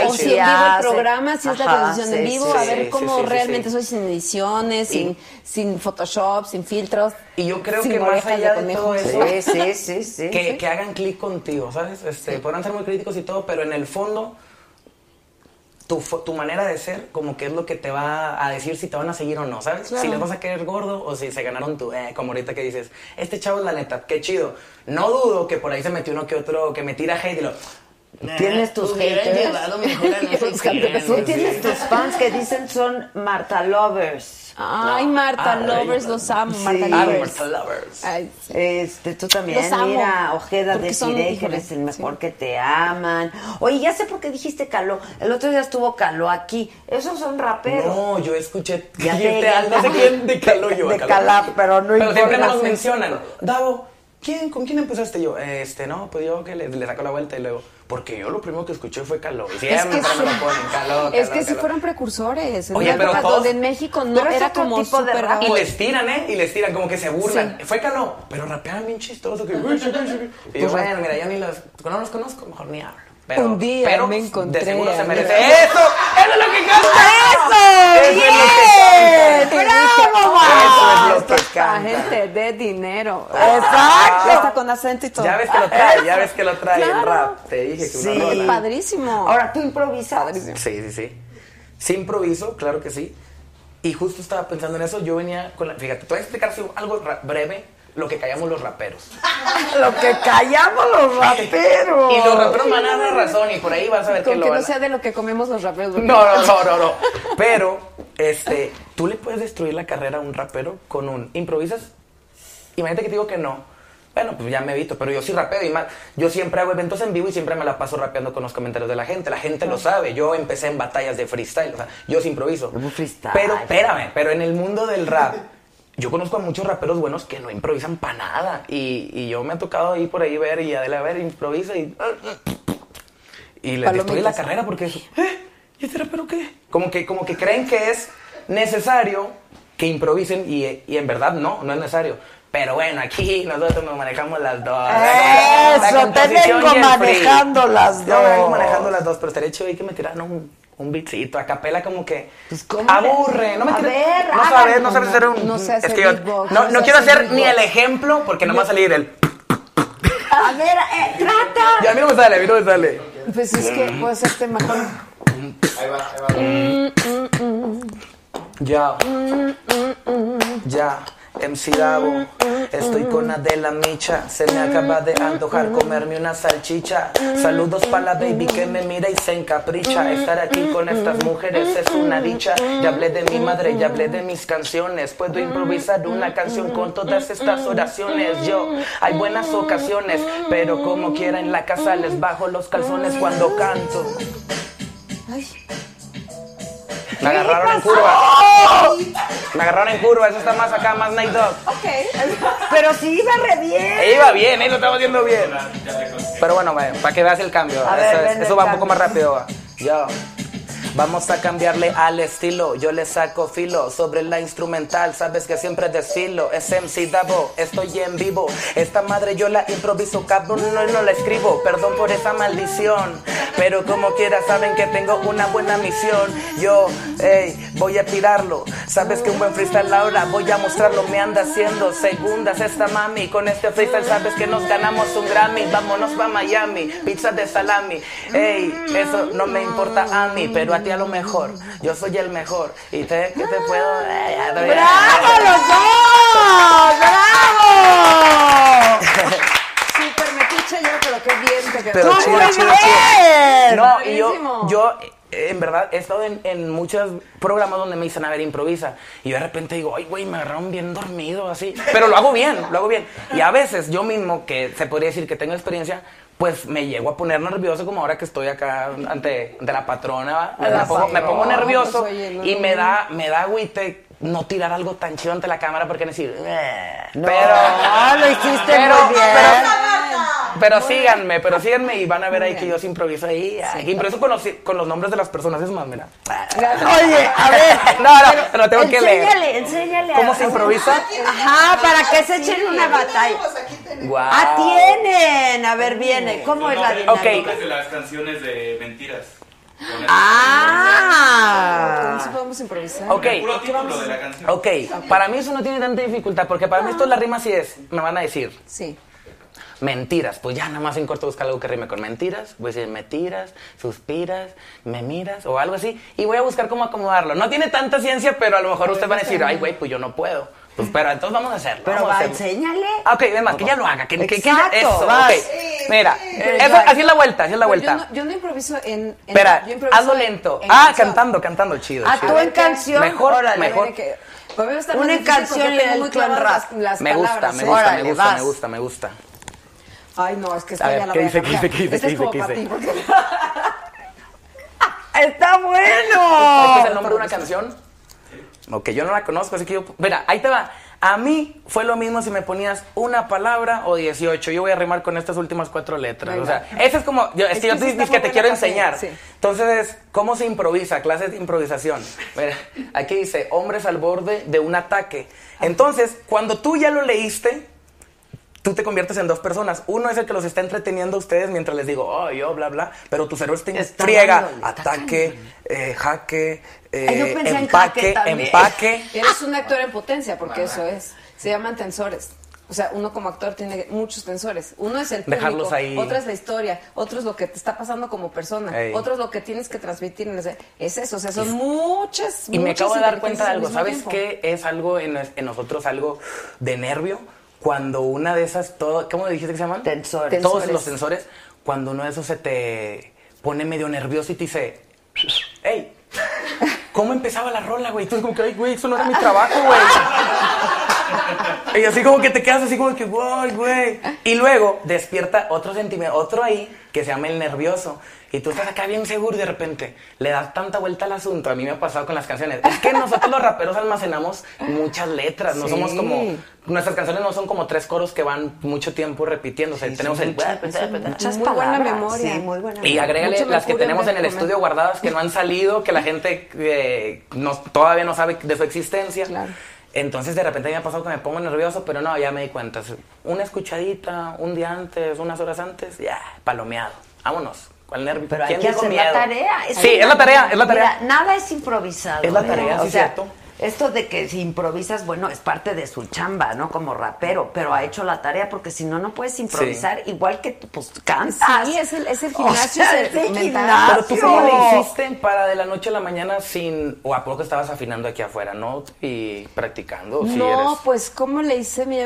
O si en vivo el hace. programa, si es la transmisión en vivo, sí, a ver sí, cómo realmente sí. soy sin ediciones, sin, sin Photoshop, sin filtros. Y yo creo sin que más allá de conejo. todo eso, Sí, sí, sí, sí. que, que hagan clic contigo, ¿sabes? Este, Podrán ser muy críticos y todo, pero en el fondo, tu, tu manera de ser, como que es lo que te va a decir si te van a seguir o no, ¿sabes? Claro. Si les vas a querer gordo o si se ganaron tu, eh, como ahorita que dices, este chavo es la neta, qué chido. No dudo que por ahí se metió uno que otro que me tira hate y lo. ¿Tienes tus haters? llevado mejor a Los haters. Tienes tus fans que dicen son Marta Lovers. Ay, Marta Ah, Lovers, sí. los amo, Sí. Marta Lovers. Marta Lovers. Ay, sí. Este, tú también, Los amo, mira, Ojeda de Siré, que eres el mejor sí. que te aman. Oye, ya sé por qué dijiste Caló. El otro día estuvo Caló aquí. Esos son raperos. No, yo escuché Ya te- ya no sé quién de Caló yo. De Caló. Calá, pero no Pero siempre importa. nos mencionan. Davo, ¿quién, ¿con quién empezaste yo? Este, no, pues yo que le, le saco la vuelta y luego, porque yo lo primero que escuché fue Caló. Y siempre me lo ponen, Caló, Es que si fueron precursores. En Oye, pero época todos- donde en México no Pero es era como tipo de rap. Y les tiran, ¿eh? Y les tiran, como que se burlan. Fue Caló, pero rapeaban bien chistoso. Que, y yo, bueno, mira, yo ni los, no los conozco, mejor ni hablo. Pero, Un día pero me encontré De seguro se merece. ¡Eso! ¡Eso es lo que canta! ¡Eso! ¡Eso es lo que canta! ¡Bravo, Eso es lo que Esta canta. gente de dinero. Exacto. Está con acento y todo. Ya ves que lo trae, ya ves que lo trae el Claro. rap. Te dije que Sí. una rola. Padrísimo. Ahora tú improvisas. Sí, sí, sí. Sí improviso, claro que sí. Y justo estaba pensando en eso, yo venía con la... Fíjate, te voy a explicar algo breve. Lo que callamos los raperos. Lo que callamos los raperos. Y los raperos van a dar razón y por ahí vas a ver que Con lo que no van a- sea de lo que comemos los raperos. No, no, no, no, no. Pero, este, tú le puedes destruir la carrera a un rapero con un improvisas. Imagínate que te digo que no. Bueno, pues ya me evito, pero yo sí rapeo y más. Yo siempre hago eventos en vivo y siempre me la paso rapeando con los comentarios de la gente. La gente lo sabe. Yo empecé en batallas de freestyle, o sea, yo sí improviso. Pero, espérame, pero en el mundo del rap, yo conozco a muchos raperos buenos que no improvisan para nada. Y, y yo me ha tocado ir por ahí ver y Adela, a ver, improvisa y. Y les destruye la carrera porque es. ¿Eh? ¿Y este rapero qué? Como que, como que creen que es necesario que improvisen y, y en verdad no, no es necesario. Pero bueno, aquí nosotros nos manejamos las dos. La Eso, te composición vengo manejando las Yo vengo dos. manejando las dos, pero estaría chido ahí que me tiraran un, un beatcito a capela como que ¿cómo aburre. No me A tira- ver, no sabes, no sabes hacer un... no sé es hacer que yo- beatbox, no, no no sé quiero hacer hacer ni el ejemplo porque no me va a salir el... A ver, eh, trata. Ya a mí no me sale, a mí no me sale. Pues es que puedo hacerte mejor. Ahí va, ahí va. Ya. Ya. MC Davo, estoy con Adela Micha. Se me acaba de antojar comerme una salchicha. Saludos para la baby que me mira y se encapricha. Estar aquí con estas mujeres es una dicha. Ya hablé de mi madre, ya hablé de mis canciones. Puedo improvisar una canción con todas estas oraciones. Yo, hay buenas ocasiones, pero como quiera en la casa les bajo los calzones cuando canto. Me agarraron en curva. Me agarraron en curva, eso está más acá, más Night Dog. Pero sí iba re bien. Eh, Iba bien, eh, lo estaba haciendo bien. Pero bueno, para que veas el cambio. Ver, eso es- el va un poco más rápido. va. Yo. Vamos a cambiarle al estilo, yo le saco filo sobre la instrumental, sabes que siempre desfilo, es MC Davo, estoy en vivo, esta madre yo la improviso, cabrón, no, la escribo, perdón por esa maldición, pero como quiera saben que tengo una buena misión, yo, ey, voy a tirarlo, sabes que un buen freestyle ahora voy a mostrarlo, me anda haciendo. Segundas esta mami, con este freestyle sabes que nos ganamos un Grammy, vámonos pa' Miami, pizza de salami, ey, eso no me importa a mí, pero a lo mejor, yo soy el mejor, y te, que te puedo... eh, ya te- ¡Bravo los dos! ¡Bravo! Súper metiche yo, pero qué bien te quedó. Pero ¡Tú chido, chido, chido. No, y yo, yo eh, en verdad he estado en, en muchos programas donde me dicen, a ver, improvisa. Y yo de repente digo, ay, güey, me agarraron bien dormido, así. Pero lo hago bien, lo hago bien. Y a veces yo mismo, que se podría decir que tengo experiencia, pues me llego a poner nervioso como ahora que estoy acá ante, ante la patrona. ¿va? Me, La pongo, me pongo patrona, nervioso pues, no, y no, me no. da, me da agüite no tirar algo tan chido ante la cámara porque decir, "Eh". No, pero lo hiciste pero- muy bien. pero síganme, pero síganme y van a ver ahí que yo sí improviso ahí. ay, improviso con los, con los nombres de las personas, es más, mira. Oye, a ver. No, no, pero tengo que leer. Enséñale, enséñale. ¿Cómo se improvisa? Ajá, para que se echen una batalla. Guau. Ah, tienen. A ver, viene. ¿Cómo es la dinámica? Ok. Nombres de las canciones de mentiras. Ah. ¿Cómo si podemos improvisar? Ok. Ok, para mí eso no tiene tanta dificultad, porque para mí esto la rima sí es, me van a decir, Sí. Mentiras, pues ya nada más en corto buscar algo que rime con mentiras, voy a decir me tiras, suspiras, me miras o algo así, y voy a buscar cómo acomodarlo. No tiene tanta ciencia, pero a lo mejor ustedes van a decir, ay güey, pues yo no puedo. Pues pero entonces vamos a hacerlo. Pero vamos a va, enséñale. Ah, ok, además, que ya lo haga, que, que, que ya- Exacto, eso, vas. ok. Mira, Eh, eso- va. así es la vuelta, así es la vuelta. Yo no, yo no improviso en. en Espera, yo improviso hazlo en- lento. en ah, canción. cantando, cantando, chido. Ah, chido. tú en canción. Mejor, Órale, mejor. Que- pues, va a Una canción y el en rap. las- las Me gusta, me ¿eh? gusta, Órale, me gusta, me gusta, me gusta. Ay, no, es que A esta ver, ya la ¿qué voy a dice, qué cambiar. dice, qué dice, Esta qué es como para qué ti, porque- Está bueno. ¿Este es el nombre de una canción? Ok, yo no la conozco, así que yo... Mira, ahí te va. A mí fue lo mismo si me ponías una palabra o 18. Yo voy a rimar con estas últimas cuatro letras. Venga. O sea, ese es como... Yo, es Es que yo que te dices que te quiero enseñar. sí. Entonces, ¿cómo se improvisa? Clases de improvisación. Mira, aquí dice, hombres al borde de un ataque. Entonces, cuando tú ya lo leíste, tú te conviertes en dos personas. Uno es el que los está entreteniendo a ustedes mientras les digo, oh, yo, bla, bla. Pero tu cerebro está en Está friega. dándole, está Ataque, eh, jaque, eh, Ay, en empaque, empaque. Eres un actor en potencia, porque eso es. Se llaman tensores. O sea, uno como actor tiene muchos tensores. Uno es el público, Dejarlos ahí. otra es la historia, otro es lo que te está pasando como persona, Ey. otro es lo que tienes que transmitir. en ese- Es eso, o sea, son muchas, Y me acabo de dar cuenta de algo. ¿Sabes tiempo. qué es algo en, en nosotros, algo de nervio? Cuando una de esas, todo, ¿cómo dijiste que se llaman? Tensores. Todos Tensores. los sensores, cuando uno de esos se te pone medio nervioso y te dice, hey, ¿cómo empezaba la rola, güey? Y tú es como que, ay, güey, eso no era mi trabajo, güey. Y así como que te quedas así como que, güey, güey. Y luego despierta otro sentimiento, otro ahí, que se llama el nervioso. Y tú estás acá bien seguro y de repente le das tanta vuelta al asunto. A mí me ha pasado con las canciones. Es que nosotros los raperos almacenamos muchas letras. No Sí. somos como... Nuestras canciones no son como tres coros que van mucho tiempo repitiéndose. tenemos el... Muchas Muy buena memoria. sí, muy buena Y agrégale Mucho las que tenemos en el comer. estudio guardadas que no han salido, que la gente eh, no- todavía no sabe de su existencia. Entonces de repente me ha pasado que me pongo nervioso, pero no, ya me di cuenta. Una escuchadita, un día antes, unas horas antes, ya, palomeado. Vámonos. ¿Cuál nervio? Pero hay ¿Quién que hacer miedo? la tarea. sí, es la tarea, es la tarea. Mira, nada es improvisado. Es la ¿eh? tarea, O sí, sea, cierto. esto de que si improvisas, bueno, es parte de su chamba, ¿no? Como rapero, pero ha hecho la tarea porque si no, no puedes improvisar igual que tú, pues cantas. Sí, es el, es el O gimnasio sea, es el gimnasio. Pero tú cómo le hiciste para de la noche a la mañana sin... O a poco estabas afinando aquí afuera, ¿no? Y practicando. si No, eres- pues, ¿cómo le hice mi...?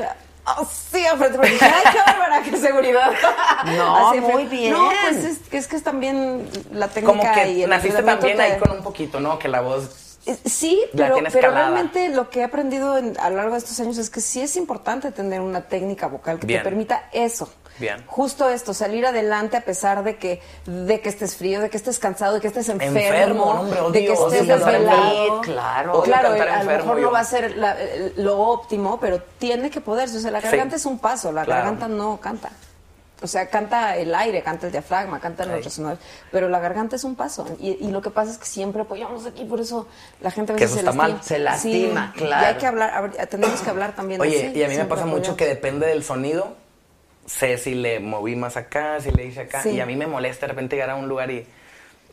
Oh, sí, frente porque dije, ay, qué bárbara, qué seguridad. No, Así muy bien. No, pues es, que es que es también la técnica Como que y el naciste también te- ahí con un poquito, ¿no? Que la voz... Eh, Sí, La pero, pero realmente lo que he aprendido en- a lo largo de estos años es que sí es importante tener una técnica vocal que Bien. te permita eso. Bien. Justo esto, salir adelante a pesar de que, de que estés frío, de que estés cansado, de que estés enfermo, Enfermo, hombre, de odio, que odio estés desvelado. Claro. Odio claro, a lo mejor yo. no va a ser la- eh, lo óptimo, pero tiene que poderse. O sea, la Sí. garganta es un paso, la Claro. garganta no canta. O sea, canta el aire, canta el diafragma, canta los resonadores, pero la garganta es un paso. Y, y lo que pasa es que siempre apoyamos aquí, por eso la gente a Que veces eso se está lastima. mal. Se lastima, claro. Y hay que hablar, tenemos que hablar también de Oye, sí, y a mí me pasa mucho que depende del sonido. Sé si le moví más acá, si le hice acá. Sí. Y a mí me molesta de repente llegar a un lugar y.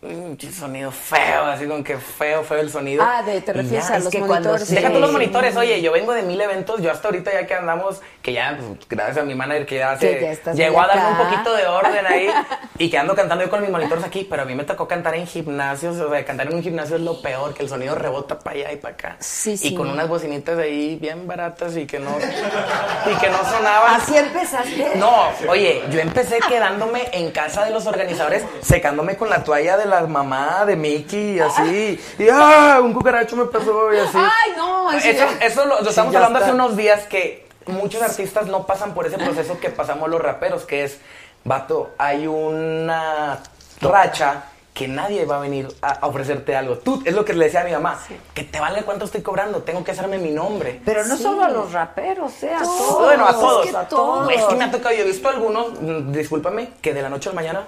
mm, qué sonido feo, así con que feo, feo el sonido. Ah, de- te refieres ya, a los que monitores. Deja todos los monitores. Oye, yo vengo de mil eventos. Yo hasta ahorita ya que andamos, que ya, pues, gracias a mi manager que ya, Que ya llegó a darme un acá. poquito de orden ahí. y que ando cantando yo con mis monitores aquí. Pero a mí me tocó cantar en gimnasios. O sea, cantar en un gimnasio es lo peor, que el sonido rebota para allá y para acá. Sí, sí. Y con unas bocinitas ahí bien baratas y que no, y que no sonaban. Así empezaste. No, oye, yo empecé quedándome en casa de los organizadores, secándome con la toalla de la mamá de Mickey y así. Y ¡ah! Un cucaracho me pasó y así. Ay, no, eso Eso, lo, lo Sí, estamos ya hablando hace está. unos días que muchos artistas no pasan por ese proceso que pasamos los raperos, que es, vato, hay una racha que nadie va a venir a, a ofrecerte algo. Tú, es lo que le decía a mi mamá, que te vale cuánto estoy cobrando, tengo que hacerme mi nombre. Pero no Sí. solo a los raperos, ¿eh? A todos. Bueno, a todos. Es que a todos. Es que me ha tocado, yo he visto algunos, mm, discúlpame, que de la noche a la mañana,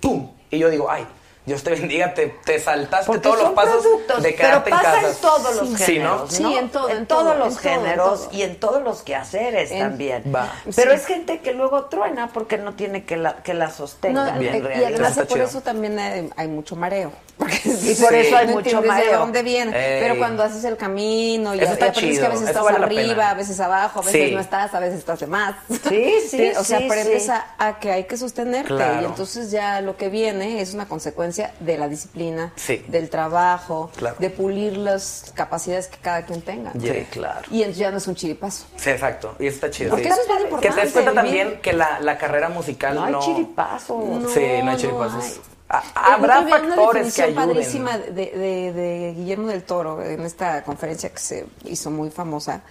¡pum! Y yo digo, ay, Dios te bendiga, te, te saltaste Porque todos los pasos de pero quedarte en pasa casa. en todos los Sí, géneros. Sí, en todo, en en todos todo, los en en géneros todo. y en todos los quehaceres En- también. Va. Pero Sí. es gente que luego truena porque no tiene que la, que la sostenga. No, en y además por eso también hay, hay mucho mareo. Porque Y por eso hay no mucho mareo. de dónde viene. Ey. Pero cuando haces el camino y, Eso y aprendes chido, que a veces eso estás vale arriba, a veces abajo, a veces Sí. no estás, a veces estás de más. Sí, sí, O sea, sí, aprendes sí. A, a que hay que sostenerte Claro. y entonces ya lo que viene es una consecuencia de la disciplina, Sí. del trabajo, Claro. de pulir las capacidades que cada quien tenga. Sí, claro. Y entonces ya no es un chiripazo. Sí, exacto. Y eso está chido. Porque eso es bien Que importante. te des cuenta también que la, la carrera musical No no... hay chiripazos. No, sí, no hay no chiripazos. hay. Eh, Habrá factores que ayuden. padrísima de, de- de Guillermo del Toro en esta conferencia que se hizo muy famosa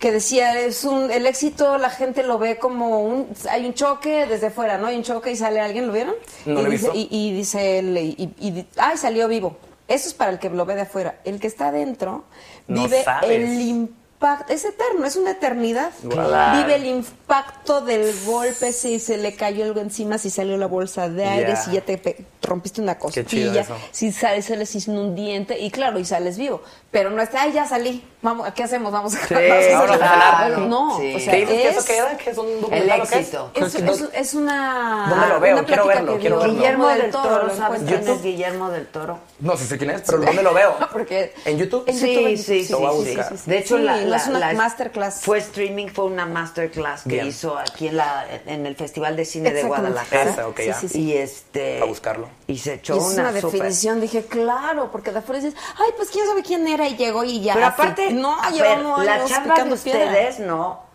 que decía es un el éxito la gente lo ve como un hay un choque desde fuera no hay un choque y sale alguien lo vieron No y, lo he dice, visto. y, y dice él y, y- ay salió vivo eso es para el que lo ve de afuera el que está adentro No vive sabes. el impacto es eterno es una eternidad. Vive el impacto del golpe si se le cayó algo encima si salió la bolsa de aire si ya te rompiste una costilla si sales sales sin un diente y claro y sales vivo pero no está ay ya salí vamos qué hacemos vamos a, Sí, vamos a vámonos a cenar". cenar. no Sí. o sea ¿Qué dices que es, eso queda? ¿Que es un El documental o qué es? éxito. es, es- es una ¿Dónde lo veo? Quiero verlo, quiero verlo. Guillermo del Toro, ¿sabes quién es. Guillermo del Toro? No, sí sé quién es, pero ¿dónde lo veo? porque ¿En YouTube? En Sí, YouTube, sí, sí, a sí, buscar. sí, sí. De hecho, Sí, la, es la- una la- masterclass. Fue streaming, fue una masterclass que Bien. hizo aquí en, la, en el Festival de Cine de. Guadalajara. Esa, ok, Sí, ya. sí, sí. Y este. A buscarlo. Y se Y echó es una, definición, dije, claro, porque de afuera dices, ay, pues quién sabe quién era y llegó y ya. Pero así. aparte, no, a llevamos la chamba de piedra. ustedes, ¿no?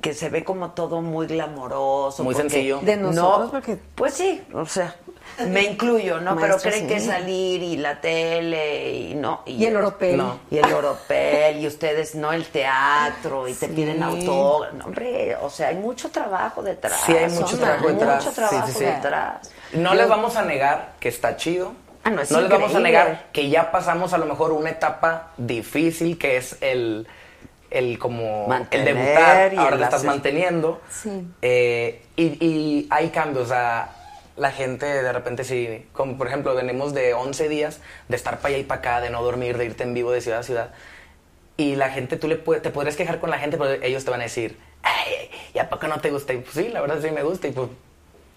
que se ve como todo muy glamoroso. Muy porque- sencillo. De nosotros, no, porque- Pues sí, o sea, me incluyo, ¿no? Pero creen que salir y la tele y no. Y el oropel. No. Y el oropel y ustedes, ¿no? El teatro y te piden autógrafo. No, hombre, o sea, hay mucho trabajo detrás. Sí, hay mucho Son- trabajo detrás. Mucho trabajo Sí, sí, sí. detrás. No Yo- les vamos a negar que está chido. Ah, no, es les vamos a negar que ya pasamos a lo mejor una etapa difícil que es el, el como Mantener el debutar. y Ahora el te estás manteniendo. Sí. Eh, y, y hay cambios. O sea, la gente de repente sí, como por ejemplo, venimos de 11 días de estar para allá y para acá, de no dormir, de irte en vivo de ciudad a ciudad. Y la gente, tú le te podrías quejar con la gente, pero ellos te van a decir, ay, ¿y a poco no te gusta? Y pues sí, la verdad sí me gusta. Y pues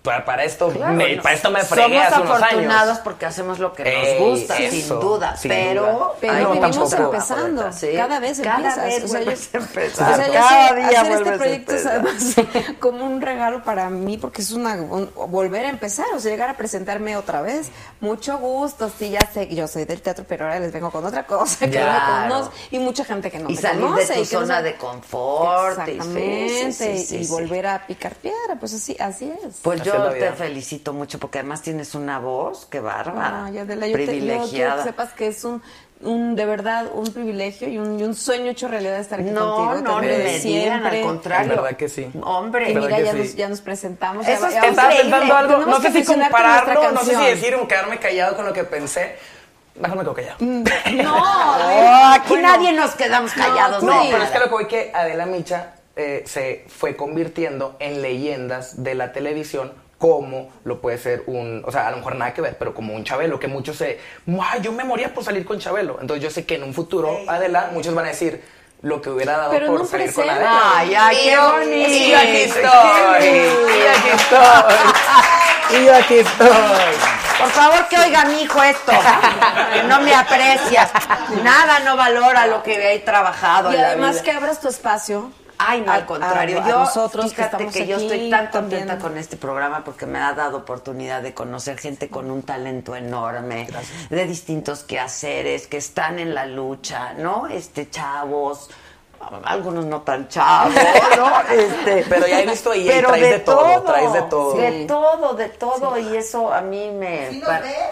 para, para esto, Claro, me, no. para esto me fregué Somos hace unos afortunados años. porque hacemos lo que nos gusta, eso, sin duda. sin pero duda. Pero trabajo empezando. ¿sí? Cada vez Cada empiezas. vez o sea, yo, vuelves a o empezar. sea, yo Cada sé, día hacer este proyecto es además como un regalo para mí porque es una un- volver a empezar, o sea, llegar a presentarme otra vez. Mucho gusto, sí, ya sé que yo soy del teatro, pero ahora les vengo con otra cosa que no Claro. conoce y mucha gente que no y me salir conoce de tu y no zona de confort. y- sí, Exactamente, sí, sí, sí, y sí. volver a picar piedra, pues así, así es. Pues Así yo te felicito mucho porque además tienes una voz que bárbara. Ay, Adela, yo, te, yo quiero privilegiada. que sepas que es un, un de verdad un privilegio y un, y un sueño hecho realidad estar aquí No, contigo. no, me digan, siempre. al contrario. Verdad que sí. Hombre, Y ¿Verdad mira, que ya, sí? nos, ya nos presentamos. Eso ya, es ya vamos- Estaba pensando algo, Tenemos no que sé si compararlo, no sé si decir o quedarme callado con lo que pensé. Mejor me quedo callado. No, Oh, aquí nadie nos quedamos callados. No, de pero es que lo que voy que Adela Micha eh, se fue convirtiendo en leyendas de la televisión como lo puede ser un, o sea, a lo mejor nada que ver, pero como un Chabelo, que muchos se, "Mua, yo me moría por salir con Chabelo. Entonces yo sé que en un futuro, Adela, muchos van a decir lo que hubiera dado Pero por no salir con presente. Adela. Ay, ay, qué bonito. Y yo aquí estoy, y aquí estoy, y yo aquí estoy. Por favor, que oiga mi hijo esto. que no me aprecia. Nada no valora lo que he trabajado Y en la además vida. que abras tu espacio. Ay, no, al contrario. a- a yo, nosotros que fíjate estamos que yo estoy tan también. contenta con este programa porque me ha dado oportunidad de conocer gente con un talento enorme, de distintos quehaceres, que están en la lucha, ¿no? Este, chavos, algunos no tan chavos, ¿no? Este, Pero ya he visto ahí, pero traes de todo, traes de todo. De todo, de todo, y eso a mí me... ¿Sí?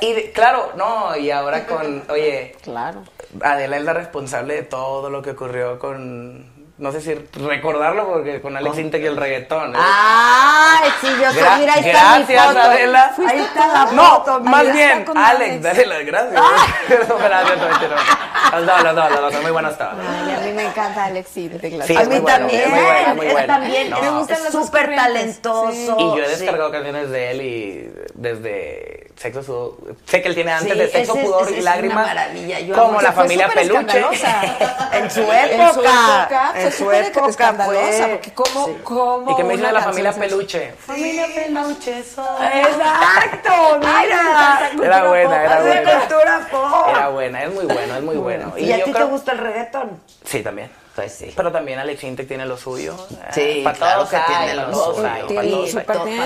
Y de- claro, no, y ahora con, oye, Claro. Adela es la responsable de todo lo que ocurrió con, no sé si recordarlo porque con Alex Intec y el reggaetón. ¿eh? Ay, sí, yo sé, mira, ahí está mi gracias, foto. Adela. Ahí está la No, foto, más bien, Alex, Alex. dale las gracias. No, gracias, no, mentira. Los dos, los dos, los dos, muy buenos todos. Ay, a mí me encanta Alex clase. Sí, a mí también, es muy bueno, muy él bueno. también, No. Me gustan es las dos súper talentoso. sí. Y yo he sí. descargado canciones de él y desde Sexo Sudor. Sé que él tiene antes Sí, de Sexo, ese es- Pudor ese y Lágrimas. maravilla, yo como la familia Peluche. En su En su época, época, en su súper época fue. porque cómo, cómo Y que me dice una de la familia Peluche. Familia Peluche soy. Exacto, mira. Era buena, era buena. cultura pop. Era buena, es muy bueno, es muy bueno. ¿Y, a ti creo- te gusta el reggaetón? Sí, también. Pues sí. Pero también Alex Intec tiene lo suyo. Sí, para claro todos que hay, tiene lo suyo.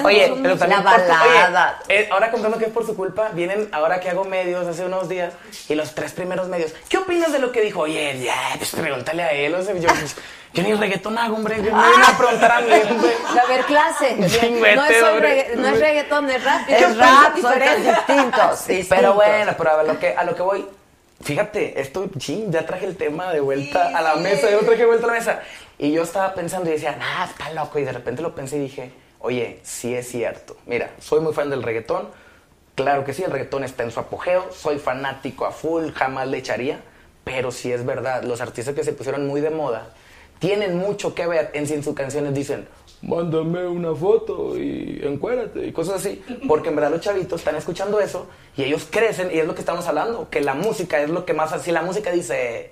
Oye, pero también La por balada. oye, eh, ahora contando que es por su culpa, vienen ahora que hago medios hace unos días y los tres primeros medios. ¿Qué opinas de lo que dijo? Oye, ya, pues pregúntale a él. O sea, yo, yo ni reggaetón hago, hombre. Yo me a preguntar a mí, hombre. A ver, clase. No, es regga- no es reggaetón, es rap. Es rap, son distintos. Pero bueno, pero a lo que, a lo que voy, fíjate, esto, sí, ya traje el tema de vuelta a la mesa, yo traje de vuelta a la mesa. Y yo estaba pensando y decía, nah, está loco. Y de repente lo pensé y dije, oye, sí es cierto. Mira, soy muy fan del reggaetón. Claro que sí, el reggaetón está en su apogeo. Soy fanático a full, jamás le echaría. Pero sí es verdad, los artistas que se pusieron muy de moda tienen mucho que ver en si en sus canciones dicen, mándame una foto y encuérdate y cosas así. Porque en verdad los chavitos están escuchando eso y ellos crecen y es lo que estamos hablando, que la música es lo que más, si la música dice,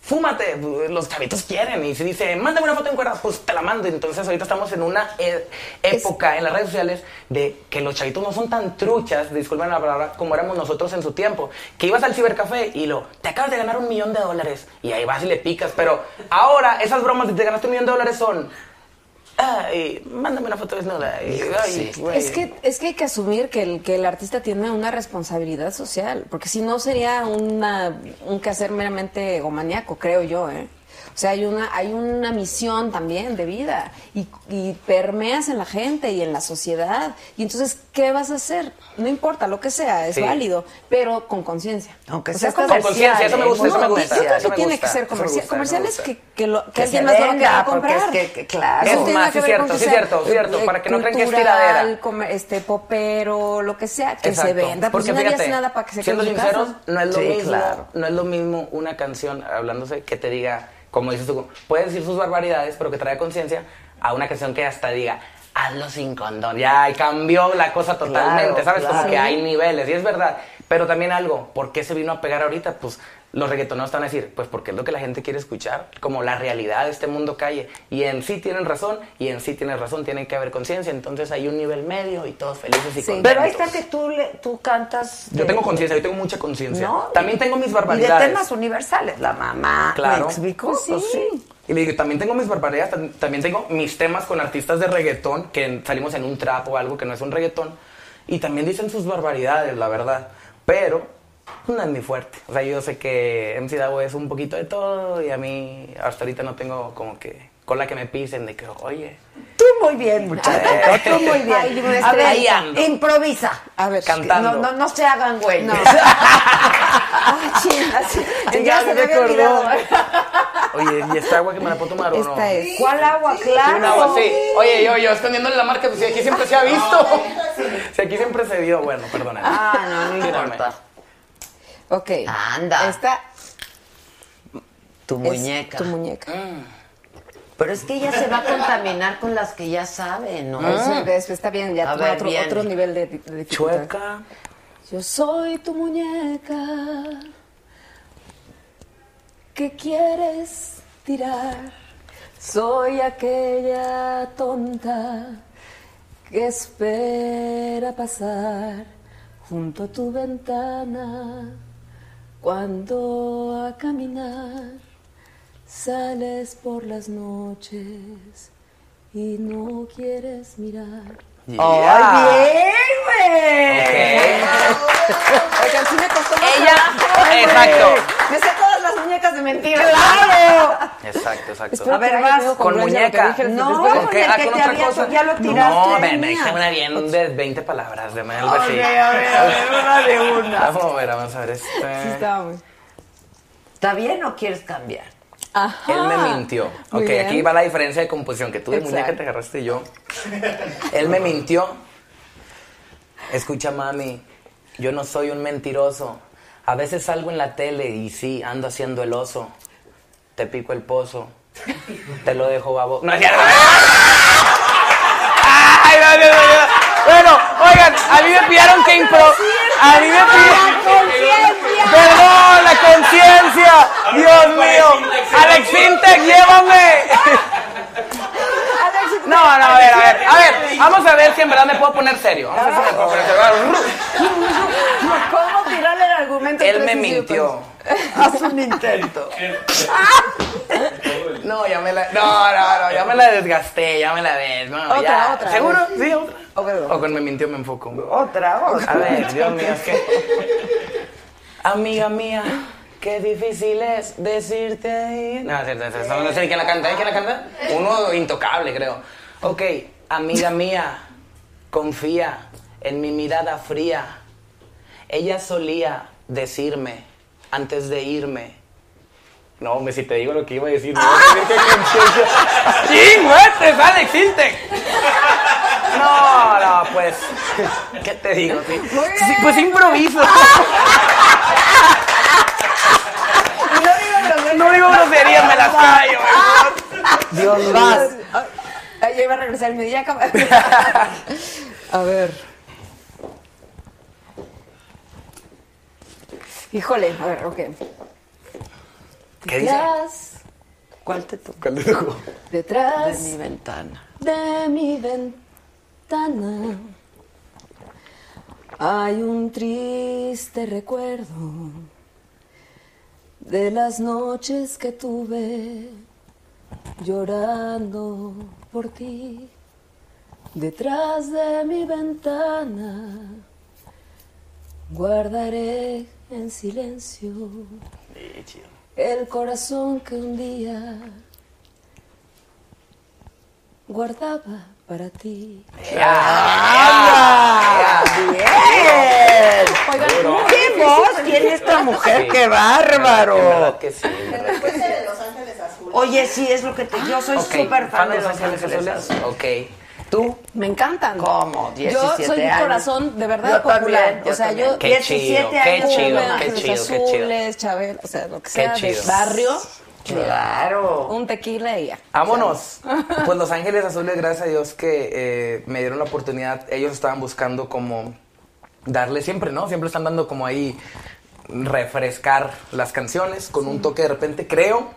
fúmate, los chavitos quieren y si dice, mándame una foto encuerada, pues te la mando. Entonces ahorita estamos en una e- época en las redes sociales de que los chavitos no son tan truchas, disculpen la palabra, como éramos nosotros en su tiempo. Que ibas al cibercafé y lo, te acabas de ganar un millón de dólares y ahí vas y le picas. Pero ahora esas bromas de te ganaste un millón de dólares son, ay, mándame una foto desnuda. Ay. Es que, es que hay que asumir que el, que el artista tiene una responsabilidad social, porque si no sería una, un quehacer meramente egomaníaco, creo yo, ¿eh? O sea, hay una, hay una misión también de vida y, y permeas en la gente y en la sociedad. Y entonces, ¿qué vas a hacer? No importa lo que sea, es Sí. válido, pero con conciencia. Aunque O sea estás- Con conciencia, eso me gusta, eso me No, gusta. yo creo eso que tiene gusta, que ser comercial. gusta, comerciales eso me que, que, lo, que, Que alguien más lo va a venga, querer porque comprar. es que- que- claro. Eso Es más, que sí, cierto, sí, sea, cierto, cierto, eh, para que no crean que es tiradera. come- este popero, lo que sea, que se venda. Pues Porque nadie fíjate, hace nada para que se siendo sinceros, no es lo Sí, mismo, claro. no es lo mismo una canción hablándose que te diga, como dices tú, puedes decir sus barbaridades, pero que trae conciencia, a una canción que hasta diga, hazlo sin condón. Ya y cambió la cosa totalmente, Claro, ¿sabes? Como que hay niveles, y es verdad. Pero también algo, ¿por qué se vino a pegar ahorita? Pues los reggaetoneros están a decir, pues porque es lo que la gente quiere escuchar, como la realidad de este mundo calle. Y en sí tienen razón, y en sí tienes razón, tiene que haber conciencia. Entonces hay un nivel medio y todos felices y contentos. Pero ahí está que tú, tú cantas. Yo de- tengo conciencia, yo tengo mucha conciencia. ¿no? También tengo mis Y de barbaridades. temas universales, la mamá. Claro. ¿Me explico? Pues sí. Pues sí. Y le digo, también tengo mis barbaridades, tam- también tengo mis temas con artistas de reggaetón, que salimos en un trap o algo que no es un reggaetón, y también dicen sus barbaridades, la verdad. Pero no es mi fuerte. O sea, yo sé que MC Davo es un poquito de todo, y a mí hasta ahorita no tengo como que cola que me pisen de que, oye, Tú muy bien, muchacho. Tú muy bien. Ay, yo me a ver, ahí ando. improvisa. A ver, Cantando. No, no, no se hagan güey. No. Ay, Ya ya se me acordó. oye, ¿y esta agua que me la puedo tomar o no? Esta es. ¿Cuál agua? Claro. Un agua así. Oye, yo, yo escondiéndole la marca, pues si aquí siempre se ha visto. Si aquí siempre se vio, bueno, perdóname. Ah, no, no importa. Ok. Anda. Esta Tu es muñeca. tu muñeca. Pero es que ella se va a contaminar con las que ya sabe, ¿no? Eso, eso está bien, ya toma otro, otro nivel de, de dificultad. Chueca. Yo soy tu muñeca que quieres tirar. Soy aquella tonta que espera pasar junto a tu ventana cuando a caminar sales por las noches y no quieres mirar. ¡Ay, bien, güey! Oigan, sí me costó más Ella, trabajo, exacto. Me de mentira. ¡Claro! Exacto, exacto. Espero A ver, que vas con que muñeca. dije No, con Ah, que con te otra había- cosa. ya lo tiraste. No, me, me hice una bien de 20 palabras, de algo Ok, así. a ver, a ver, una de una. Vamos a ver, vamos a ver Sí, este. muy... ¿Está bien o quieres cambiar? Ajá. Él me mintió. Muy ok, bien. aquí va la diferencia de composición, que tú de Exacto. muñeca te agarraste y yo. Él me mintió. Escucha, mami, yo no soy un mentiroso. A veces salgo en la tele y sí, ando haciendo el oso. Te pico el pozo. Te lo dejo babo. No, es cierto. ¡Ay, no, no, no, no! Bueno, oigan, a mí me pidieron que impro. A mí me pidieron. ¡Perdón, la conciencia! ¡Dios mío! ¡Alex Fintech, llévame! No, no, a ver, a ver, a ver, vamos a ver si en verdad me puedo poner serio. Vamos a ver si me puedo poner serio. ¿Cómo tirarle el argumento? Él me mintió. Haz un intento. No, ya me la. No, no, no, ya me la desgasté, ya me la ves. No, Otra, ya. otra, ¿Seguro? Sí, otra. Ver, O con me mintió me enfoco. Otra, otra. A ver, Dios mío, es que. Amiga mía, qué difícil es decirte ahí. No, no, no, no, no sé quién la canta, ¿eh? ¿Quién la canta? Uno intocable, creo. Ok, amiga mía, confía en mi mirada fría. Ella solía decirme antes de irme. No, hombre, si te digo lo que iba a decir, no vas a decir que conciencia. ¡Sí, muertes, Alex Intec! No, no, pues. ¿Qué te digo? Sí, Sí, pues improviso. No digo groserías, me las callo. mejor. Dios Vas. Ay, ya iba a regresar el medio. Ya acaba- A ver. Híjole, a ver, ok. ¿Qué dice? Detrás, ¿Cuál te tocó? ¿Cuál te tocó? detrás De mi ventana. de mi ventana hay un triste recuerdo de las noches que tuve llorando por ti. Detrás de mi ventana guardaré en silencio el corazón que un día guardaba para ti. ¡Bien! Oigan, ¡Qué voz tiene esta mujer! ¡Qué bárbaro! que sí. Después de Los Ángeles Azules. Oye, sí, es lo que te... Yo soy Ok, súper fan de Los Ángeles Ángeles Azules. Azules. Ok. ¿Tú? Me encantan. ¿Cómo? Yo 17 soy un corazón de verdad Yo popular. también, yo o sea, también. yo Qué 17 chido, qué años. chido, qué Ángeles chido, qué chido. Azules, Chabel, o sea, lo que Qué sea, de chido. barrio, Claro. un tequila y ya. Vámonos. Pues Los Ángeles Azules, gracias a Dios que eh, me dieron la oportunidad. Ellos estaban buscando como darle siempre, ¿no? Siempre están dando como ahí refrescar las canciones con un toque de repente, creo.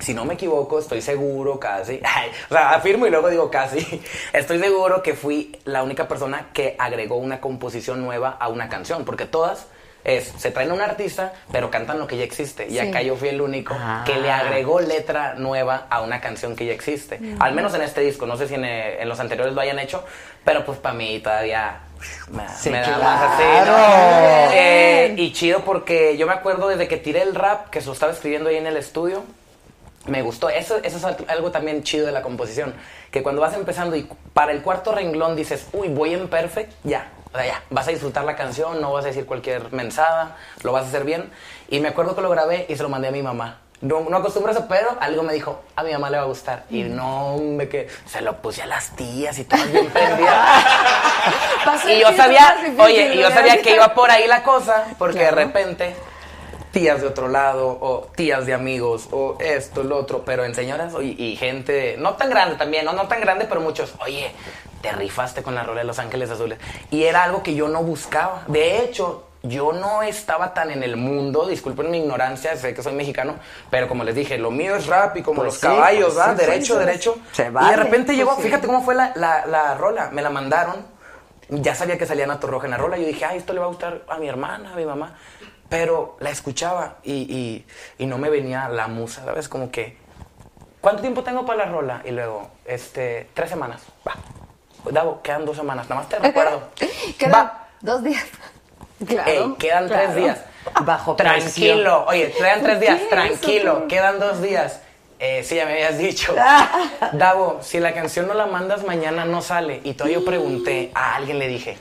Si no me equivoco, estoy seguro casi. ay, o sea, afirmo y luego digo casi. Estoy seguro que fui la única persona que agregó una composición nueva a una canción. Porque todas es, se traen a un artista, pero cantan lo que ya existe. Y Sí. acá yo fui el único Ah. que le agregó letra nueva a una canción que ya existe. Al menos en este disco, no sé si en, eh, en los anteriores lo hayan hecho, pero pues para mí todavía me, Sí, me da claro. más así. ¿no? Eh, y chido porque yo me acuerdo desde que tiré el rap, que se lo estaba escribiendo ahí en el estudio, me gustó. Eso, eso es al- algo también chido de la composición. Que cuando vas empezando y para el cuarto renglón dices, uy, voy en perfect, ya. O sea, ya, vas a disfrutar la canción, no vas a decir cualquier mensada, lo vas a hacer bien. Y me acuerdo que lo grabé y se lo mandé a mi mamá. No, no acostumbro a eso, pero algo me dijo, a mi mamá le va a gustar. Y no, me que se lo puse a las tías y todas bien prendidas. Y yo sabía, oye, y yo sabía que iba por ahí la cosa, porque Claro. de repente tías de otro lado, o tías de amigos, o esto, lo otro, pero en señoras y, y gente, no tan grande también, no, no tan grande, pero muchos, oye, te rifaste con la rola de Los Ángeles Azules. Y era algo que yo no buscaba. De hecho, yo no estaba tan en el mundo, disculpen mi ignorancia, sé que soy mexicano, pero como les dije, lo mío es rap y como Pues los sí, caballos, pues ¿verdad? sí, derecho, sí, derecho. Se Y vale. de repente llegó, Pues sí. fíjate cómo fue la, la, la rola, me la mandaron, ya sabía que salía Nato Roja en la rola, yo dije, ay, esto le va a gustar a mi hermana, a mi mamá, pero la escuchaba y, y, y no me venía la musa, ¿sabes? Como que, ¿cuánto tiempo tengo para la rola? Y luego, este, tres semanas, va. Davo, quedan dos semanas, nada más te recuerdo. Quedan Va. dos días. Claro. Ey, quedan claro. tres días. Bajo Tranquilo. Oye, quedan tres días. Tranquilo. eso. Quedan dos días. Eh, sí, ya me habías dicho. Davo, si la canción no la mandas mañana, no sale. Y todavía yo pregunté, a alguien le dije,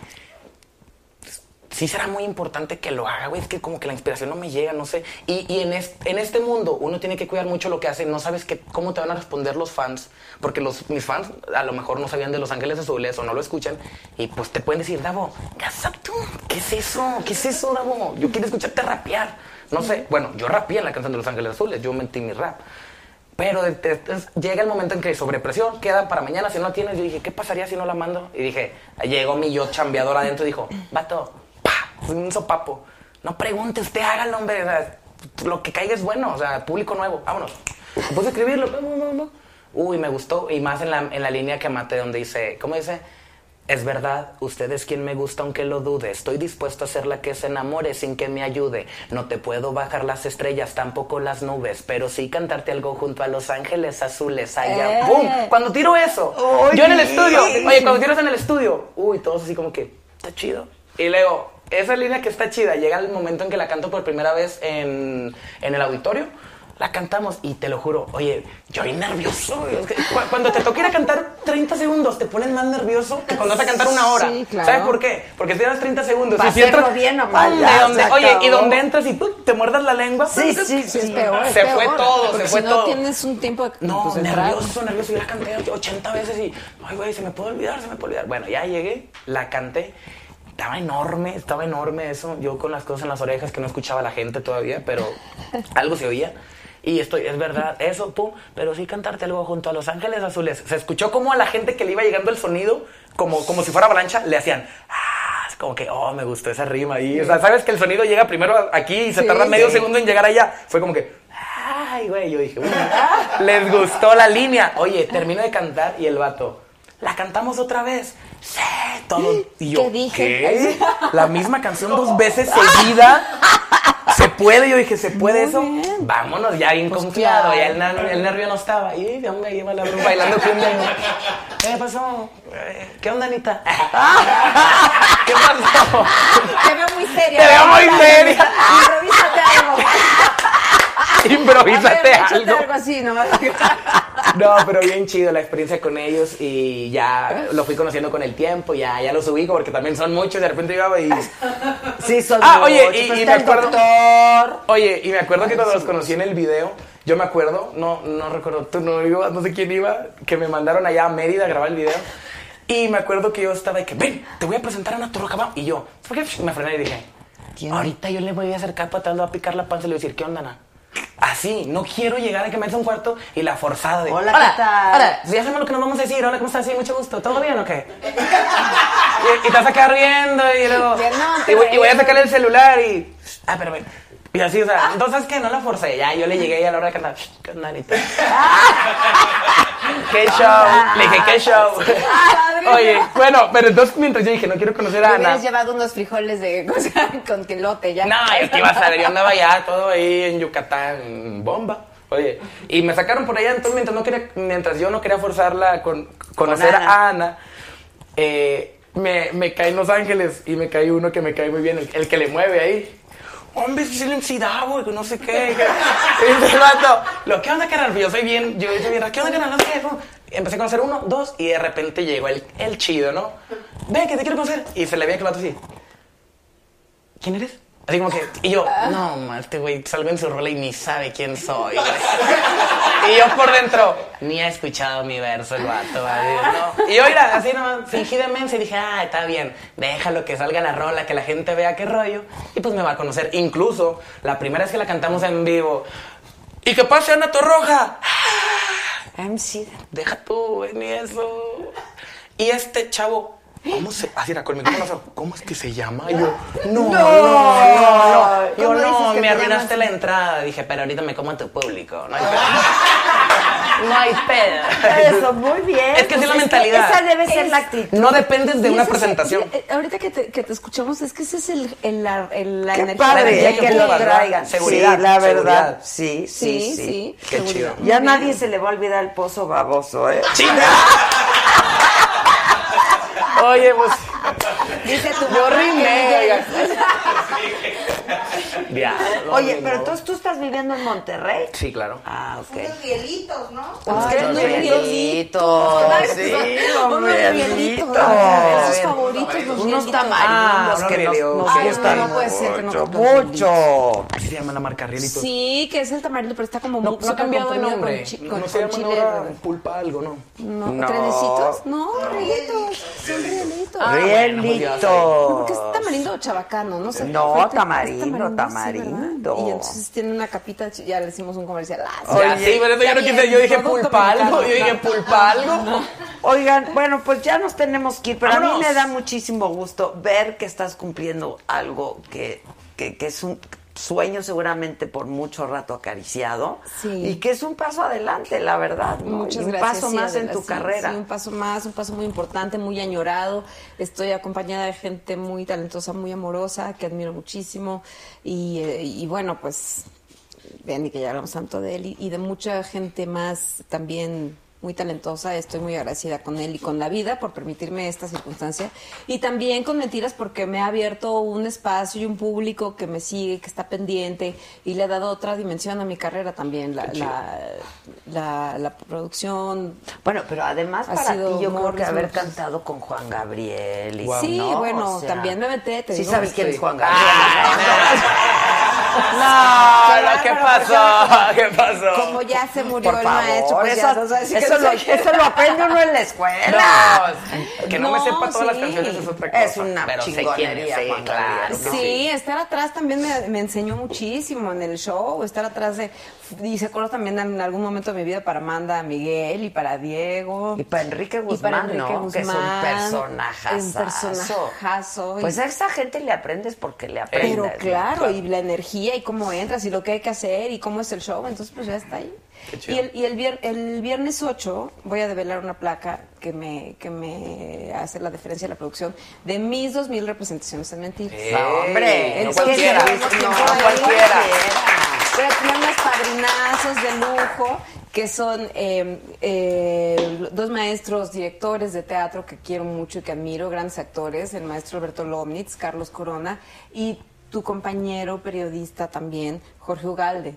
sí será muy importante que lo haga, güey. Es que como que la inspiración no me llega, no sé. Y, y en, este, en este mundo uno tiene que cuidar mucho lo que hace. No sabes que, cómo te van a responder los fans. Porque los, mis fans a lo mejor no sabían de Los Ángeles Azules o no lo escuchan. Y pues te pueden decir, Davo, ¿qué tú? ¿Qué es eso? ¿Qué es eso, Davo? Yo quiero escucharte rapear. No sé. Bueno, yo rapeé en la canción de Los Ángeles Azules. Yo metí mi rap. Pero de- de- llega el momento en que sobrepresión queda para mañana. Si no la tienes, yo dije, ¿qué pasaría si no la mando? Y dije, llegó mi yo chambeador adentro y dijo, vato, pa, un sopapo. No pregunte, usted hágalo, hombre. o sea, lo que caiga es bueno, o sea, público nuevo, vámonos. A escribirlo. Uy, me gustó. Y más en la, en la línea que maté, donde dice, ¿cómo dice? Es verdad, usted es quien me gusta aunque lo dude. Estoy dispuesto a ser la que se enamore sin que me ayude. No te puedo bajar las estrellas, tampoco las nubes, pero sí cantarte algo junto a los ángeles azules allá. Eh. ¡Pum! Cuando tiro eso, yo en el estudio, oye, cuando tiras en el estudio, uy, todos así como que, está chido. Y luego, esa línea que está chida, llega el momento en que la canto por primera vez en, en el auditorio. La cantamos y te lo juro, oye, yo soy nervioso. es que cu- Cuando te toca ir a cantar 30 segundos, te pones más nervioso que cuando vas a cantar una hora. Sí, claro. ¿Sabes por qué? Porque si das 30 segundos. Y si entras- bien o de donde- Oye, y donde entras y ¡pum! te muerdas la lengua. Sí, sí, Sí, sí. es peor. es Se peor, fue todo, se fue si todo. no tienes un tiempo No, pues, nervioso, nervioso. Yo la canté 80 veces y, ay, güey, se me puede olvidar, se me puede olvidar. Bueno, ya llegué, la canté. Estaba enorme, estaba enorme eso. Yo con las cosas en las orejas que no escuchaba a la gente todavía, pero algo se oía. Y estoy, es verdad, eso, pum. Pero sí cantarte algo junto a Los Ángeles Azules. Se escuchó como a la gente que le iba llegando el sonido, como, como si fuera avalancha, le hacían, ah, es como que, oh, me gustó esa rima ahí. O sea, sabes que el sonido llega primero aquí y se Sí, tarda medio sí. segundo en llegar allá. Fue como que, ay, güey, yo dije, bueno, les gustó la línea. Oye, termino de cantar y el vato, ¿la cantamos otra vez? Sí, todo. Y yo, ¿Qué dije? ¿qué? La misma canción dos veces seguida. ¿Se puede? Yo dije, ¿se puede eso? Vámonos, ya bien confiado. claro. Ya el, ner- el nervio no estaba. Y de hombre, lleva la broma bailando cumbia. ¿Qué pasó? ¿Qué onda, Anita? ¿Qué pasó? Te veo muy seria. Te veo muy seria. Improvísate algo. ver, échate algo. algo así, ¿no? No, pero bien chido la experiencia con ellos y ya lo fui conociendo con el tiempo, ya, ya los ubico porque también son muchos, de repente iba y... Sí, son Ah, muchos, oye, y, pues y me acuerdo... doctor. Oye, y me acuerdo que cuando los conocí en el video, yo me acuerdo, no, no recuerdo, tú no ibas, no sé quién iba, que me mandaron allá a Mérida a grabar el video. Y me acuerdo que yo estaba de que, ven, te voy a presentar a una Torrocaba. Y yo, ¿por qué? Me frené y dije, ahorita yo le voy a acercar para atrás, le voy a picar la panza y le voy a decir, ¿qué onda? Así, no quiero llegar a que me a un cuarto y la forzada de. Hola, hola, ¿qué tal? Hola, si hacemos lo que nos vamos a decir, hola, ¿cómo estás? Sí, mucho gusto, ¿todo bien o qué? y, y te vas a quedar riendo y luego. Ya no, y, voy, y voy a sacarle el celular y. Ah, pero ven. Y así, o sea, entonces que no la forcé, ya yo le llegué y a la hora de cantar, ¿qué onda, Anita? ¿Qué show? Le dije, ¿qué show? Oye, bueno, pero entonces mientras yo dije, no quiero conocer a Ana. hubieras llevado unos frijoles de sea, con quelote ya. No, es que ibas a ver, yo andaba allá todo ahí en Yucatán, bomba. Oye, y me sacaron por allá, entonces mientras, no quería, mientras yo no quería forzarla con conocer Ana. a Ana, eh, me, me caí en Los Ángeles y me caí uno que me cae muy bien, el, el que le mueve ahí. Hombre, sí le encidaba, güey, que no sé qué. Y el vato, lo que onda, carnal, yo soy bien, yo soy bien, ¿qué onda, carnal? No sé qué. Empecé a conocer uno, dos, y de repente llegó el, el chido, ¿no? Ven, que te quiero conocer. Y se le veía que el vato así. ¿Quién eres? Así como que, y yo, no, ma, este güey salgo en su rola y ni sabe quién soy. Y yo por dentro, ni ha escuchado mi verso el vato, ¿no? Y yo, mira, así nomás, fingí demencia y dije, ah, está bien, déjalo que salga la rola, que la gente vea qué rollo, y pues me va a conocer. Incluso, la primera vez que la cantamos en vivo, y que pase Ana Torroja, MC. deja tú, ni eso. Y este chavo, ¿cómo se...? Así era con mi micrófono, ¿cómo es que se llama? Y yo, no, no, no, no. Yo, ¿Cómo dices no, me te arruinaste la entrada. Dije, pero ahorita me como a tu público. No hay pedo. No hay pedo. Eso, muy bien. Es que así es la Pues mentalidad. Esa debe ser Es- la actitud. No dependes de una es presentación. eh, ahorita que te, que te escuchamos, es que ese es el, el- la, el- la Qué energía. padre eh, que que lo traigan. Seguridad, sí, la verdad. seguridad. Sí, sí, Sí, sí. sí. Qué seguridad. chido. Ya nadie se le va a olvidar el pozo baboso, ¿eh? ¡Chinga! Oye, pues. Dice tu Yo rimé, oiga. Oye, pero entonces tú estás viviendo en Monterrey. Sí, claro. Ah, ok. Unos hielitos, ¿no? Ay, unos. Sí, Unos hielitos. Sus favoritos, los Unos. Ah, tamarindos que nos, gustan no, no puede ser que no mucho. Así se llama la marca Rielitos. Sí, que es el tamarindo, pero está como No, muy no ha cambiado de nombre. No se llama ahora pulpa algo, ¿no? No, No. ¿Trenecitos? No, rielitos. Son rielitos. Ah, sé. No, porque Rielitos. es tamarindo o chabacano, no sé. No, Fuerte, es tamarindo, sí, y entonces tiene una capita, ya le hicimos un comercial. Ah, sí. Ya, sí, pero yo no quise. Yo dije producto pulpa algo. mexicano. Yo dije pulpa algo. Oigan, bueno, pues ya nos tenemos que ir, pero a mí me da muchísimo gusto ver que estás cumpliendo algo que, que, que es un sueño seguramente por mucho rato acariciado Sí. y que es un paso adelante, la verdad. ¿no? Muchas un gracias. paso sí, más en tu sí, carrera. Sí, un paso más, un paso muy importante, muy añorado. Estoy acompañada de gente muy talentosa, muy amorosa, que admiro muchísimo. Y, eh, y bueno, pues, vean y que ya hablamos tanto de él y, y de mucha gente más también muy talentosa. Estoy muy agradecida con él y con la vida por permitirme esta circunstancia. Y también con Mentiras porque me ha abierto un espacio y un público que me sigue, que está pendiente y le ha dado otra dimensión a mi carrera también. La, la, la, la producción. Bueno, pero además Ha para ti yo creo que haber cantado con Juan Gabriel y Sí, ¿no? bueno, O sea, también me metí. te Sí digo, sabes quién sí. es Juan Gabriel. No, Claro, ¿qué pero pasó? ¿Qué pasó? Como ya se murió Por el maestro, pues eso, ya no si eso, lo, eso lo aprende uno en la escuela. No, que no, me sepa todas las canciones es otra cosa. Es una pero sé quién chingonería, es, sí, claro. Sí, estar atrás también me, me enseñó muchísimo en el show, estar atrás de... Y se acuerdo también en algún momento de mi vida para Amanda Miguel y para Diego. Y para Enrique Y Guzmán, para Enrique ¿no? Que es un personajazo. Un personajazo. Pues a esa gente le aprendes porque le aprendes. Pero ¿no? claro, y la energía y cómo entras y lo que hay que hacer y cómo es el show, entonces pues ya está ahí. Y, el, y el, vier- el viernes 8 voy a develar una placa que me, que me hace la diferencia de la producción de mis 2000 representaciones en mentiras. No, hombre, no cualquiera. no, no cualquiera. Voy a tener unos padrinazos de lujo que son eh, eh, dos maestros directores de teatro que quiero mucho y que admiro, grandes actores, el maestro Alberto Lomnitz, Carlos Corona y tu compañero periodista también, Jorge Ugalde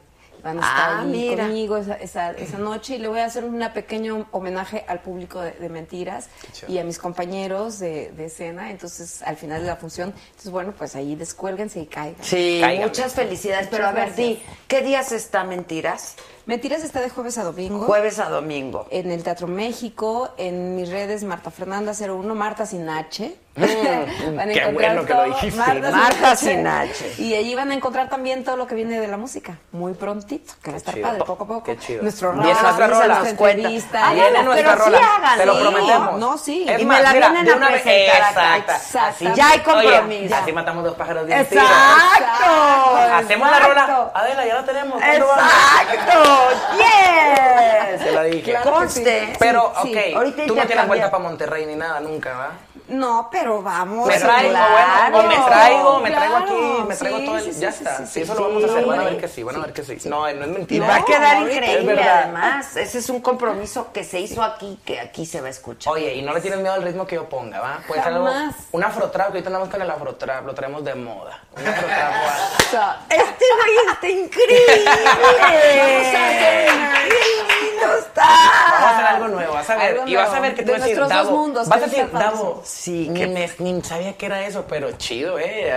Van a estar Ah, ahí mira. conmigo esa, esa, esa noche y le voy a hacer un pequeño homenaje al público de, de Mentiras y a mis compañeros de, de escena. Entonces, al final de la función, entonces, bueno, pues ahí descuélguense y caigan. Sí, muchas felicidades. Pero a ver, di. ¿qué días está Mentiras? Mentiras está de jueves a domingo. Jueves a domingo. En el Teatro México, en mis redes Marta Fernanda 01, Marta sin H. Van a qué encontrar bueno que lo dijiste. Marta sin H. Y allí van a encontrar también todo lo que viene de la música, muy prontito, que va a estar chido. padre, poco a poco. Qué chido. Nuestro rap, nuestra rola. Ah, Viene bueno, nuestra sí rola. háganlo. Te lo prometemos. No, sí. Es Y más, me la mira, vienen a presentar. Exacto. Ya hay Oye, compromiso. así matamos dos pájaros de un tiro. ¡Exacto! Hacemos la rola. Adela, ya la tenemos. ¡Exacto! ¡Yes! Se la dije. Claro Conste. sí. Pero, ok, sí. Tú no tienes vuelta para Monterrey ni nada nunca, ¿va? No, pero vamos. Me traigo, claro. bueno, o me traigo, me traigo Claro, aquí, me traigo sí, todo el... sí, ya sí, está, sí, eso lo vamos a hacer, van a ver que sí, van a ver que sí. No, no es Y mentira. va a quedar increíble, además. Ese es un compromiso que se hizo aquí, que aquí se va a escuchar. Oye, y no le tienes miedo al ritmo que yo ponga, ¿va? Puede ser algo, un afrotrap, que ahorita andamos con el afrotrap, lo traemos de moda. Un afrotrap, Este güey está increíble. ¡Qué lindo está! Vamos a hacer algo nuevo, vas a ver. Algo Y vas a ver que tú De vas a decir, Davo. mundos, vas a decir, Davo. Sí, Ni, que- me, ni sabía que era eso, pero chido, ¿eh?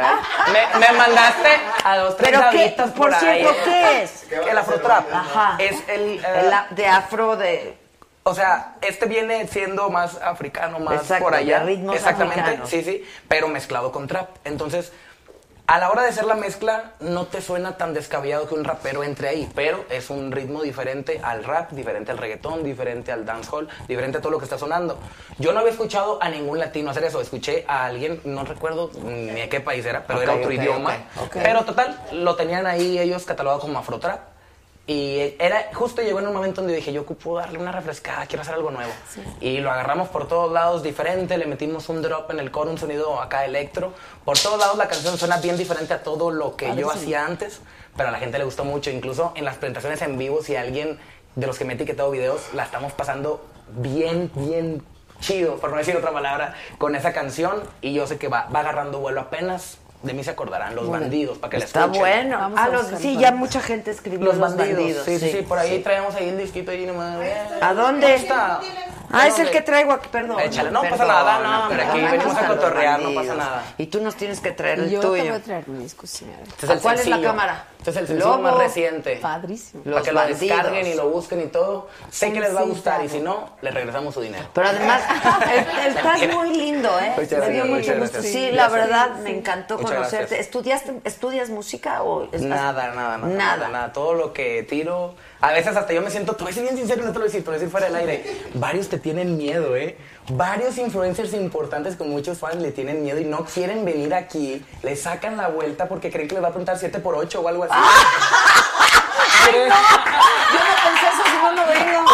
Me, me mandaste a dos, tres ¿Pero qué? Por ahí. cierto, ¿qué es? El afrotrap. Ajá. Es el... eh, El a- de afro de... O sea, este viene siendo más africano, más Exacto, por allá. de ritmos Exactamente, africanos. sí, sí, pero mezclado con trap. Entonces, a la hora de hacer la mezcla, no te suena tan descabellado que un rapero entre ahí, pero es un ritmo diferente al rap, diferente al reggaetón, diferente al dancehall, diferente a todo lo que está sonando. Yo no había escuchado a ningún latino hacer eso. Escuché a alguien, no recuerdo ni de qué país era, pero era otro idioma. Pero total, lo tenían ahí ellos catalogado como afrotrap. Y era justo llegó en un momento donde dije, yo ocupo darle una refrescada, quiero hacer algo nuevo. Y lo agarramos por todos lados diferente, le metimos un drop en el coro, un sonido acá electro. Por todos lados la canción suena bien diferente a todo lo que yo Padrísimo. hacía antes, pero a la gente le gustó mucho. Incluso en las presentaciones en vivo, si alguien de los que me ha etiquetado videos, la estamos pasando bien, bien chido, por no decir otra palabra, con esa canción. Y yo sé que va, va agarrando vuelo apenas. De mí se acordarán los bandidos, para que la Está escuchen. bueno. Vamos Ah, a los, sí, ya mucha gente escribió Los bandidos. Sí, sí, sí, por ahí sí. traemos ahí el disquito ahí nomás. ¿A dónde? ¿Dónde está? Ah, es el que traigo aquí, perdón. Échale, no pasa perdón, nada, no, hombre, aquí venimos a cotorrear, no pasa nada. Y tú nos tienes que traer el Yo te voy tuyo. a traer mi disco, señora. Este es el ¿Cuál es la cámara? Este es el sencillo Lobo. más reciente. Padrísimo. Los para que lo descarguen y lo busquen y todo. Sé que les va a gustar y si no, les regresamos su dinero. Pero además, es- estás muy lindo, ¿eh? Muchas Me dio gracias, mucho muchas gusto. gracias. Sí, la verdad, me encantó Muchas conocerte. gracias. ¿Estudiaste, ¿Estudias música o estás- Nada, nada, nada, Nada. nada. Todo lo que tiro. A veces hasta yo me siento, te voy a decir bien sincero, no te lo voy a decir, te lo voy a decir fuera del aire. Varios te tienen miedo, ¿eh? Varios influencers importantes con muchos fans le tienen miedo y no quieren venir aquí. Le sacan la vuelta porque creen que les va a preguntar 7 por 8 o algo así. ¿Creen- Yo no pensé eso si no lo vengo.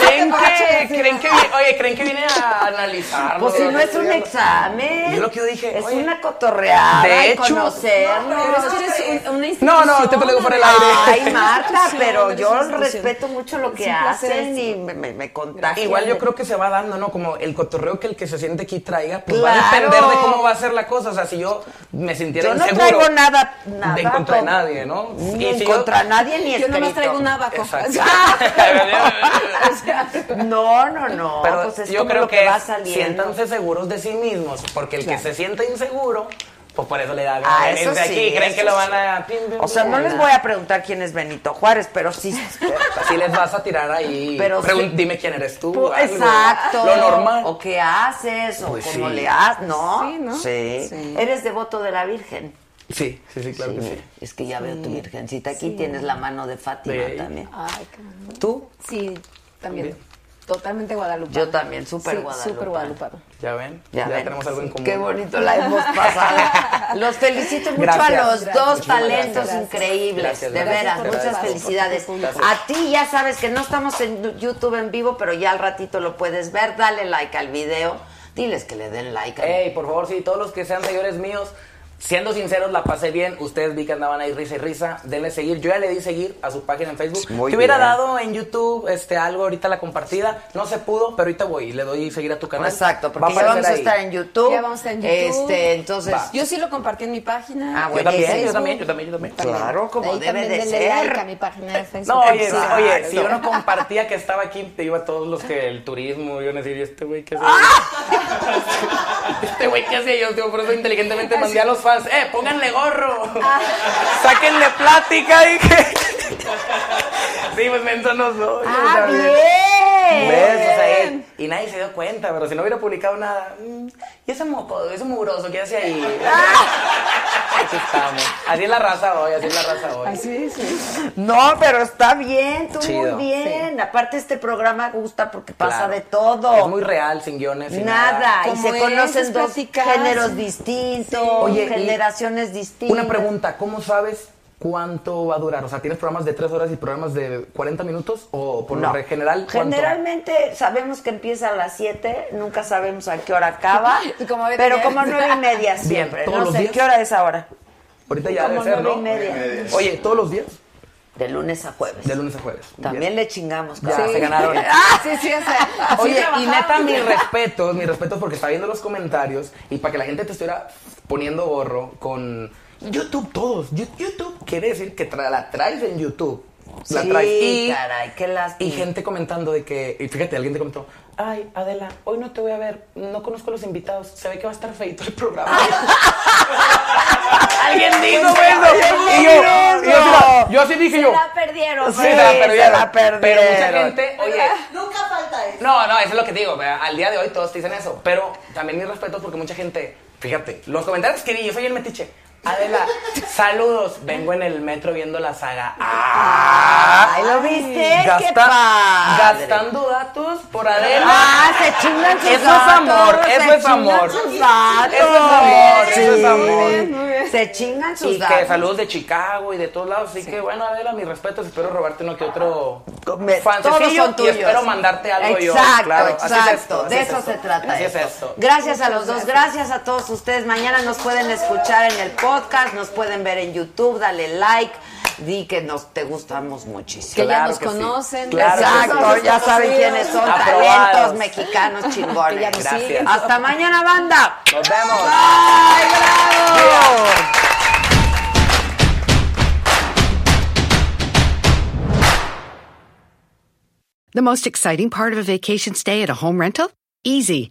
¿Creen que, creen que, oye, creen que viene a analizar? Pues si no es un examen. Yo lo que yo dije, Es oye, una cotorreada. de y hecho- conocernos. Pero es que eres un- una No, no, te lo digo por el aire. Ay, Marta, pero yo respeto mucho lo que hacen y me, me, me contagian. Igual yo creo que se va dando, ¿no? Como el cotorreo que el que se siente aquí traiga, pues va a Claro. depender de cómo va a ser la cosa. O sea, si yo me sintiera Yo no inseguro traigo nada, nada. de en contra de nadie, ¿no? Ni Y en si yo- contra de nadie ni Yo nomás escrito. traigo un abaco. Sea, No, no, no. Pero pues es yo como creo lo que, va saliendo. siéntanse seguros de sí mismos, porque el Claro. que se siente inseguro, pues por eso le da Ah, eso de aquí, sí, creen que lo van sí. a... pim, pim, O sea, no les voy a preguntar quién es Benito Juárez, pero sí. Así les vas a tirar ahí. Pero Pregun- sí. Dime quién eres tú. Algo. Exacto. Lo normal. O qué haces, o Pues cómo sí. le haces, ¿no? Sí, ¿no? Sí. Sí. Eres devoto de la Virgen. Sí, sí, sí, claro que sí. Es que ya veo tu virgencita. Aquí Sí. tienes la mano de Fátima De también. Ay. ¿Tú? Sí, también. Totalmente guadalupano. Yo también, súper Sí, guadalupano. Súper guadalupano. Ya ven, Ya, ya, ven. tenemos algo en común. Qué bonito la hemos pasado. Los felicito mucho Gracias. a los Gracias. dos Muchísimas talentos gracias. increíbles. Gracias, de veras, muchas felicidades. A ti ya sabes que no estamos en YouTube en vivo, pero ya al ratito lo puedes ver. Dale like al video. Diles que le den like. al- Ey, por favor, sí, todos los que sean seguidores míos, Siendo sinceros, la pasé bien. Ustedes vi que andaban ahí risa y risa. Denle seguir. Yo ya le di seguir a su página en Facebook. Muy Te hubiera bien. dado en YouTube este, algo ahorita la compartida. No se pudo, pero ahorita voy y le doy seguir a tu canal. Exacto, Va porque ya aparecer vamos a ahí. estar en YouTube. Ya vamos a estar en YouTube. Este, entonces. Va. Yo sí lo compartí en mi página. Ah, Yo también, yo también, yo también, yo también. Claro, como Ahí debe de ser. like a mi página de Facebook. No, oye, si, Exacto. oye, si yo no compartía que estaba aquí, te iba a todos los que el turismo, iban a decir, ¿y este güey qué hace? ¡Ah! Este güey qué hace yo, tío, por eso inteligentemente mandé a los fans, eh, pónganle gorro, sáquenle plática, dije. Sí, pues menso no soy. ¡Ah, bien! ¿Ves? O sea, eh, y nadie se dio cuenta, pero si no hubiera publicado nada, mm, ¿y ese moco, ese mugroso qué hace ahí? Aquí estamos. Así es la raza hoy, así es la raza hoy. Así, sí. No, pero está bien, tú Chido. muy bien. Aparte este programa gusta porque pasa Claro. de todo. Es muy real, sin guiones, sin Nada, nada. y se es, conocen es dos platicar, géneros sí. distintos, Oye, generaciones distintas. Una pregunta, ¿cómo sabes cuánto va a durar? O sea, ¿tienes programas de 3 horas y programas de 40 minutos? ¿O por No. lo general cuánto? Generalmente sabemos que empieza a las 7, nunca sabemos a qué hora acaba, Como pero como nueve y media siempre. ¿todos no los sé, días? ¿qué hora es ahora? Ahorita ya Como debe ser, nueve ¿no? y media. Oye, ¿todos los días? De lunes a jueves. De lunes a jueves. También le chingamos. Ya, cabrón. se ganaron. Ah, sí, sí, o sea, Oye, y neta, mis respetos, mis respetos porque está viendo los comentarios y para que la gente te estuviera poniendo gorro con YouTube, todos. YouTube quiere decir que tra- la traes en YouTube. La Sí, traes. Y, caray, qué lástima. y gente comentando de que, y fíjate, alguien te comentó, ay, Adela, hoy no te voy a ver, no conozco a los invitados, se ve que va a estar feito el programa. alguien dijo eso. Y yo, y yo, así dije Se yo. la perdieron. Sí, Sí, se la perdieron. se la perdieron. Pero mucha gente, oye, Nunca falta eso. no, no, eso es lo que digo. Al día de hoy todos te dicen eso. Pero también mi respeto porque mucha gente, fíjate, los comentarios que vi, yo soy el metiche. Adela, saludos. Vengo en el metro viendo la saga. ¡Ah! Ay, ¿lo viste? ¡Qué Gasta- padre! Gastando datos por Adela. Ah, se chingan sus Eso es datos, amor, se eso es amor. sus datos. Eso es amor, eso es Sí. amor. Se chingan sus Y datos. que saludos de Chicago y de todos lados. Así que bueno, Adela, mis respetos. Espero robarte uno que otro fancecillo y tuyos. espero mandarte algo yo. Exacto, Claro, es exacto. de es eso se trata Así es esto. Gracias a los dos, gracias a todos ustedes. Mañana nos pueden escuchar en el podcast, nos pueden ver en YouTube, dale like, di que nos te gustamos muchísimo. Que ya nos que sí. conocen. Claro que Exacto, sí. ya saben quiénes son, Aprobados. talentos mexicanos Que ya chingones. nos Gracias. siguen. Hasta mañana, banda. Nos vemos. ¡Ay, bravo! The most exciting part of a vacation stay at a home rental? Easy.